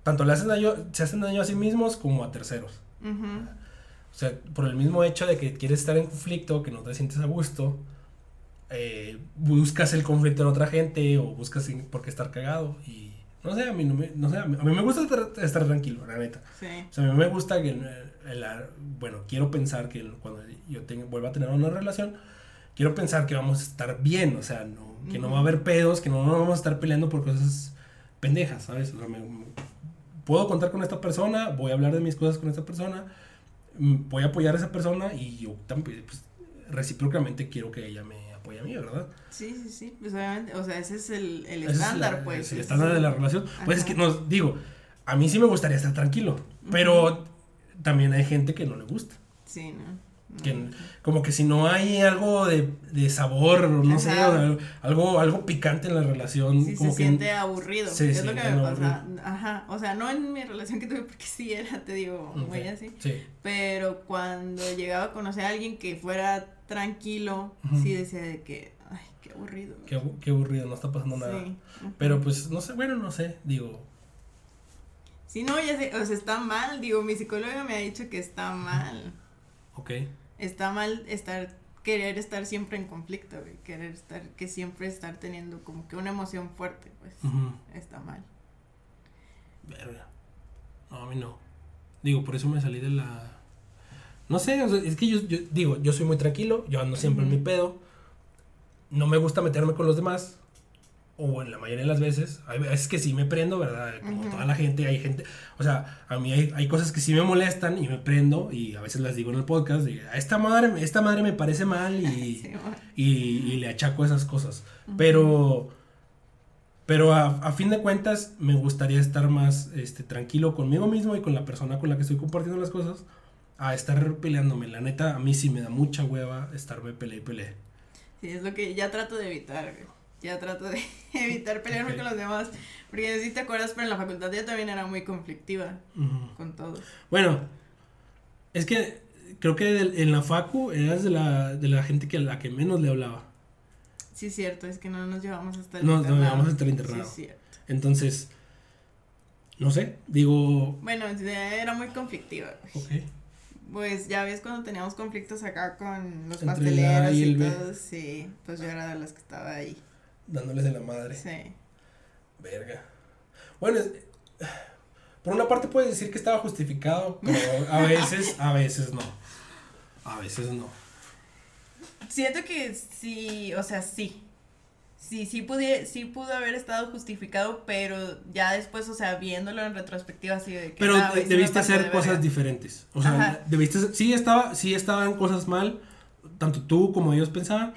tanto le hacen daño, se hacen daño a sí mismos como a terceros. O sea, por el mismo hecho de que quieres estar en conflicto, que no te sientes a gusto, eh, buscas el conflicto en otra gente o buscas por qué estar cagado. Y no sé, a mí, no me, no sé, a mí, a mí me gusta estar, estar tranquilo, la neta. Sí, O sea, a mí me gusta que, el- el- bueno, quiero pensar que cuando yo tenga, vuelva a tener una relación, quiero pensar que vamos a estar bien, o sea, no, que no va a haber pedos, que no, no vamos a estar peleando por cosas pendejas, ¿sabes? O sea, me- me- puedo contar con esta persona, voy a hablar de mis cosas con esta persona, mm, voy a apoyar a esa persona y yo también, pues, recíprocamente quiero que ella me mí, ¿verdad? sí, sí, sí, pues obviamente, o sea, ese es el, el Ese es estándar, la- pues. es el estándar es de la relación. Pues es que nos digo, a mí sí me gustaría estar tranquilo, pero también hay gente que no le gusta. Sí, ¿no? Que, como que si no hay algo de, de sabor, no sé, Ajá. algo, algo picante en la relación, Sí, como se que siente aburrido. se es lo que me pasa. Ajá. O sea, no en mi relación que tuve, porque sí era, te digo, muy así. Sí, Pero cuando llegaba a conocer a alguien que fuera tranquilo, sí decía de que, ay, qué aburrido. qué, abu- qué aburrido, no está pasando nada. Sí. Pero pues, no sé, bueno, no sé, digo, Sí, no, ya sé, o sea, está mal. Digo, mi psicóloga me ha dicho que está mal. ok, Está mal estar, querer estar siempre en conflicto, güey. Querer estar, que siempre estar teniendo como que una emoción fuerte, pues. Está mal. verga. No, a mí no. Digo, por eso me salí de la, No sé, o sea, es que yo, yo digo, yo soy muy tranquilo, yo ando siempre en mi pedo. No me gusta meterme con los demás. O en la mayoría de las veces. Hay veces que sí me prendo, ¿verdad? Como toda la gente, hay gente. O sea, a mí hay, hay cosas que sí me molestan y me prendo. Y a veces las digo en el podcast. de, "A esta madre, esta madre me parece mal y, Sí, y, y le achaco esas cosas. Pero. Pero a, a fin de cuentas, me gustaría estar más este, tranquilo conmigo mismo y con la persona con la que estoy compartiendo las cosas. A estar peleándome. La neta, a mí sí me da mucha hueva estarme peleé y peleé. Sí, es lo que ya trato de evitar, güey. Ya trato de evitar pelearme con los demás. Porque si te acuerdas, pero en la facultad yo también era muy conflictiva con todos. Bueno, es que creo que en la facu eras de la, de la gente que a la que menos le hablaba. Sí, es cierto, es que no nos llevamos hasta el No, nos internado. llevamos hasta el internado. Sí, cierto. Entonces, no sé, digo, Bueno, era muy conflictiva, ok. Pues ya ves cuando teníamos conflictos acá con los Entre pasteleros y y, sí, pues yo era de las que estaba ahí. Dándoles de la madre. Sí. Verga. Bueno, es- por una parte puedes decir que estaba justificado, pero a veces, a veces no. A veces no. Siento que sí, o sea, sí. Sí, sí, pudie- sí pudo haber estado justificado, pero ya después, o sea, viéndolo en retrospectiva, así de que. Pero ah, debiste hacer de cosas diferentes. O sea, Ajá. debiste sí estaba, sí estaban cosas mal, tanto tú como ellos pensaban,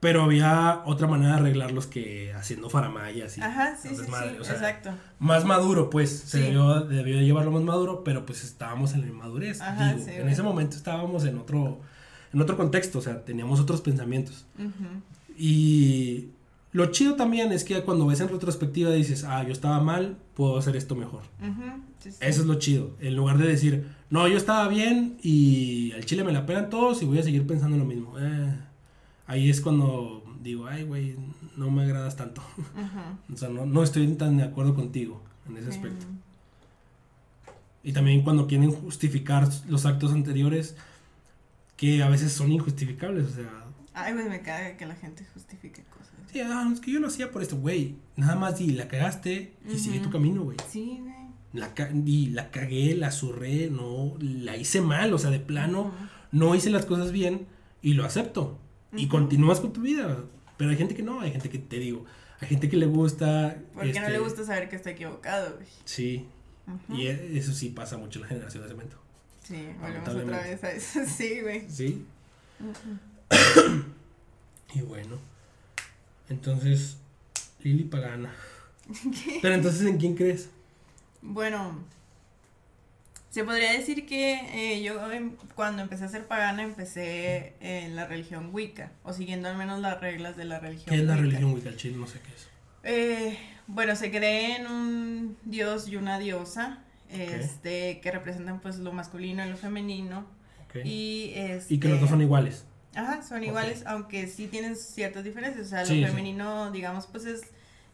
pero había otra manera de arreglarlos que haciendo faramayas y Ajá, sí, sí, desmadre, sí, o sea, exacto. más maduro, pues, se debió, debió llevarlo más maduro, pero pues estábamos en la inmadurez. Ajá, digo, sí, en ese momento estábamos en otro, en otro contexto, o sea, teníamos otros pensamientos. Ujú. Y lo chido también es que cuando ves en retrospectiva dices, ah, yo estaba mal, puedo hacer esto mejor. Ujú, sí, sí. Eso es lo chido. En lugar de decir, no, yo estaba bien y al chile me la pegan todos y voy a seguir pensando lo mismo. Eh, ahí es cuando digo, ay, güey, no me agradas tanto. O sea, no, no estoy tan de acuerdo contigo en ese aspecto. Y también cuando quieren justificar los actos anteriores, que a veces son injustificables. O sea, Ay, güey, me caga que la gente justifique cosas. Sí, ah, es que yo lo hacía por esto, güey. Nada más di, la cagaste y sigue tu camino, güey. Sí, güey. La, di, la cagué, la zurré, no, la hice mal, o sea, de plano. No hice las cosas bien y lo acepto. Y continúas con tu vida. Pero hay gente que no, hay gente que te digo, hay gente que le gusta. Porque no este, le gusta saber que está equivocado, güey. Sí, y eso sí pasa mucho en la generación de cemento. Sí, volvemos otra vez a eso. Sí, güey. Sí, y bueno. Entonces, Lili Pagana. Pero entonces, ¿en quién crees? Bueno, se podría decir que eh, yo em- cuando empecé a ser pagana empecé en la religión Wicca, o siguiendo al menos las reglas de la religión ¿Qué es la Wicca. religión Wicca? El chile no sé qué es. Eh, bueno, se cree en un dios y una diosa, este, que representan pues lo masculino y lo femenino. Y, este, Y que los dos son iguales. Ajá, son iguales, aunque sí tienen ciertas diferencias. O sea, lo sí. femenino, digamos, pues es,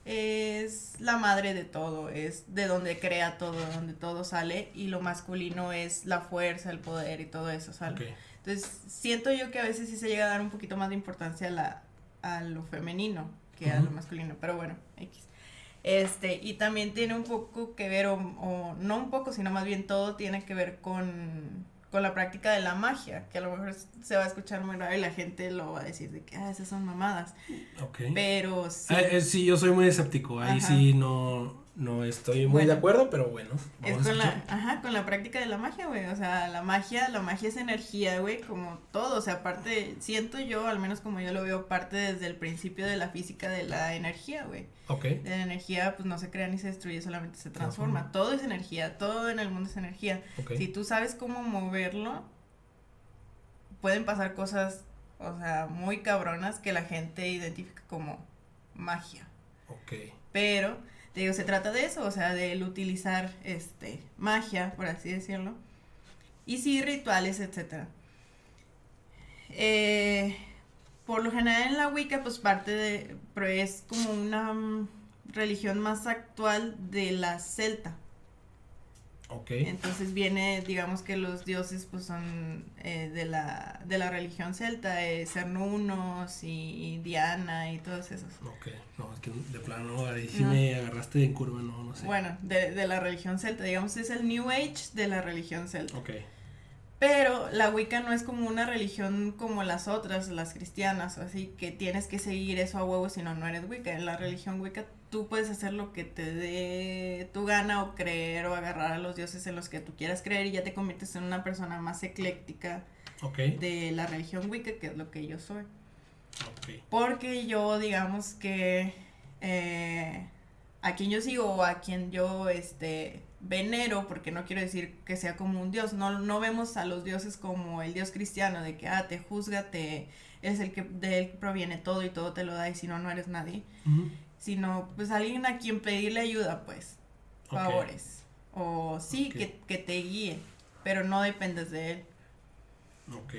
es la madre de todo, es de donde crea todo, de donde todo sale. Y lo masculino es la fuerza, el poder y todo eso, ¿sale? Entonces, siento yo que a veces sí se llega a dar un poquito más de importancia a, la, a lo femenino que a lo masculino, pero bueno, X. Este, y también tiene un poco que ver, o, o no un poco, sino más bien todo tiene que ver con, con la práctica de la magia, que a lo mejor se va a escuchar muy raro y la gente lo va a decir de que, ah, esas son mamadas, Ok. pero sí, Ah, eh, sí, yo soy muy escéptico. Ahí Ajá. sí no, no estoy muy Bueno. de acuerdo, pero bueno. es con la, ajá, con la práctica de la magia, güey, o sea, la magia, la magia es energía, güey, como todo, o sea, aparte, siento yo, al menos como yo lo veo, parte desde el principio de la física de la energía, güey. Ok. De la energía, pues no se crea ni se destruye, solamente se transforma. Transforma. Todo es energía, todo en el mundo es energía. Si tú sabes cómo moverlo, pueden pasar cosas, o sea, muy cabronas que la gente identifica como magia. Ok. Pero, te se trata de eso, o sea, de el utilizar este magia, por así decirlo. Y sí, rituales, etcétera. Eh, por lo general en la Wicca, pues parte de, pero es como una mm, religión más actual de la celta. Ok. Entonces viene, digamos que los dioses pues son eh, de, la, de la religión celta, eh, Cernunos y Diana y todos esos. Ok. No, es que de plano ahí sí No. me agarraste en curva, no, no sé. Bueno, de, de la religión celta, digamos, es el New Age de la religión celta. Ok. Pero la Wicca no es como una religión como las otras, las cristianas, así, que tienes que seguir eso a huevo, si no, no eres Wicca. En la religión Wicca tú puedes hacer lo que te dé tu gana o creer o agarrar a los dioses en los que tú quieras creer y ya te conviertes en una persona más ecléctica de la religión Wicca, que es lo que yo soy. Porque yo, digamos que eh, a quien yo sigo o a quien yo este, venero, porque no quiero decir que sea como un dios, no, no vemos a los dioses como el dios cristiano, de que, ah, te juzga, te, es el que de él proviene todo y todo te lo da y si no, no eres nadie. Sino, pues, alguien a quien pedirle ayuda, pues, favores. O sí, que, que te guíe, pero no dependes de él. Ok.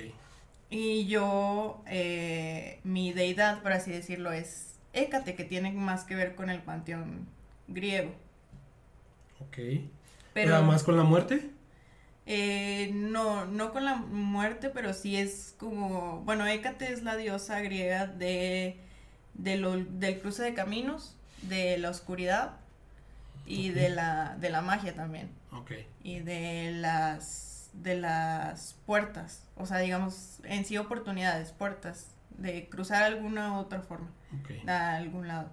Y yo, eh, mi deidad, por así decirlo, es Hécate, que tiene más que ver con el panteón griego. Ok. Pero, más con la muerte? Eh, no, no con la muerte, pero sí es como, bueno, Hécate es la diosa griega de, del cruce de caminos, de la oscuridad y de, la, de la magia también. Ok. Y de las de las puertas, o sea, digamos, en sí oportunidades, puertas, de cruzar alguna otra forma, a algún lado.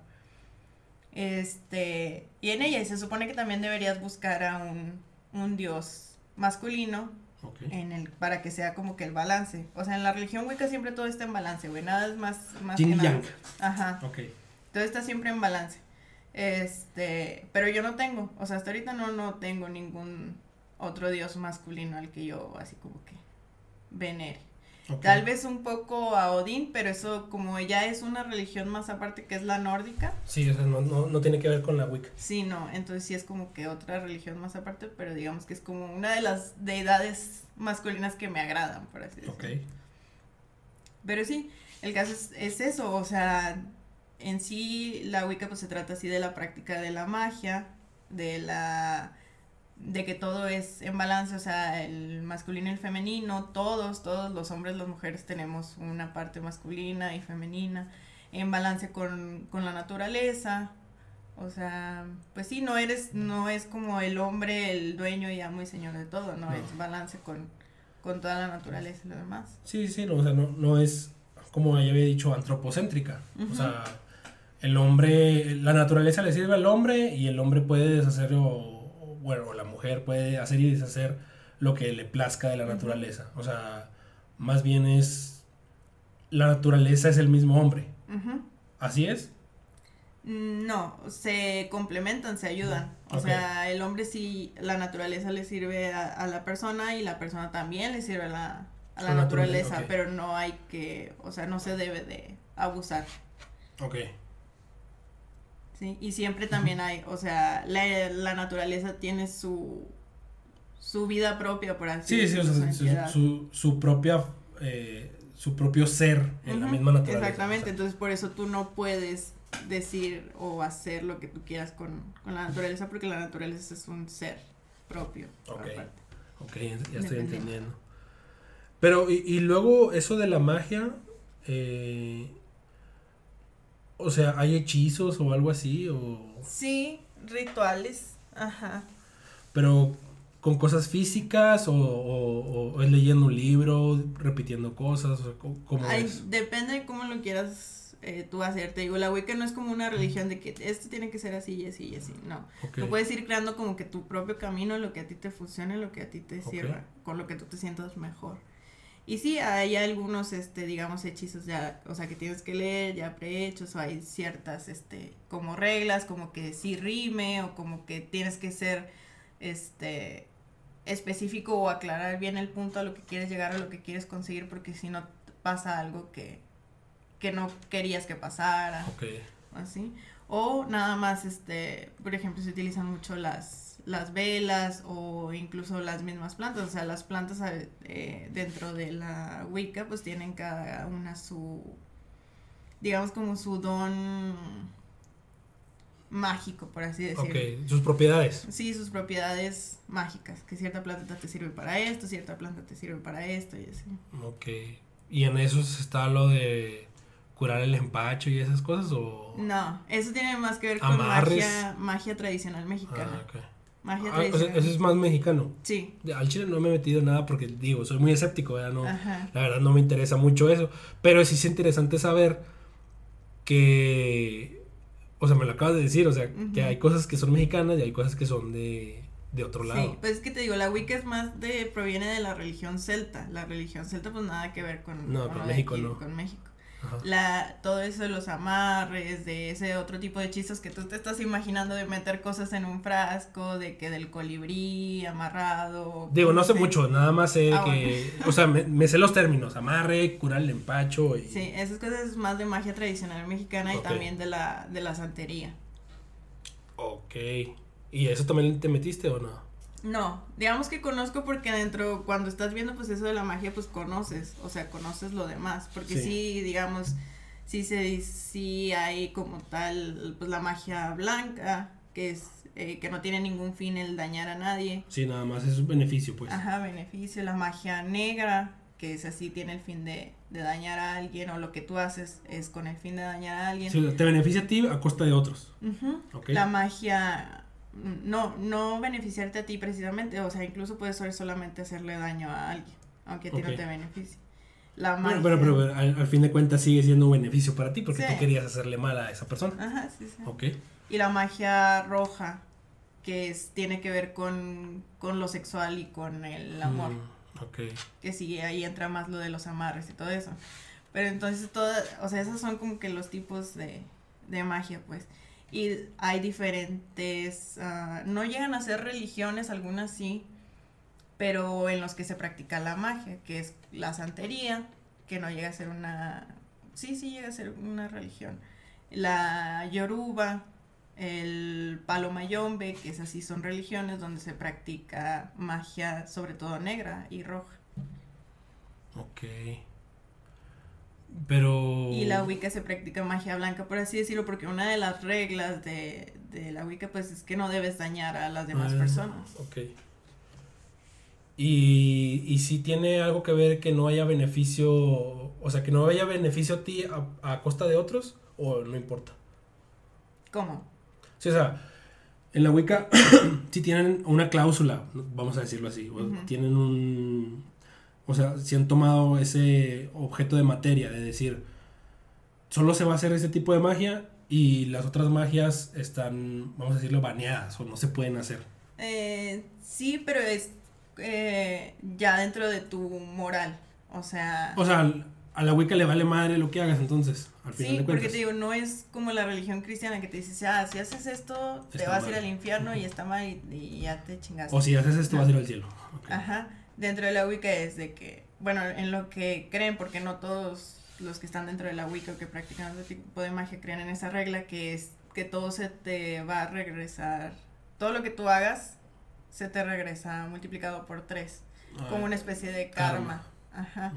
Este, y en ella se supone que también deberías buscar a un, un dios masculino en el, para que sea como que el balance. O sea, en la religión Wicca siempre todo está en balance, güey, nada es más, más que nada. Ajá. Todo está siempre en balance. Este, pero yo no tengo, o sea, hasta ahorita no, no tengo ningún otro dios masculino al que yo así como que venere. Tal vez un poco a Odín, pero eso como ya es una religión más aparte que es la nórdica. Sí, o sea, no, no, tiene que ver con la Wicca. Sí, no, entonces sí es como que otra religión más aparte, pero digamos que es como una de las deidades masculinas que me agradan, por así decirlo. Ok. Pero sí, el caso es, es eso, o sea, en sí la Wicca pues se trata así de la práctica de la magia, de la de que todo es en balance, o sea, el masculino y el femenino, todos, todos los hombres, las mujeres tenemos una parte masculina y femenina, en balance con, la naturaleza, o sea, pues sí, no eres, no es como el hombre, el dueño y amo y señor de todo, no, es balance con, toda la naturaleza y lo demás. Sí, sí, no, o sea, no, no es, como ya había dicho, antropocéntrica, o sea, el hombre, la naturaleza le sirve al hombre y el hombre puede deshacerlo bueno, la mujer puede hacer y deshacer lo que le plazca de la naturaleza. O sea, más bien es, la naturaleza es el mismo hombre. ¿Así es? No, se complementan, se ayudan. O sea, el hombre sí, la naturaleza le sirve a, la persona y la persona también le sirve a la, a la naturaleza, pero no hay que, o sea, no se debe de abusar. Ok. Y siempre también hay, o sea, la, naturaleza tiene su, su vida propia, por así decirlo. Sí, sí, o sea, su, su, propia, eh, su propio ser en la misma naturaleza. Exactamente, entonces por eso tú no puedes decir o hacer lo que tú quieras con, la naturaleza, porque la naturaleza es un ser propio. Ok, ok, ya estoy entendiendo. Pero, y, y luego eso de la magia, eh, o sea, ¿hay hechizos o algo así? O... Sí, rituales. Ajá. Pero con cosas físicas o, es leyendo un libro, repitiendo cosas, ¿cómo Depende de cómo lo quieras eh, tú hacer. Te digo, la Wicca no es como una religión de que esto tiene que ser así y así y así. No. Tú puedes ir creando como que tu propio camino, lo que a ti te funcione, lo que a ti te sirva, con lo que tú te sientas mejor. Y sí, hay algunos, este, digamos, hechizos ya, o sea, que tienes que leer ya prehechos, o hay ciertas, este, como reglas, como que sí rime, o como que tienes que ser, este, específico o aclarar bien el punto a lo que quieres llegar, a lo que quieres conseguir, porque si no pasa algo que, que no querías que pasara. Ok. Así. O nada más, este, por ejemplo, se utilizan mucho las las velas o incluso las mismas plantas. O sea, las plantas eh, dentro de la Wicca pues tienen cada una su, digamos como su don mágico, por así decirlo. Ok, sus propiedades. Sí, sus propiedades mágicas, que cierta planta te sirve para esto, cierta planta te sirve para esto y así. Ok, ¿y en eso está lo de curar el empacho y esas cosas o...? No, eso tiene más que ver con magia, magia tradicional mexicana. Ah, Magia Ah, o sea, tradicional. eso es más mexicano. Sí. Al chile no me he metido en nada porque digo, soy muy escéptico, ¿verdad? No, Ajá. la verdad no me interesa mucho eso. Pero sí es interesante saber que, o sea, me lo acabas de decir, o sea, que hay cosas que son mexicanas y hay cosas que son de, de otro lado. Sí, pues es que te digo, la Wicca es más de, proviene de la religión celta. La religión celta pues nada que ver con, No, con México, aquí, no. con México. Ajá. La, todo eso de los amarres, de ese otro tipo de hechizos que tú te estás imaginando de meter cosas en un frasco, de que del colibrí amarrado. Digo, no sé mucho, nada más sé Ah, que, o sea, me, me sé los términos, amarre, curar el empacho y... Sí, esas cosas es más de magia tradicional mexicana y también de la, de la santería. Ok. ¿Y eso también te metiste o no? No, digamos que conozco porque dentro, cuando estás viendo pues eso de la magia, pues conoces, o sea, conoces lo demás, porque Sí. sí, digamos, sí se sí hay como tal, pues la magia blanca, que es, eh, que no tiene ningún fin el dañar a nadie, Sí, nada más es un beneficio, pues. ajá, beneficio, la magia negra, que es así, tiene el fin de, de dañar a alguien, o lo que tú haces es con el fin de dañar a alguien. Sí, te beneficia a ti a costa de otros. La magia, no, no beneficiarte a ti precisamente, o sea, incluso puede ser solamente hacerle daño a alguien, aunque a ti no te beneficie. La Bueno, pero, pero al, al fin de cuentas sigue siendo un beneficio para ti porque Sí. tú querías hacerle mal a esa persona. Ajá, sí, sí. Ok. Y la magia roja, que es, tiene que ver con, con lo sexual y con el amor, Mm, ok. que sí, ahí entra más lo de los amarres y todo eso. Pero entonces todas, o sea, esos son como que los tipos de, de magia, pues. Y hay diferentes, ah, no llegan a ser religiones, algunas sí, pero en los que se practica la magia, que es la santería, que no llega a ser una, sí, sí llega a ser una religión. La yoruba, el palo mayombe, que es así, son religiones donde se practica magia, sobre todo negra y roja. Ok. Pero. Y la Wicca se practica magia blanca, por así decirlo, porque una de las reglas de, de la Wicca, pues es que no debes dañar a las demás Ah, personas. Ok. Y, y si tiene algo que ver que no haya beneficio, o sea, que no haya beneficio a ti a, a costa de otros, o no importa. ¿Cómo? Sí, o sea, en la Wicca si tienen una cláusula, vamos a decirlo así, o tienen un... O sea, si han tomado ese objeto de materia, de decir, solo se va a hacer ese tipo de magia y las otras magias están, vamos a decirlo, baneadas o no se pueden hacer. Eh, sí, pero es eh, ya dentro de tu moral. O sea, O sea, a la Wicca le vale madre lo que hagas entonces, al final sí, de porque te digo, no es como la religión cristiana que te dice, ah, si haces esto, te Está vas a ir al infierno y está mal y, y ya te chingaste. O si haces esto vas a ir al cielo. Ajá, dentro de la Wicca es de que, bueno, en lo que creen, porque no todos los que están dentro de la Wicca o que practican ese tipo de magia creen en esa regla, que es que todo se te va a regresar, todo lo que tú hagas se te regresa multiplicado por tres, Ah, como una especie de karma. karma. Ajá.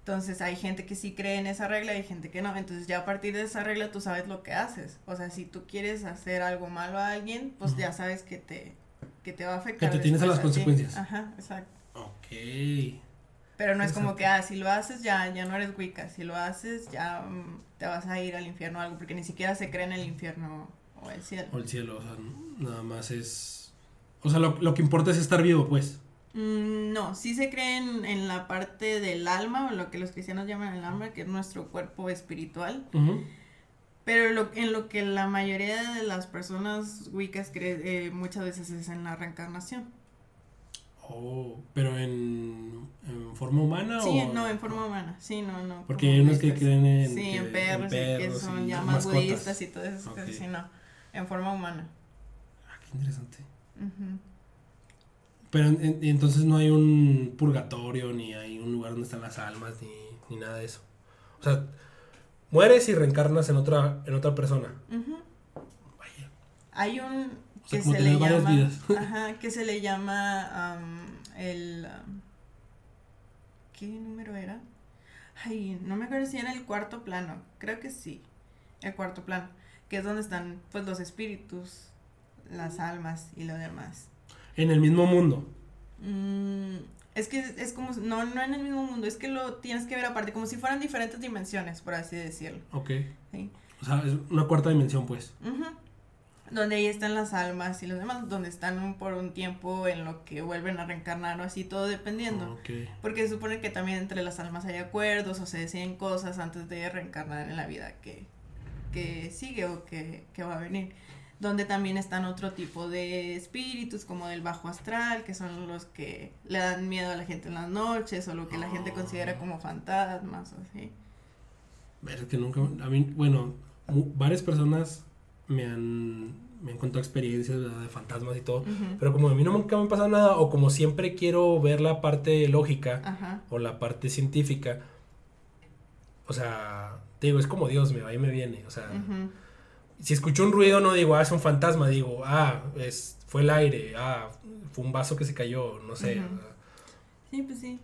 Entonces hay gente que sí cree en esa regla y hay gente que no. Entonces ya a partir de esa regla tú sabes lo que haces. O sea, si tú quieres hacer algo malo a alguien, pues ya sabes que te, que te va a afectar. te tienes a las consecuencias. Ajá, exacto. Ok. Pero no es como Exacto. que, ah, si lo haces ya, ya no eres Wicca. Si lo haces ya mm, te vas a ir al infierno o algo. Porque ni siquiera se cree en el infierno o el cielo. O el cielo, o sea, nada más es... O sea, lo, lo que importa es estar vivo, pues. Mm, no, sí se creen en la parte del alma o lo que los cristianos llaman el alma, que es nuestro cuerpo espiritual. Pero lo, en lo que la mayoría de las personas wiccas cree eh, muchas veces es en la reencarnación. Oh, pero en, en forma humana Sí, o... no, en forma humana. Sí, no, no. Porque hay unos que creen en... Sí, que- en perros, y que son y ya más mascotas. budistas y todas esas Ok. cosas. Sí, no. En forma humana. Ah, qué interesante. Pero en- en- entonces no hay un purgatorio, ni hay un lugar donde están las almas, ni, ni nada de eso. O sea, mueres y reencarnas en otra, en otra persona. Vaya. Hay un O sea, que como se le varias llama, vidas. ajá, que se le llama am, el ¿qué número era? Ay, no me acuerdo si era el cuarto plano, creo que sí, el cuarto plano, que es donde están pues los espíritus, las almas y lo demás. En el mismo mundo. Mm, es que es como, no, no en el mismo mundo, es que lo tienes que ver aparte, como si fueran diferentes dimensiones, por así decirlo. Ok. ¿sí? O sea, es una cuarta dimensión, pues. Ujú. Donde ahí están las almas y los demás, donde están por un tiempo en lo que vuelven a reencarnar o así, todo dependiendo. Ok. Porque se supone que también entre las almas hay acuerdos o se deciden cosas antes de reencarnar en la vida que, que sigue o que, que va a venir. Donde también están otro tipo de espíritus, como del bajo astral, que son los que le dan miedo a la gente en las noches, o lo que la gente considera como fantasmas, o así. Es que nunca, a mí, bueno, varias personas me han, me han contado experiencias ¿verdad? de fantasmas y todo, pero como a mí nunca me ha pasado nada, o como siempre quiero ver la parte lógica Ajá. o la parte científica, o sea, te digo, es como Dios, me va y me viene, o sea, si escucho un ruido no digo, ah, es un fantasma, digo, ah, es, fue el aire, ah, fue un vaso que se cayó, no sé. Sea, Sí, pues sí.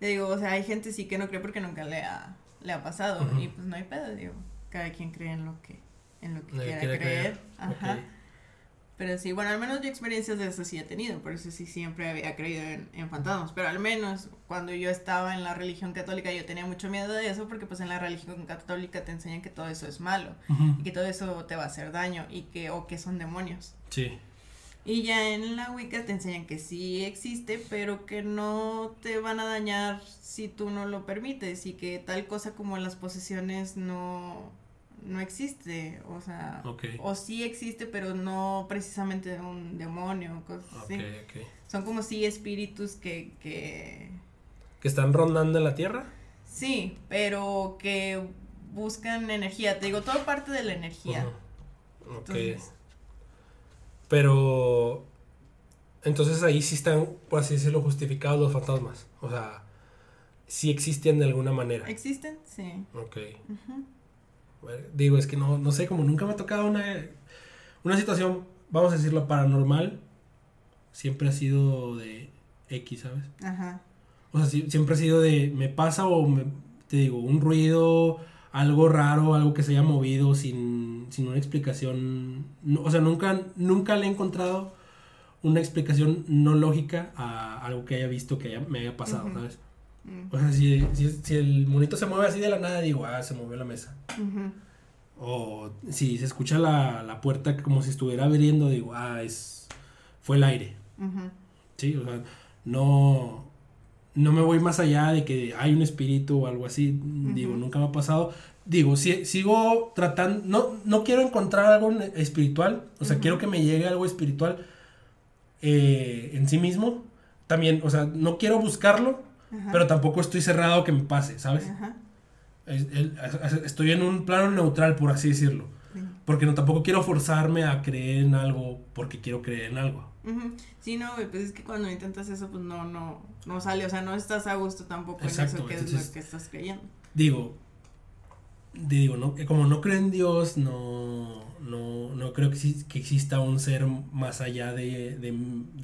Le digo, o sea, hay gente sí que no cree porque nunca le ha, le ha pasado. Y pues no hay pedo, digo. Cada quien cree en lo que, en lo que quiera quiera creer. creer. Ajá. Ok. Pero sí, bueno, al menos yo experiencias de eso sí he tenido, por eso sí siempre había creído en, en fantasmas. Pero al menos cuando yo estaba en la religión católica yo tenía mucho miedo de eso porque pues en la religión católica te enseñan que todo eso es malo Ujú. y que todo eso te va a hacer daño y que o que son demonios. Sí. Y ya en la Wicca te enseñan que sí existe, pero que no te van a dañar si tú no lo permites y que tal cosa como las posesiones no, no existe, o sea, o sí existe, pero no precisamente un demonio, cosas así. Son como sí espíritus que, que, ¿Que están rondando en la Tierra? sí, pero que buscan energía, te digo, todo parte de la energía. Entonces, Pero. Entonces ahí sí están, por así decirlo, justificados los fantasmas. O sea, sí existen de alguna manera. ¿existen? Sí. Ok. Digo, es que no, no sé, como nunca me ha tocado una, una situación, vamos a decirlo, paranormal. Siempre ha sido de X, ¿sabes? Ajá. O sea, siempre ha sido de, me pasa o me, te digo, un ruido, algo raro, algo que se haya movido sin, sin una explicación. no- o sea, nunca, nunca le he encontrado una explicación no lógica a algo que haya visto que haya- me haya pasado. ¿sabes? Mm. O sea, si, si, si el monito se mueve así de la nada, digo, ah, se movió la mesa. O si se escucha la, la puerta como si estuviera abriendo, digo, ah, es, fue el aire. Sí, o sea, no, no me voy más allá de que hay un espíritu o algo así. Digo, nunca me ha pasado. Digo, si, sigo tratando, no, no quiero encontrar algo espiritual, o sea, quiero que me llegue algo espiritual eh, en sí mismo. También, o sea, no quiero buscarlo, Ajá. pero tampoco estoy cerrado a que me pase, ¿sabes? Ajá. Estoy en un plano neutral, por así decirlo. Porque no, tampoco quiero forzarme a creer en algo porque quiero creer en algo. Sí, no, güey, pues es que cuando intentas eso, pues no, no, no sale, o sea, no estás a gusto tampoco en Exacto, eso que es lo que estás creyendo. digo, digo, no, como no creo en Dios, no, no, no creo que, exis- que exista un ser más allá de, de,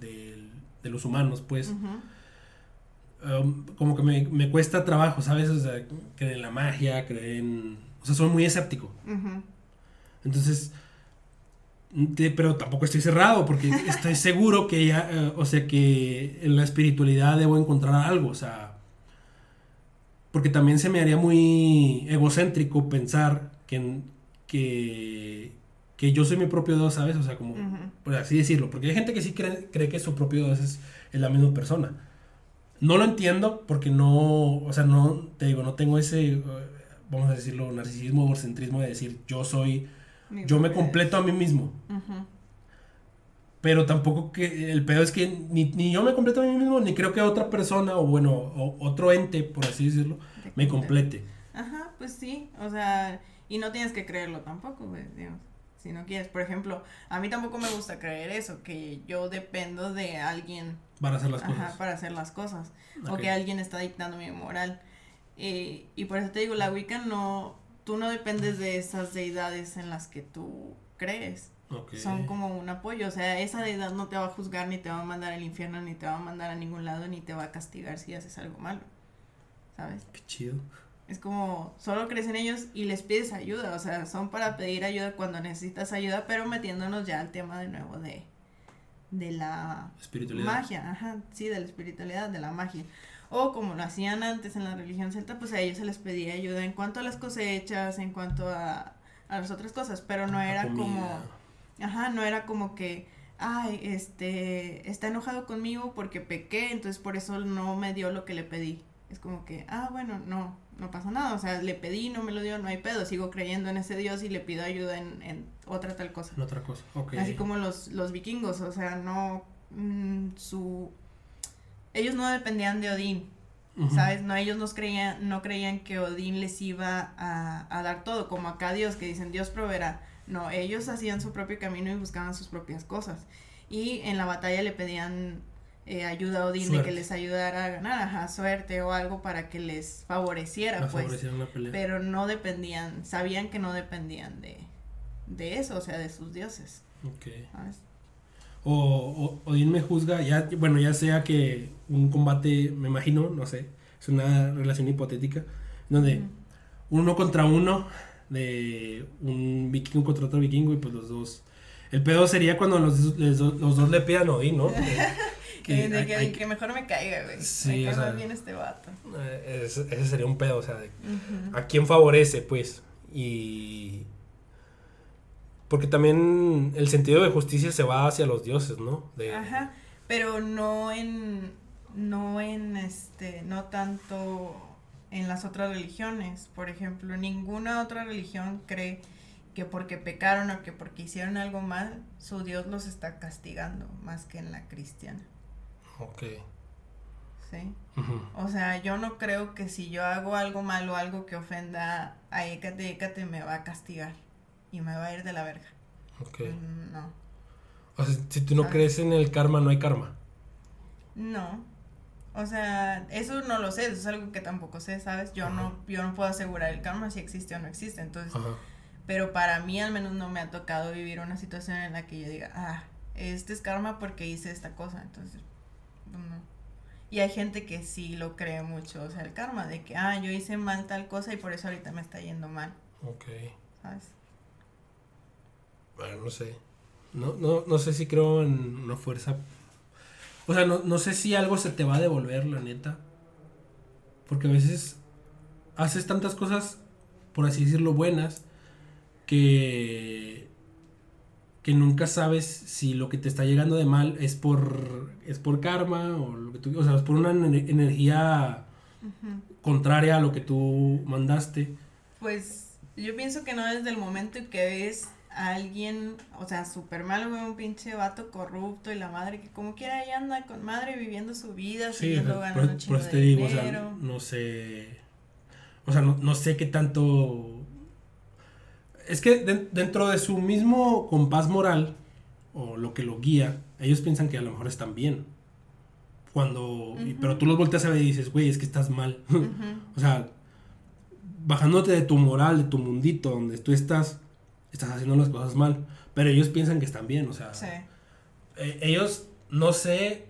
de- de los humanos, pues. Um, como que me, me cuesta trabajo, ¿sabes? O sea, creer en la magia, creer en... O sea, soy muy escéptico. Entonces, te- pero tampoco estoy cerrado porque estoy seguro que ya, eh, o sea, que en la espiritualidad debo encontrar algo, o sea, porque también se me haría muy egocéntrico pensar que, que, que yo soy mi propio Dios, ¿sabes? O sea, como, por así decirlo, porque hay gente que sí cree, cree que su propio Dios es, es la misma persona. No lo entiendo porque no, o sea, no, te digo, no tengo ese, eh, vamos a decirlo, narcisismo o egocentrismo de decir yo soy Mi yo me completo a mí mismo. Ujú. Pero tampoco que el pedo es que ni, ni yo me completo a mí mismo, ni creo que otra persona o bueno, o otro ente, por así decirlo, me complete. Ajá, pues sí, o sea, y no tienes que creerlo tampoco, güey, digamos, si no quieres. Por ejemplo, a mí tampoco me gusta creer eso, que yo dependo de alguien Para hacer las ajá, cosas. para hacer las cosas, o que alguien está dictando mi moral. Eh, y por eso te digo, la Wicca no, tú no dependes de esas deidades en las que tú crees. Son como un apoyo, o sea, esa deidad no te va a juzgar, ni te va a mandar al infierno, ni te va a mandar a ningún lado, ni te va a castigar si haces algo malo, ¿sabes? Qué chido. Es como, solo crees en ellos y les pides ayuda, o sea, son para pedir ayuda cuando necesitas ayuda, pero metiéndonos ya al tema de nuevo de, de la Espiritualidad. magia, ajá, sí, de la espiritualidad, de la magia. O como lo hacían antes en la religión celta, pues a ellos se les pedía ayuda en cuanto a las cosechas, en cuanto a, a las otras cosas, pero no La era comida. como Ajá, no era como que, ay, este, está enojado conmigo porque pequé, entonces por eso no me dio lo que le pedí. Es como que, ah, bueno, no, no pasa nada, o sea, le pedí, no me lo dio, no hay pedo, sigo creyendo en ese Dios y le pido ayuda en, en otra tal cosa. En otra cosa, ok. Así como los, los vikingos, o sea, no, mm, su, ellos no dependían de Odín. ¿sabes? No, ellos no creían, no creían que Odín les iba a, a dar todo, como acá Dios, que dicen Dios proveerá. No, ellos hacían su propio camino y buscaban sus propias cosas. Y en la batalla le pedían eh, ayuda a Odín de Suerte. que les ayudara a ganar, ajá, suerte o algo para que les favoreciera, pues. una pelea. Pero no dependían, sabían que no dependían de, de eso, o sea, de sus dioses, Ok. ¿sabes? O, o Odín me juzga, ya, bueno, ya sea que un combate, me imagino, no sé, es una relación hipotética, donde uno contra uno, de un vikingo contra otro vikingo, y pues los dos. El pedo sería cuando los, les los dos le pidan a Odín, ¿no? Que, Que, de que, hay que mejor me caiga, güey. Sí, me o sea- bien este vato. eh, ese, ese sería un pedo, o sea, de- a quién favorece, pues. Y. Porque también el sentido de justicia se va hacia los dioses, ¿no? De, Ajá, pero no en, no en este, no tanto en las otras religiones. Por ejemplo, ninguna otra religión cree que porque pecaron o que porque hicieron algo mal, su Dios los está castigando, más que en la cristiana, Ok. ¿sí? O sea, yo no creo que si yo hago algo malo, algo que ofenda a Écate, Écate me va a castigar y me va a ir de la verga. Ok. Mm, No. O sea, si tú no Ah. crees en el karma, no hay karma. No. O sea, eso no lo sé, eso es algo que tampoco sé, ¿sabes? Yo no, yo no puedo asegurar el karma si existe o no existe. Entonces, pero para mí al menos no me ha tocado vivir una situación en la que yo diga, ah, este es karma porque hice esta cosa. Entonces, no. Y hay gente que sí lo cree mucho, o sea, el karma, de que, ah, yo hice mal tal cosa y por eso ahorita me está yendo mal, Ok. ¿sabes? Bueno, no sé. No, no, no sé si creo en una fuerza. O sea, no, no sé si algo se te va a devolver, la neta. Porque a veces haces tantas cosas, por así decirlo, buenas, que. Que nunca sabes si lo que te está llegando de mal es por. es por karma o lo que tú. O sea, es por una ener- energía contraria a lo que tú mandaste. Pues yo pienso que no desde el momento en que ves a alguien, o sea, súper malo, güey, un pinche vato corrupto y la madre que como quiera ahí anda con madre viviendo su vida, Sí, o sea, ganando por, un por chingo eso de te digo, o sea, dinero. no sé. O sea, no, no sé qué tanto. Es que den- dentro de su mismo compás moral, o lo que lo guía, ellos piensan que a lo mejor están bien. Cuando. y- pero tú los volteas a ver y dices, güey, es que estás mal. O sea, bajándote de tu moral, de tu mundito, donde tú estás, estás haciendo las cosas mal. Pero ellos piensan que están bien, o sea. Sí. Eh, ellos, no sé,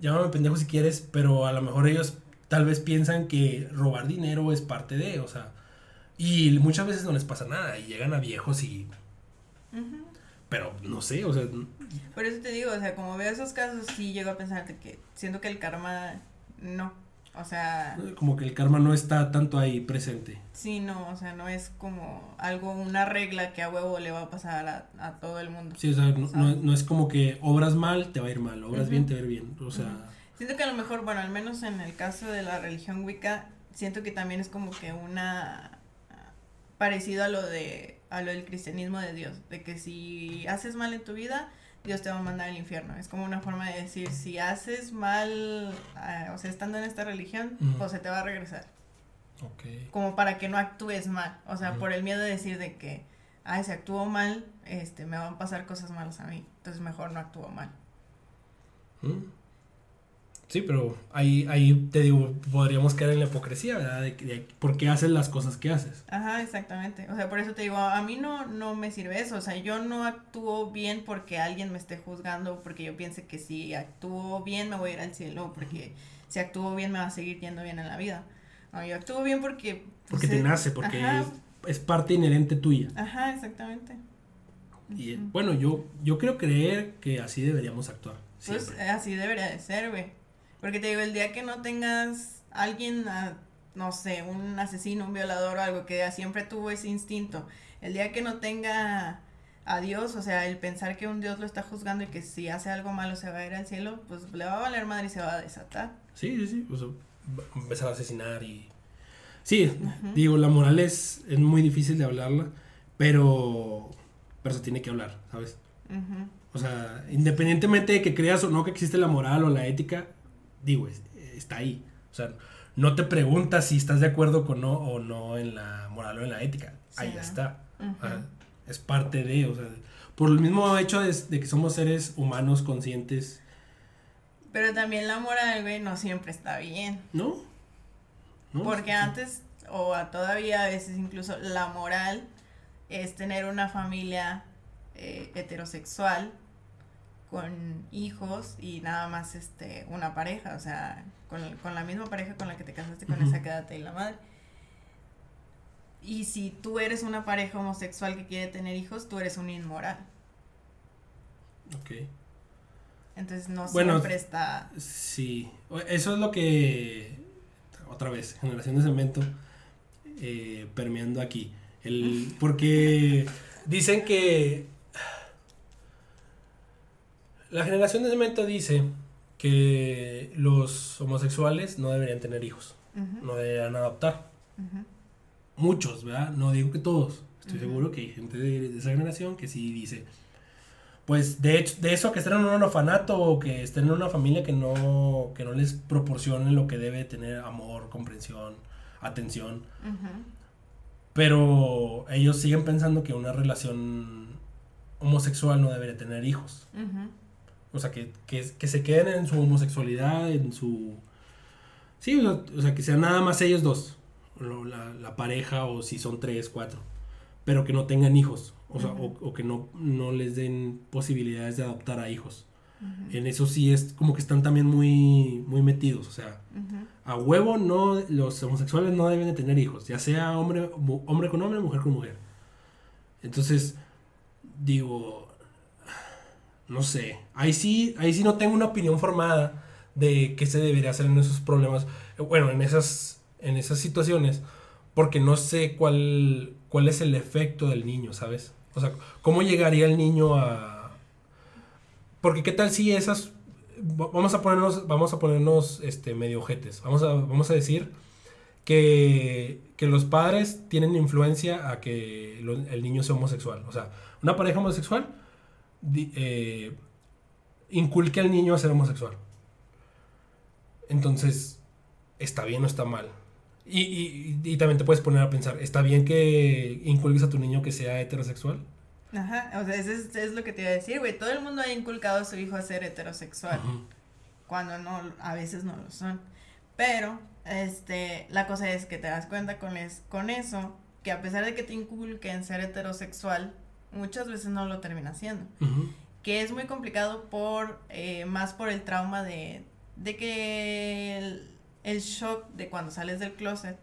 llámame pendejo si quieres, pero a lo mejor ellos tal vez piensan que robar dinero es parte de, o sea, y muchas veces no les pasa nada y llegan a viejos y, pero no sé, o sea, Por eso te digo, o sea, como veo esos casos, sí llego a pensar que siento que el karma no. O sea, como que el karma no está tanto ahí presente. sí, no, o sea, no es como algo, una regla que a huevo le va a pasar a, a todo el mundo. Sí, o sea, no, no- es como que obras mal, te va a ir mal, obras bien, te va a ir bien, o sea. Siento que a lo mejor, bueno, al menos en el caso de la religión Wicca, siento que también es como que una parecido a lo de a lo del cristianismo de Dios, de que si haces mal en tu vida, Dios te va a mandar al infierno. Es como una forma de decir, si haces mal, ah, o sea, estando en esta religión, pues se te va a regresar, ok. como para que no actúes mal, o sea, por el miedo de decir de que, ay, si actúo mal, este, me van a pasar cosas malas a mí, entonces mejor no actúo mal. ¿Mm? Sí, pero ahí, ahí te digo, podríamos caer en la hipocresía, ¿verdad? De, de por qué haces las cosas que haces. Ajá, exactamente. O sea, por eso te digo, a mí no, no me sirve eso. O sea, yo no actúo bien porque alguien me esté juzgando, porque yo piense que si actúo bien me voy a ir al cielo, porque si actúo bien me va a seguir yendo bien en la vida. No, yo actúo bien porque... Porque pues, te eh, nace, porque es, es parte inherente tuya. ajá, exactamente. Y bueno, yo, yo creo creer que así deberíamos actuar. Pues Siempre. eh, así debería de ser, güey. Porque te digo, el día que no tengas alguien, ah, no sé, un asesino, un violador o algo que siempre tuvo ese instinto, el día que no tenga a Dios, o sea, el pensar que un Dios lo está juzgando y que si hace algo malo se va a ir al cielo, pues le va a valer madre y se va a desatar. Sí, sí, sí. O sea, a empezar a asesinar y. Sí, digo, la moral es, es muy difícil de hablarla, pero. Pero se tiene que hablar, ¿sabes? O sea, independientemente de que creas o no que existe la moral o la ética, digo, está ahí. O sea, no te preguntas si estás de acuerdo con no o no en la moral o en la ética. ahí ya está. es parte de, o sea, por el mismo hecho de, que somos seres humanos conscientes. Pero también la moral, güey, no siempre está bien. ¿No? Porque antes, o todavía a veces incluso, la moral es tener una familia eh, heterosexual con hijos y nada más este una pareja, o sea, con, la misma pareja con la que te casaste, con esa quédate y la madre. Y si tú eres una pareja homosexual que quiere tener hijos, tú eres un inmoral. Ok. Entonces no siempre está. Sí, eso es lo que. Otra vez, generación de cemento eh, permeando aquí. El, porque dicen que la generación de cemento dice que los homosexuales no deberían tener hijos, no deberían adoptar. Muchos, ¿verdad? No digo que todos. Estoy seguro que hay gente de, esa generación que sí dice, pues de hecho, de eso que estén en un orfanato o que estén en una familia que no, que no les proporcione lo que debe tener amor, comprensión, atención. Pero ellos siguen pensando que una relación homosexual no debería tener hijos. O sea, que, se queden en su homosexualidad, en su... Sí, o sea, que sean nada más ellos dos, la, pareja o si son tres, cuatro, pero que no tengan hijos, o sea, o, que no, no les den posibilidades de adoptar a hijos. En eso sí es como que están también muy, muy metidos, o sea, a huevo no, los homosexuales no deben de tener hijos, ya sea hombre, hombre con hombre, mujer con mujer. Entonces, digo, no sé. Ahí sí, ahí sí no tengo una opinión formada de qué se debería hacer en esos problemas. Bueno, en esas, en esas situaciones. Porque no sé cuál, cuál es el efecto del niño, ¿sabes? O sea, ¿cómo llegaría el niño a...? Porque qué tal si esas... Vamos a ponernos, vamos a ponernos este, medio ojetes. Vamos a, vamos a decir que, que los padres tienen influencia a que el niño sea homosexual. O sea, una pareja homosexual eh, inculque al niño a ser homosexual. Entonces, ¿está bien o está mal? Y, también te puedes poner a pensar, ¿está bien que inculques a tu niño que sea heterosexual? Ajá, o sea, eso es, lo que te iba a decir, güey. Todo el mundo ha inculcado a su hijo a ser heterosexual. Cuando no, a veces no lo son. Pero, este, la cosa es que te das cuenta con, es, con eso, que a pesar de que te inculquen ser heterosexual, muchas veces no lo termina haciendo. Que es muy complicado por, eh, más por el trauma de, de que el, shock de cuando sales del closet,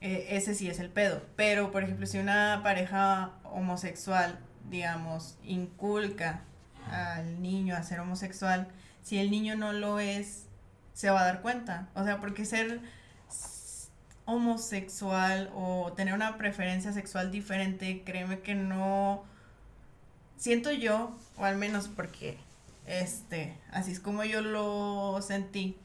eh, ese sí es el pedo. Pero, por ejemplo, si una pareja homosexual, digamos, inculca al niño a ser homosexual, si el niño no lo es, se va a dar cuenta. O sea, porque ser homosexual o tener una preferencia sexual diferente, créeme que no siento yo, o al menos porque este, así es como yo lo sentí,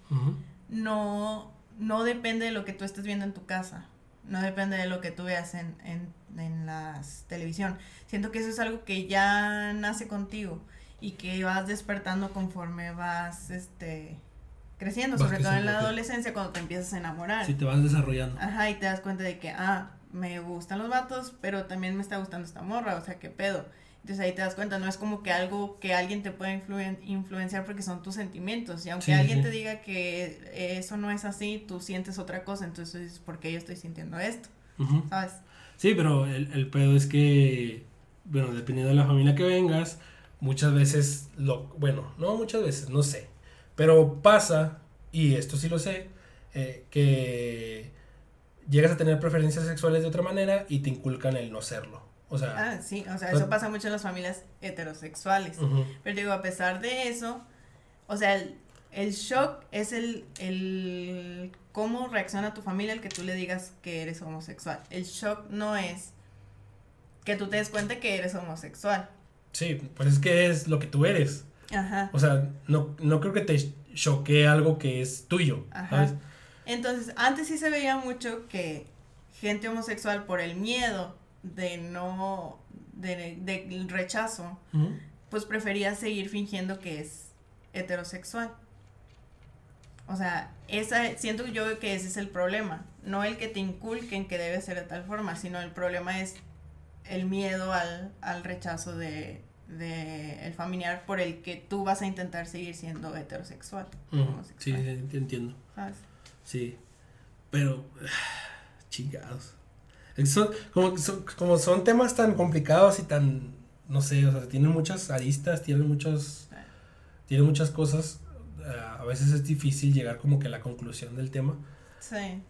no, no depende de lo que tú estés viendo en tu casa, no depende de lo que tú veas en, en, en la televisión. Siento que eso es algo que ya nace contigo y que vas despertando conforme vas, este, creciendo, sobre todo en la adolescencia cuando te empiezas a enamorar. Sí, te vas desarrollando. Ajá, y te das cuenta de que, ah, me gustan los vatos, pero también me está gustando esta morra, o sea, qué pedo. Entonces ahí te das cuenta, no es como que algo que alguien te pueda influenciar porque son tus sentimientos. Y aunque alguien te diga que eso no es así, tú sientes otra cosa, entonces dices, ¿por qué yo estoy sintiendo esto? ¿Sabes? Sí, pero el, el pedo es que, bueno, dependiendo de la familia que vengas, muchas veces, lo, bueno, no muchas veces, no sé, pero pasa, y esto sí lo sé, eh, que llegas a tener preferencias sexuales de otra manera y te inculcan el no serlo. O sea, ah, sí, o sea, eso pasa mucho en las familias heterosexuales. Pero digo, a pesar de eso, o sea, el, shock es el, el cómo reacciona tu familia el que tú le digas que eres homosexual. El shock no es que tú te des cuenta que eres homosexual. Sí, pues es que es lo que tú eres. Ajá. O sea, no, no creo que te choquee algo que es tuyo, Ajá. ¿sabes? Entonces, antes sí se veía mucho que gente homosexual por el miedo de no, de, del rechazo, pues prefería seguir fingiendo que es heterosexual. O sea, esa, siento yo que ese es el problema. No el que te inculquen que debe ser de tal forma, sino el problema es el miedo al, al rechazo de, de el familiar por el que tú vas a intentar seguir siendo heterosexual. Sí, te entiendo. ¿sabes? Sí. Pero, chingados. Es que Son, como, son, como son temas tan complicados y tan, no sé, o sea, tienen muchas aristas, tienen muchos, tienen muchas cosas. eh, a veces es difícil llegar como que a la conclusión del tema. Sí.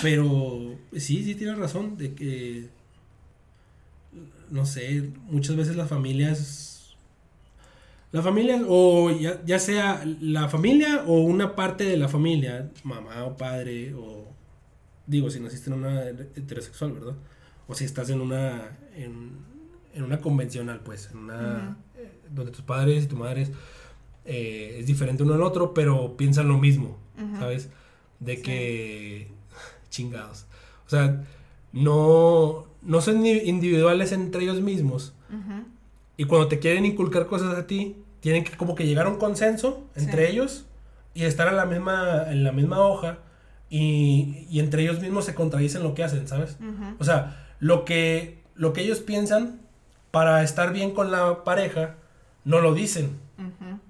Pero sí, sí tienes razón de que, no sé, muchas veces las familias, la familia, o ya, ya sea la familia o una parte de la familia, mamá o padre, o digo, si naciste en una heterosexual, ¿verdad? O si estás en una, en, en una convencional, pues, en una, eh, donde tus padres y tu madre eh, es diferente uno al otro, pero piensan lo mismo. ¿sabes? De Sí. que chingados. O sea, no, no son individuales entre ellos mismos. Y cuando te quieren inculcar cosas a ti, tienen que como que llegar a un consenso entre Sí. ellos y estar en la misma, en la misma hoja y, y entre ellos mismos se contradicen lo que hacen, ¿sabes? O sea, lo que, lo que ellos piensan para estar bien con la pareja, no lo dicen.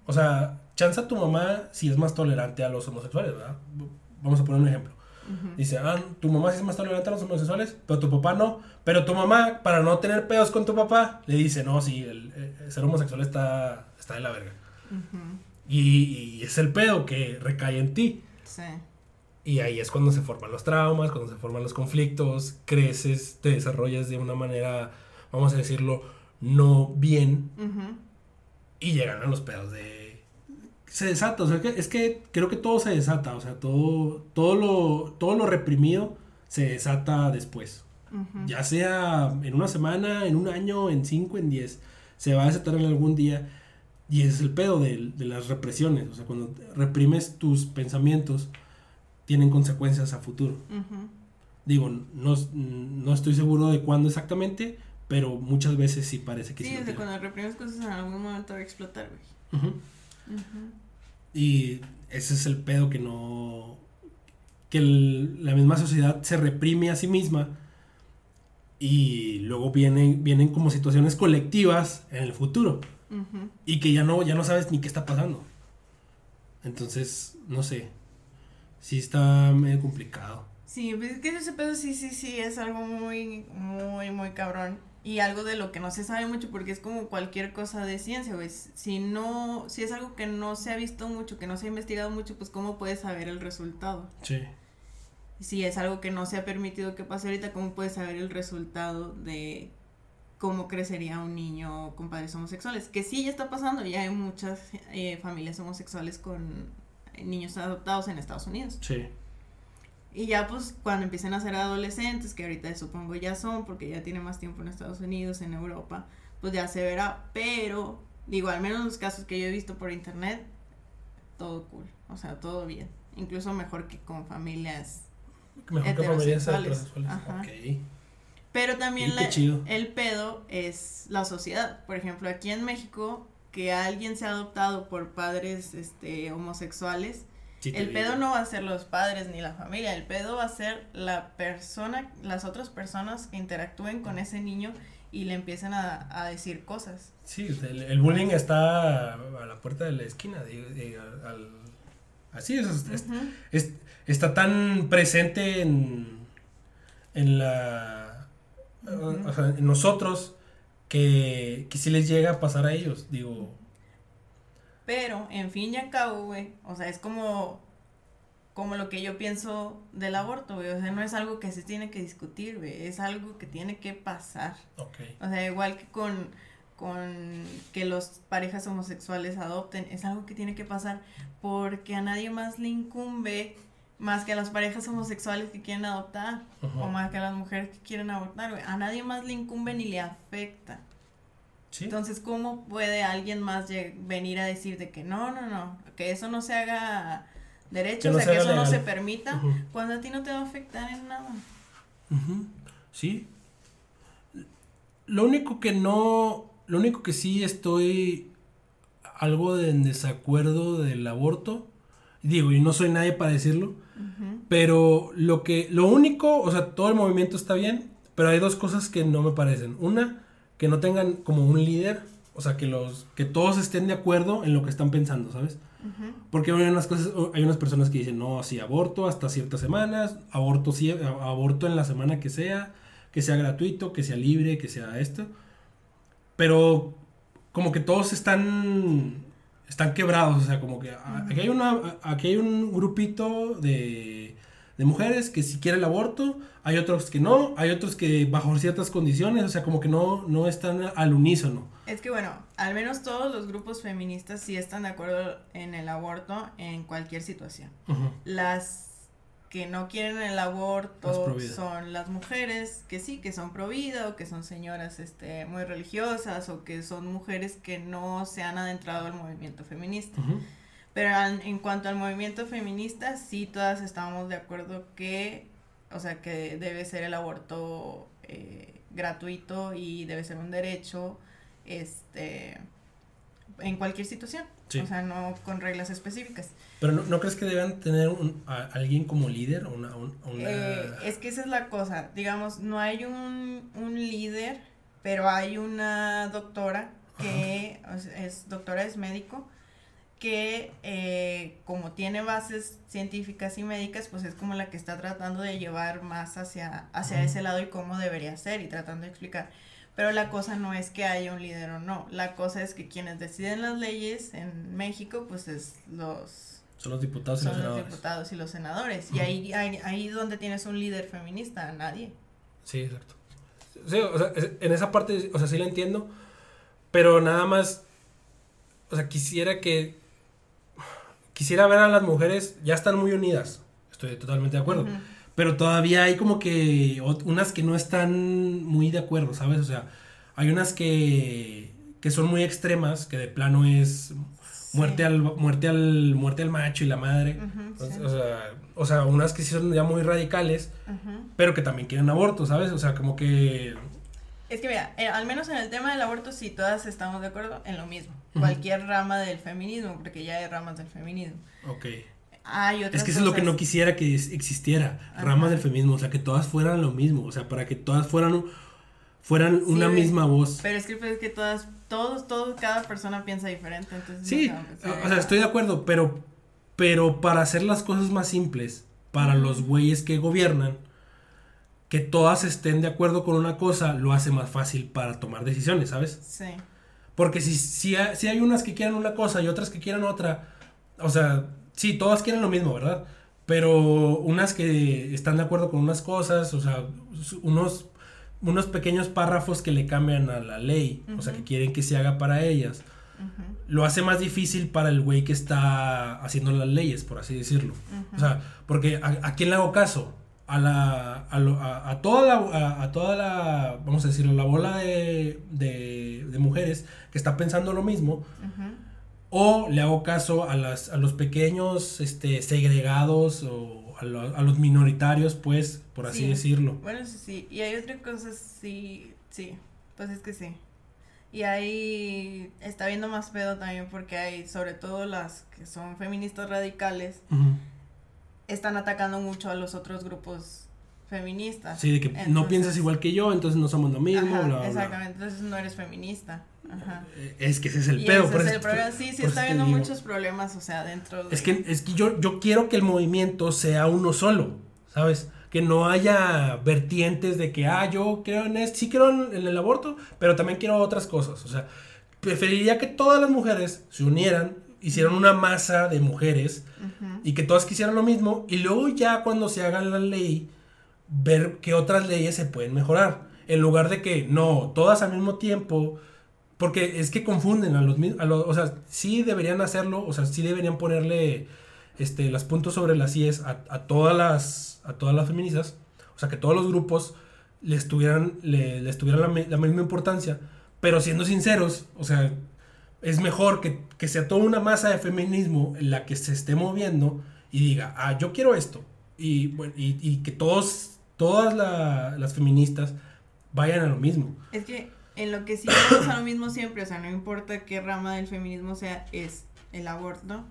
O sea, chanza tu mamá si es más tolerante a los homosexuales, ¿verdad? Vamos a poner un ejemplo. Dice, ah, tu mamá sí es más tolerante a los homosexuales, pero tu papá no. Pero tu mamá, para no tener pedos con tu papá, le dice, no, sí, el, el ser homosexual está, está de la verga. Y, y es el pedo que recae en ti. Sí. Y ahí es cuando se forman los traumas, cuando se forman los conflictos, creces, te desarrollas de una manera, vamos a decirlo, no bien, y llegan a los pedos de... Se desata, o sea, que- es que creo que todo se desata, o sea, todo, todo, lo, todo lo reprimido se desata después. Ujú. Ya sea en una semana, en un año, en cinco, en diez, se va a desatar en algún día. Y ese es el pedo de, de las represiones, o sea, cuando reprimes tus pensamientos, tienen consecuencias a futuro. Ujú. Digo, no, no estoy seguro de cuándo exactamente, pero muchas veces sí parece que sí. Sí, desde tiene. cuando reprimes cosas en algún momento va a explotar, güey. Ujú. Ujú. Y ese es el pedo que no. que el- la misma sociedad se reprime a sí misma. Y luego vienen, vienen como situaciones colectivas en el futuro. Y que ya no, ya no sabes ni qué está pasando. Entonces, no sé. Sí está medio complicado. Sí, pues es que ese pedo sí, sí, sí, es algo muy, muy, muy cabrón. Y algo de lo que no se sabe mucho porque es como cualquier cosa de ciencia, güey. Si no, si es algo que no se ha visto mucho, que no se ha investigado mucho, pues cómo puedes saber el resultado. Sí. Si es algo que no se ha permitido que pase ahorita, ¿cómo puedes saber el resultado de cómo crecería un niño con padres homosexuales? Que sí, ya está pasando, ya hay muchas eh, familias homosexuales con niños adoptados en Estados Unidos. Sí. Y ya pues cuando empiecen a ser adolescentes, que ahorita supongo ya son, porque ya tienen más tiempo en Estados Unidos, en Europa, pues ya se verá, pero digo, al menos los casos que yo he visto por internet, todo cool, o sea, todo bien, incluso mejor que con familias Mejor que familias Heterosexuales. heterosexuales. Ajá. Ok. Pero también la- el pedo es la sociedad. Por ejemplo, aquí en México, que alguien sea adoptado por padres este, homosexuales, Sí, el digo. pedo no va a ser los padres ni la familia, el pedo va a ser la persona, las otras personas que interactúen con ese niño y le empiecen a, a decir cosas. Sí, el, el bullying está a la puerta de la esquina. al- al- así es, está tan presente en, en la. Ujú. o sea, en nosotros que, que sí les llega a pasar a ellos. Digo, Pero, en fin y al cabo, güey, o sea, es como, como lo que yo pienso del aborto, güey, o sea, no es algo que se tiene que discutir, güey, es algo que tiene que pasar. ok. O sea, igual que con, con que los parejas homosexuales adopten, es algo que tiene que pasar porque a nadie más le incumbe Más que a las parejas homosexuales que quieren adoptar. O más que a las mujeres que quieren abortar, güey. A nadie más le incumbe ni le afecta. ¿Sí? Entonces, ¿cómo puede alguien más venir a decir de que no, no, no, que eso no se haga derecho, o sea, que eso no se permita, cuando a ti no te va a afectar en nada? Sí. Lo único que no, lo único que sí estoy algo de en desacuerdo del aborto, digo, y no soy nadie para decirlo, pero lo que, lo único, o sea, todo el movimiento está bien, pero hay dos cosas que no me parecen. Una, que no tengan como un líder, o sea, que los, que todos estén de acuerdo en lo que están pensando, ¿sabes? Porque hay unas cosas, hay unas personas que dicen, no, sí, aborto hasta ciertas semanas, aborto, sí, aborto en la semana que sea, que sea gratuito, que sea libre, que sea esto. Pero como que todos están están quebrados, o sea, como que aquí hay una aquí hay un grupito de de mujeres que si quiere el aborto, hay otros que no, hay otros que bajo ciertas condiciones, o sea, como que no, no están al unísono. Es que bueno, al menos todos los grupos feministas sí están de acuerdo en el aborto en cualquier situación. Las que no quieren el aborto son las mujeres que sí, que son pro vida o que son señoras este, muy religiosas o que son mujeres que no se han adentrado al movimiento feminista. Pero en, cuanto al movimiento feminista, sí todas estamos de acuerdo que, o sea, que debe ser el aborto eh, gratuito y debe ser un derecho, este, en cualquier situación. O sea, no con reglas específicas. Pero ¿no, crees que deben tener un, alguien como líder? Una, eh, es que esa es la cosa. Digamos, no hay un, un líder, pero hay una doctora que es doctora, es médico, que eh, como tiene bases científicas y médicas, pues es como la que está tratando de llevar más hacia, hacia ese lado y cómo debería ser y tratando de explicar. Pero la cosa no es que haya un líder o no, la cosa es que quienes deciden las leyes en México, pues es los... Son los diputados y los senadores. los diputados y los senadores. Y ahí, ahí, ahí donde tienes un líder feminista, nadie. Sí, exacto. Sí, o sea, en esa parte, o sea, sí la entiendo, pero nada más, o sea, quisiera que quisiera ver a las mujeres, ya están muy unidas, estoy totalmente de acuerdo, pero todavía hay como que unas que no están muy de acuerdo, ¿sabes? O sea, hay unas que, que son muy extremas, que de plano es muerte al muerte al muerte al macho y la madre. O, sea, o sea unas que sí son ya muy radicales pero que también quieren aborto sabes o sea como que es que mira, eh, al menos en el tema del aborto sí todas estamos de acuerdo en lo mismo. Cualquier rama del feminismo, porque ya hay ramas del feminismo. Ok. Hay otras es que eso es lo que no quisiera que existiera, ramas del feminismo, o sea, que todas fueran lo mismo, o sea, para que todas fueran fueran una misma voz. Pero es que, pues, es que todas, todos, todos, cada persona piensa diferente, entonces. Sí, o sea, estoy de acuerdo, pero, pero para hacer las cosas más simples, para los güeyes que gobiernan, que todas estén de acuerdo con una cosa lo hace más fácil para tomar decisiones, ¿sabes? Sí. Porque si, si, si hay unas que quieran una cosa y otras que quieran otra, o sea, sí, todas quieren lo mismo, ¿verdad? Pero unas que están de acuerdo con unas cosas, o sea, unos, unos pequeños párrafos que le cambian a la ley, o sea, que quieren que se haga para ellas, lo hace más difícil para el güey que está haciendo las leyes, por así decirlo. O sea, porque ¿a quién le hago caso? A la a, a, toda la a, toda la vamos a decirlo la bola de, de, mujeres que está pensando lo mismo o le hago caso a las a los pequeños este segregados o a, los minoritarios pues por así decirlo. Bueno sí, sí. Y hay otra cosa sí sí. Pues es que sí. Y ahí está viendo más pedo también porque hay sobre todo las que son feministas radicales están atacando mucho a los otros grupos feministas. Sí, de que no piensas igual que yo, entonces no somos lo mismo. exactamente, entonces no eres feminista. Ajá. Eh, es que ese es el pedo. Ese es el problema. Sí, sí, está habiendo muchos problemas, o sea, dentro de... Es que, es que yo, yo quiero que el movimiento sea uno solo, ¿sabes? Que no haya vertientes de que, ah, yo creo en esto, sí creo en el aborto, pero también quiero otras cosas. O sea, preferiría que todas las mujeres se unieran hicieron una masa de mujeres y que todas quisieran lo mismo y luego ya cuando se haga la ley ver qué otras leyes se pueden mejorar. En lugar de que no todas al mismo tiempo porque es que confunden a los mismos o sea sí deberían hacerlo o sea sí deberían ponerle este, los puntos sobre las IES a, a, todas las, a todas las feministas, o sea, que todos los grupos les tuvieran, le, les tuvieran la, la, misma importancia, pero siendo sinceros, o sea, es mejor que, que, sea toda una masa de feminismo en la que se esté moviendo y diga, ah, yo quiero esto, y, bueno, y, y que todos, todas la, las feministas vayan a lo mismo. Es que en lo que sí vamos a lo mismo siempre, o sea, no importa qué rama del feminismo sea, es el aborto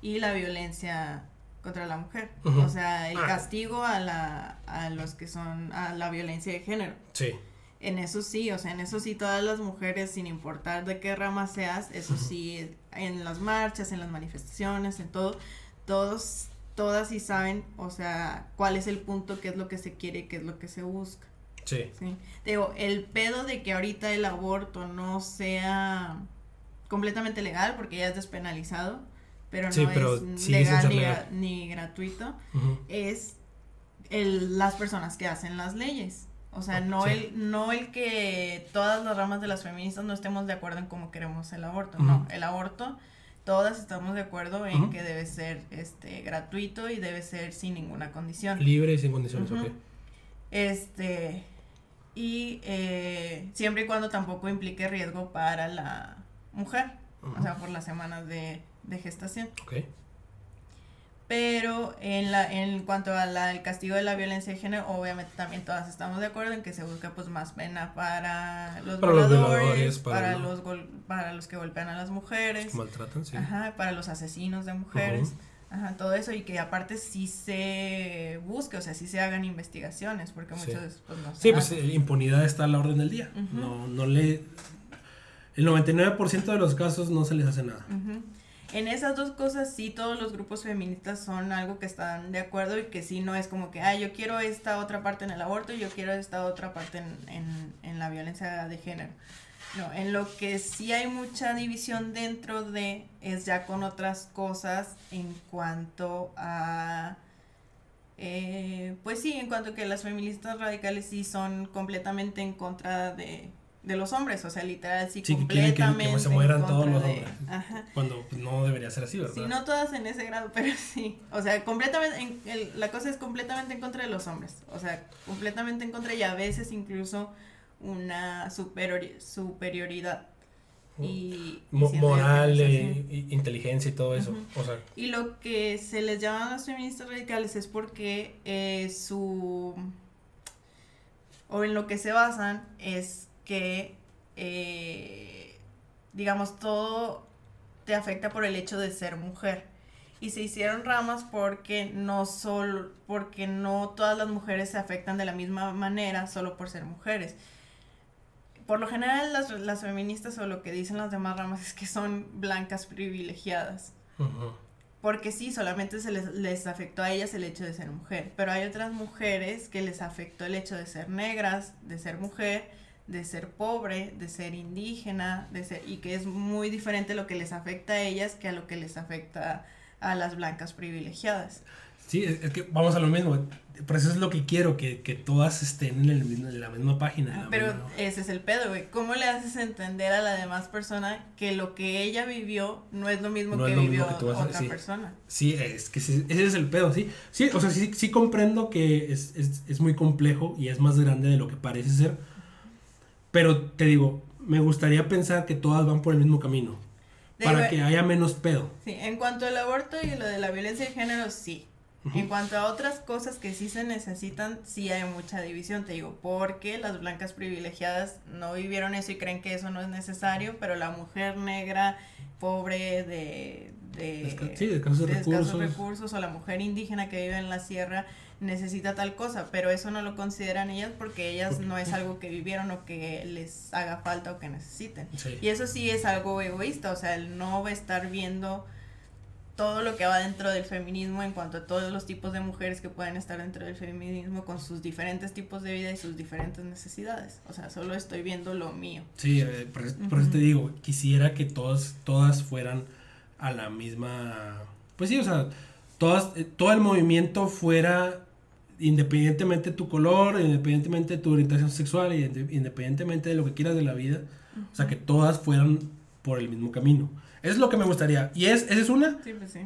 y la violencia contra la mujer. Uh -huh. O sea, el castigo a, la, a los que son, a la violencia de género. Sí. En eso sí, o sea, en eso sí todas las mujeres, sin importar de qué rama seas, eso sí, en las marchas, en las manifestaciones, en todo, todos, todas sí saben, o sea, cuál es el punto, qué es lo que se quiere, qué es lo que se busca. Sí. sí. Digo, el pedo de que ahorita el aborto no sea completamente legal, porque ya es despenalizado, pero no sí, pero es sí legal ni, legal. ni, gratuito, Uh -huh. es el, las personas que hacen las leyes. O sea, no, Sí. el, no el que todas las ramas de las feministas no estemos de acuerdo en cómo queremos el aborto. No, el aborto, todas estamos de acuerdo en que debe ser este gratuito y debe ser sin ninguna condición. Libre y sin condiciones, Ujú. ok. Este, y eh, siempre y cuando tampoco implique riesgo para la mujer, o sea, por las semanas de, de gestación. Ok. Pero en la en cuanto al castigo de la violencia de género, obviamente también todas estamos de acuerdo en que se busca pues más pena para los Para los violadores, para, para los gol- para los que golpean a las mujeres, maltratan, sí. ajá, para los asesinos de mujeres, ajá, todo eso y que aparte sí se busque, o sea, sí se hagan investigaciones, porque Sí. muchos pues no se Sí, pues hacen. eh, impunidad está a la orden del día. No, no le. El 99% de los casos no se les hace nada. Ujú. En esas dos cosas sí todos los grupos feministas son algo que están de acuerdo y que sí no es como que, ah, yo quiero esta otra parte en el aborto y yo quiero esta otra parte en, en, en la violencia de género. No, en lo que sí hay mucha división dentro de es ya con otras cosas en cuanto a... eh, pues sí, en cuanto que las feministas radicales sí son completamente en contra de, de los hombres, o sea, literal sí, Sí, que que- que completamente se mueran todos los de- hombres. Ajá. Cuando pues, no debería ser así, ¿verdad? Sí, no todas en ese grado, pero sí. O sea, completamente, en- el- la cosa es completamente en contra de los hombres. O sea, completamente en contra y a veces incluso una superiori- superioridad. Y, y Mo- moral, i- inteligencia y todo eso. O sea, Y lo que se les llama a las feministas radicales es porque eh, su... o en lo que se basan es que, eh, digamos, todo te afecta por el hecho de ser mujer. Y se hicieron ramas porque no solo, porque no todas las mujeres se afectan de la misma manera solo por ser mujeres. Por lo general las, las feministas o lo que dicen las demás ramas es que son blancas privilegiadas. Porque sí, solamente se les, les afectó a ellas el hecho de ser mujer. Pero hay otras mujeres que les afectó el hecho de ser negras, de ser mujer, de ser pobre, de ser indígena, de ser, y que es muy diferente lo que les afecta a ellas que a lo que les afecta a las blancas privilegiadas. Sí, es, es que vamos a lo mismo. Por eso es lo que quiero, que, que todas estén en, el en la misma página. la Pero misma- ese es el pedo, güey. ¿Cómo le haces entender a la demás persona que lo que ella vivió no es lo mismo No que mismo vivió que tú otra sí. persona? Sí, es que sí, ese es el pedo, sí. Sí, o sea, sí, sí comprendo que es, es, es muy complejo y es más grande de lo que parece ser. Pero te digo, me gustaría pensar que todas van por el mismo camino. De- para que haya menos pedo. Sí, en cuanto al aborto y lo de la violencia de género, sí. En cuanto a otras cosas que sí se necesitan, sí hay mucha división, te digo, porque las blancas privilegiadas no vivieron eso y creen que eso no es necesario, pero la mujer negra, pobre, de, de, sí, de escasos de escasos recursos. recursos, o la mujer indígena que vive en la sierra, necesita tal cosa, pero eso no lo consideran ellas porque ellas no es algo que vivieron o que les haga falta o que necesiten. Sí. Y eso sí es algo egoísta, o sea, el no va a estar viendo todo lo que va dentro del feminismo en cuanto a todos los tipos de mujeres que pueden estar dentro del feminismo con sus diferentes tipos de vida y sus diferentes necesidades. O sea, solo estoy viendo lo mío. Sí, eh, por, eso, por eso te digo, quisiera que todas, todas fueran a la misma... Pues sí, o sea, todas, eh, todo el movimiento fuera independientemente de tu color, independientemente de tu orientación sexual, inde- independientemente de lo que quieras de la vida, o sea, que todas fueran por el mismo camino. Eso es lo que me gustaría. Y es, esa es una. Sí, pues sí.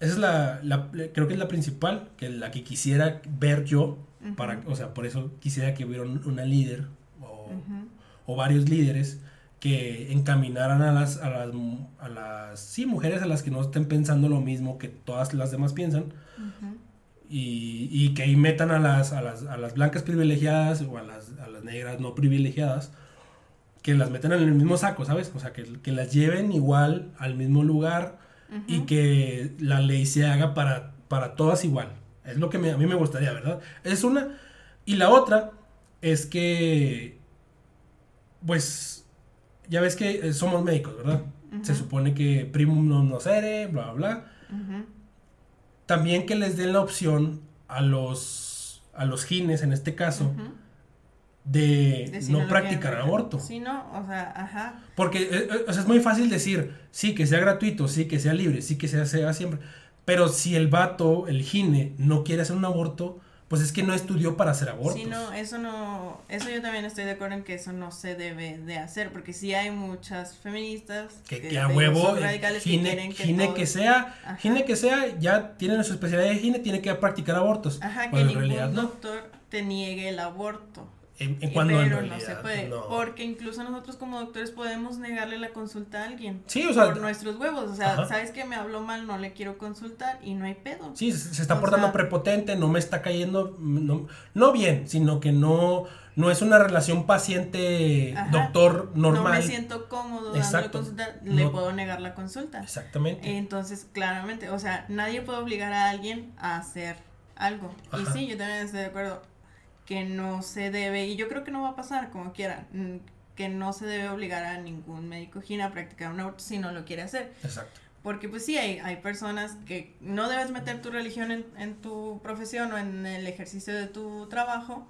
esa es la, la- creo que es la principal, que la que quisiera ver yo, para, o sea, por eso quisiera que hubiera un- una líder o, o varios líderes que encaminaran a las, a las, a las, sí, mujeres a las que no estén pensando lo mismo que todas las demás piensan. Y, y que ahí metan a las, a las, a las blancas privilegiadas o a las, a las negras no privilegiadas, que las metan en el mismo saco, ¿sabes? O sea, que, que las lleven igual al mismo lugar y que la ley se haga para, para todas igual. Es lo que me- a mí me gustaría, ¿verdad? Es una. Y la otra es que, pues, ya ves que eh, somos médicos, ¿verdad? Se supone que primum non nocere, bla, bla, bla. Ujú. También que les den la opción a los, a los gines, en este caso, de, De si no practicar aborto. Sí, no, o sea, ajá. Porque eh, eh, o sea, es muy fácil decir, sí, que sea gratuito, sí, que sea libre, sí, que sea, sea siempre. Pero si el vato, el gine, no quiere hacer un aborto, pues es que no estudió para hacer abortos. Sí, no, eso no, eso yo también estoy de acuerdo en que eso no se debe de hacer, porque sí hay muchas feministas que, que te a huevo, eh, radicales que gine, quieren que gine que sea, Ajá. gine que sea, ya tienen su especialidad de gine, tiene que practicar abortos. Ajá, que ningún realidad no. doctor te niegue el aborto. En, en cuando en pero realidad no se puede, no. porque incluso nosotros como doctores podemos negarle la consulta a alguien. Sí, o sea, por nuestros huevos, o sea, Ajá. sabes que me habló mal, no le quiero consultar y no hay pedo. Sí, se se está O portando sea- prepotente, no me está cayendo, no, no bien, sino que no, no es una relación Ajá. paciente-doctor normal. No me siento cómodo Exacto. consulta, le puedo negar la consulta. Exactamente. Entonces, claramente, o sea, nadie puede obligar a alguien a hacer algo. Y sí, yo también estoy de acuerdo que no se debe, y yo creo que no va a pasar como quiera, mm, que no se debe obligar a ningún médico gine a practicar un aborto si no lo quiere hacer. Exacto. Porque pues sí, hay, hay personas que no debes meter tu religión en, en tu profesión o en el ejercicio de tu trabajo,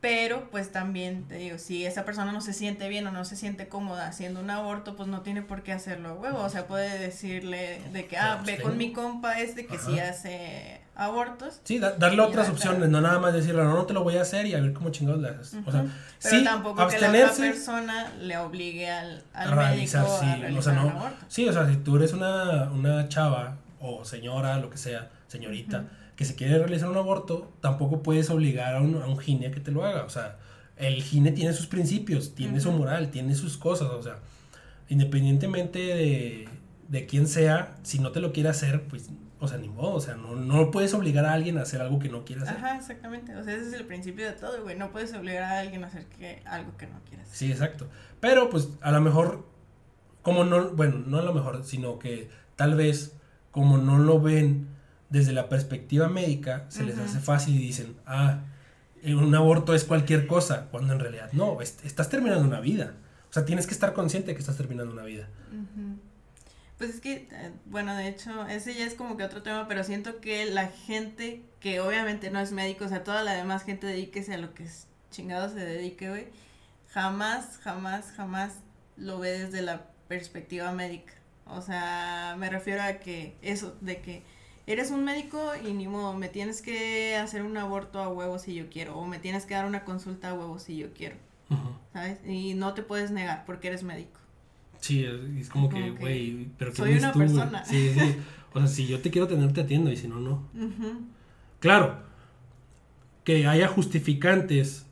pero pues también te digo, si esa persona no se siente bien o no se siente cómoda haciendo un aborto, pues no tiene por qué hacerlo a huevo. O sea, puede decirle de que, ah, Pues, ve tengo. con mi compa este que sí Ajá. hace abortos. Sí, da- darle otras opciones, no nada más decirle, no, no te lo voy a hacer y a ver cómo chingados le haces. O sea. Pero sí, tampoco que la otra abstenerse persona le obligue al, a al realizar, médico sí, a o realizar sea, un no, aborto. sí, o sea, si tú eres una, una chava o señora, lo que sea, señorita, que se quiere realizar un aborto, tampoco puedes obligar a un, a un gine a que te lo haga, o sea, el gine tiene sus principios, tiene su moral, tiene sus cosas, o sea, independientemente de, de quién sea, si no te lo quiere hacer, pues, o sea, ni modo, o sea, no, no puedes obligar a alguien a hacer algo que no quiere hacer. Ajá, exactamente. O sea, ese es el principio de todo, güey. No puedes obligar a alguien a hacer que, algo que no quieras. Sí, exacto. Pero pues a lo mejor, como no, bueno, no a lo mejor, sino que tal vez como no lo ven desde la perspectiva médica, se les hace fácil y dicen, ah, eh, un aborto es cualquier cosa, cuando en realidad no, est- estás terminando una vida. O sea, tienes que estar consciente de que estás terminando una vida. Ujú. Pues es que, eh, bueno, de hecho, ese ya es como que otro tema, pero siento que la gente que obviamente no es médico, o sea, toda la demás gente dedíquese a lo que es chingado se dedique, güey, jamás, jamás, jamás lo ve desde la perspectiva médica. O sea, me refiero a que eso, de que eres un médico y ni modo, me tienes que hacer un aborto a huevo si yo quiero, o me tienes que dar una consulta a huevo si yo quiero. ¿sabes? Y no te puedes negar porque eres médico. Sí, es como que, Como que güey, pero ¿qué soy eres una tú, persona. Sí, sí. O sea, si yo te quiero atender, te atiendo, y si no, no. Claro, que haya justificantes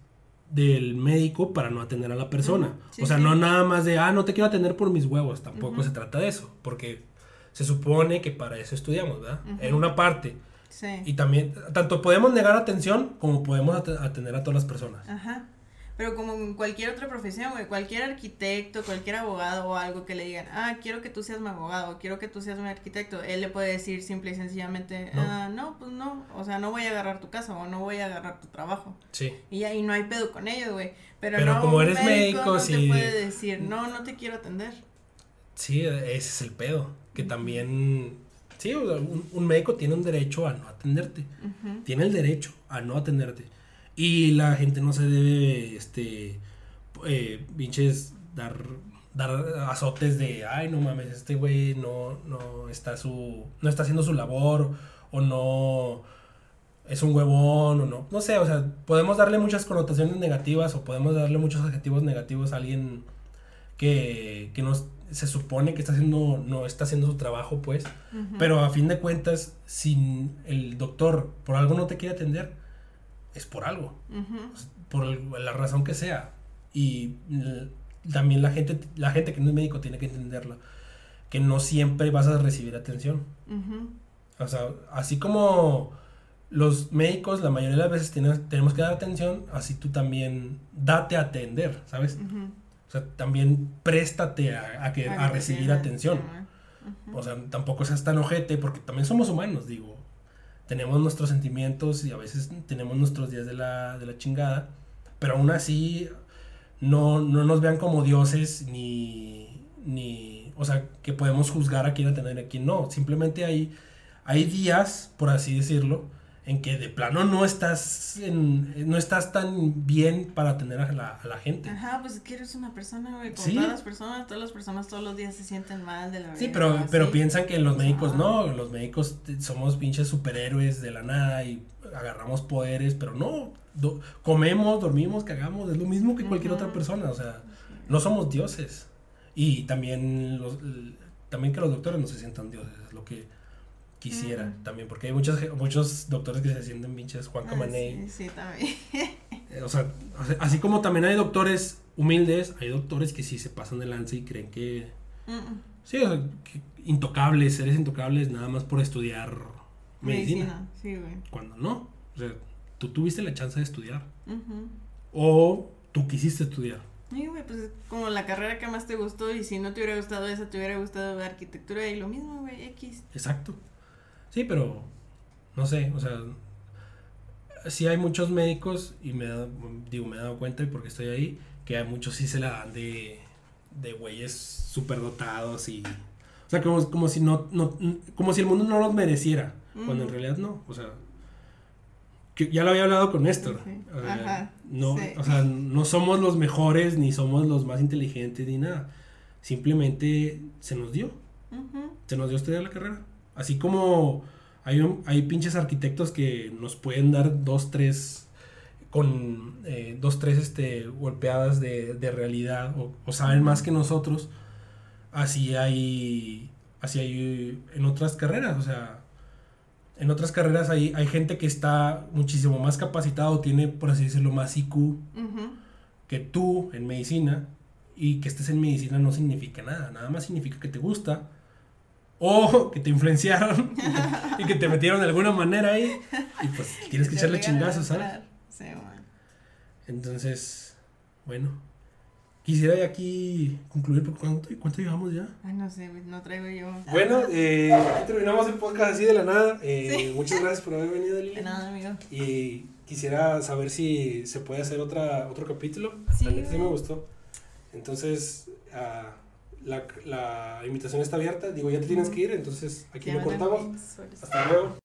del médico para no atender a la persona. Sí, o sea, sí. no nada más de, ah, no te quiero atender por mis huevos. Tampoco se trata de eso, porque se supone que para eso estudiamos, ¿verdad? En una parte. Sí. Y también, tanto podemos negar atención como podemos at- atender a todas las personas. Ajá. Pero como en cualquier otra profesión, güey, cualquier arquitecto, cualquier abogado o algo que le digan, ah, quiero que tú seas mi abogado, quiero que tú seas mi arquitecto, él le puede decir simple y sencillamente, No. ah, no, pues no, o sea, no voy a agarrar tu casa o no voy a agarrar tu trabajo. Sí. Y ahí no hay pedo con ellos, güey. Pero, Pero no, como eres médico, no sí. te puede decir, no, no te quiero atender. Sí, ese es el pedo. Que también, sí, un, un médico tiene un derecho a no atenderte. Tiene el derecho a no atenderte. Y la gente no se debe, este, eh, pinches, dar, dar azotes de, ay, no mames, este güey no, no está su, no está haciendo su labor, o no es un huevón, o no, no sé, o sea, podemos darle muchas connotaciones negativas, o podemos darle muchos adjetivos negativos a alguien que, que no, se supone que está haciendo, no está haciendo su trabajo, pues. Pero a fin de cuentas, si el doctor por algo no te quiere atender, es por algo. Por la razón que sea. Y también la gente, la gente que no es médico tiene que entenderlo. Que no siempre vas a recibir atención. O sea, así como los médicos la mayoría de las veces tenemos que dar atención, así tú también date a atender, ¿sabes? O sea, también préstate a, que, a, recibir atención. O sea, tampoco seas tan ojete, porque también somos humanos, digo. Tenemos nuestros sentimientos y a veces tenemos nuestros días de la, de la chingada, pero aún así no, no nos vean como dioses ni, ni, o sea, que podemos juzgar a quién atender y a quién no. Simplemente hay, hay días, por así decirlo, en que de plano no estás en, no estás tan bien para atender a la, a la gente. Ajá, pues que eres una persona, güey, como todas las personas, todas las personas todos los días se sienten mal de la verdad. Sí, pero, pero piensan que los médicos no, los médicos somos pinches superhéroes de la nada y agarramos poderes, pero no, comemos, dormimos, cagamos, es lo mismo que cualquier otra persona, o sea, no somos dioses. Y también los, también que los doctores no se sientan dioses, es lo que quisiera también, porque hay muchos, muchos doctores que se sienten pinches Juan ah, Camaney. sí, también. Eh, o sea, así como también hay doctores humildes, hay doctores que sí se pasan de lanza y creen que... Sí, o sea, intocables, seres intocables nada más por estudiar medicina. Sí, güey. Cuando no. O sea, tú tuviste la chance de estudiar. O tú quisiste estudiar. Sí, güey, pues como la carrera que más te gustó y si no te hubiera gustado esa, te hubiera gustado arquitectura y lo mismo, güey, X. Exacto. Sí, pero no sé, o sea, sí hay muchos médicos y me digo, me he dado cuenta y porque estoy ahí, que hay muchos sí se la dan de, de güeyes súper dotados y... O sea, como, como si no, no, como si el mundo no los mereciera, cuando en realidad no, o sea, que ya lo había hablado con Néstor. no, o sea, no somos los mejores ni somos los más inteligentes ni nada. Simplemente se nos dio. Se nos dio estudiar la carrera. Así como hay, hay pinches arquitectos que nos pueden dar dos, tres con eh, dos, tres este, golpeadas de, realidad o, saben más que nosotros, así hay, así hay en otras carreras, o sea, en otras carreras hay, hay gente que está muchísimo más capacitado, tiene, por así decirlo, más IQ que tú en medicina, y que estés en medicina no significa nada, nada más significa que te gusta, o que te influenciaron y que, te metieron de alguna manera ahí y pues tienes que echarle chingazos, ¿sabes? Sí, bueno. Entonces, bueno, quisiera ya aquí concluir, porque ¿cuánto, ¿cuánto llevamos ya? Ay, no sé, no traigo yo. Bueno, eh, aquí terminamos el podcast así de la nada. Eh, Muchas gracias por haber venido, Lili. De nada, amigo. Y quisiera saber si se puede hacer otra, otro capítulo. Sí, la sí me gustó. Entonces, uh, la, la invitación está abierta. Digo, ya te tienes que ir, entonces aquí lo cortamos. Hasta luego.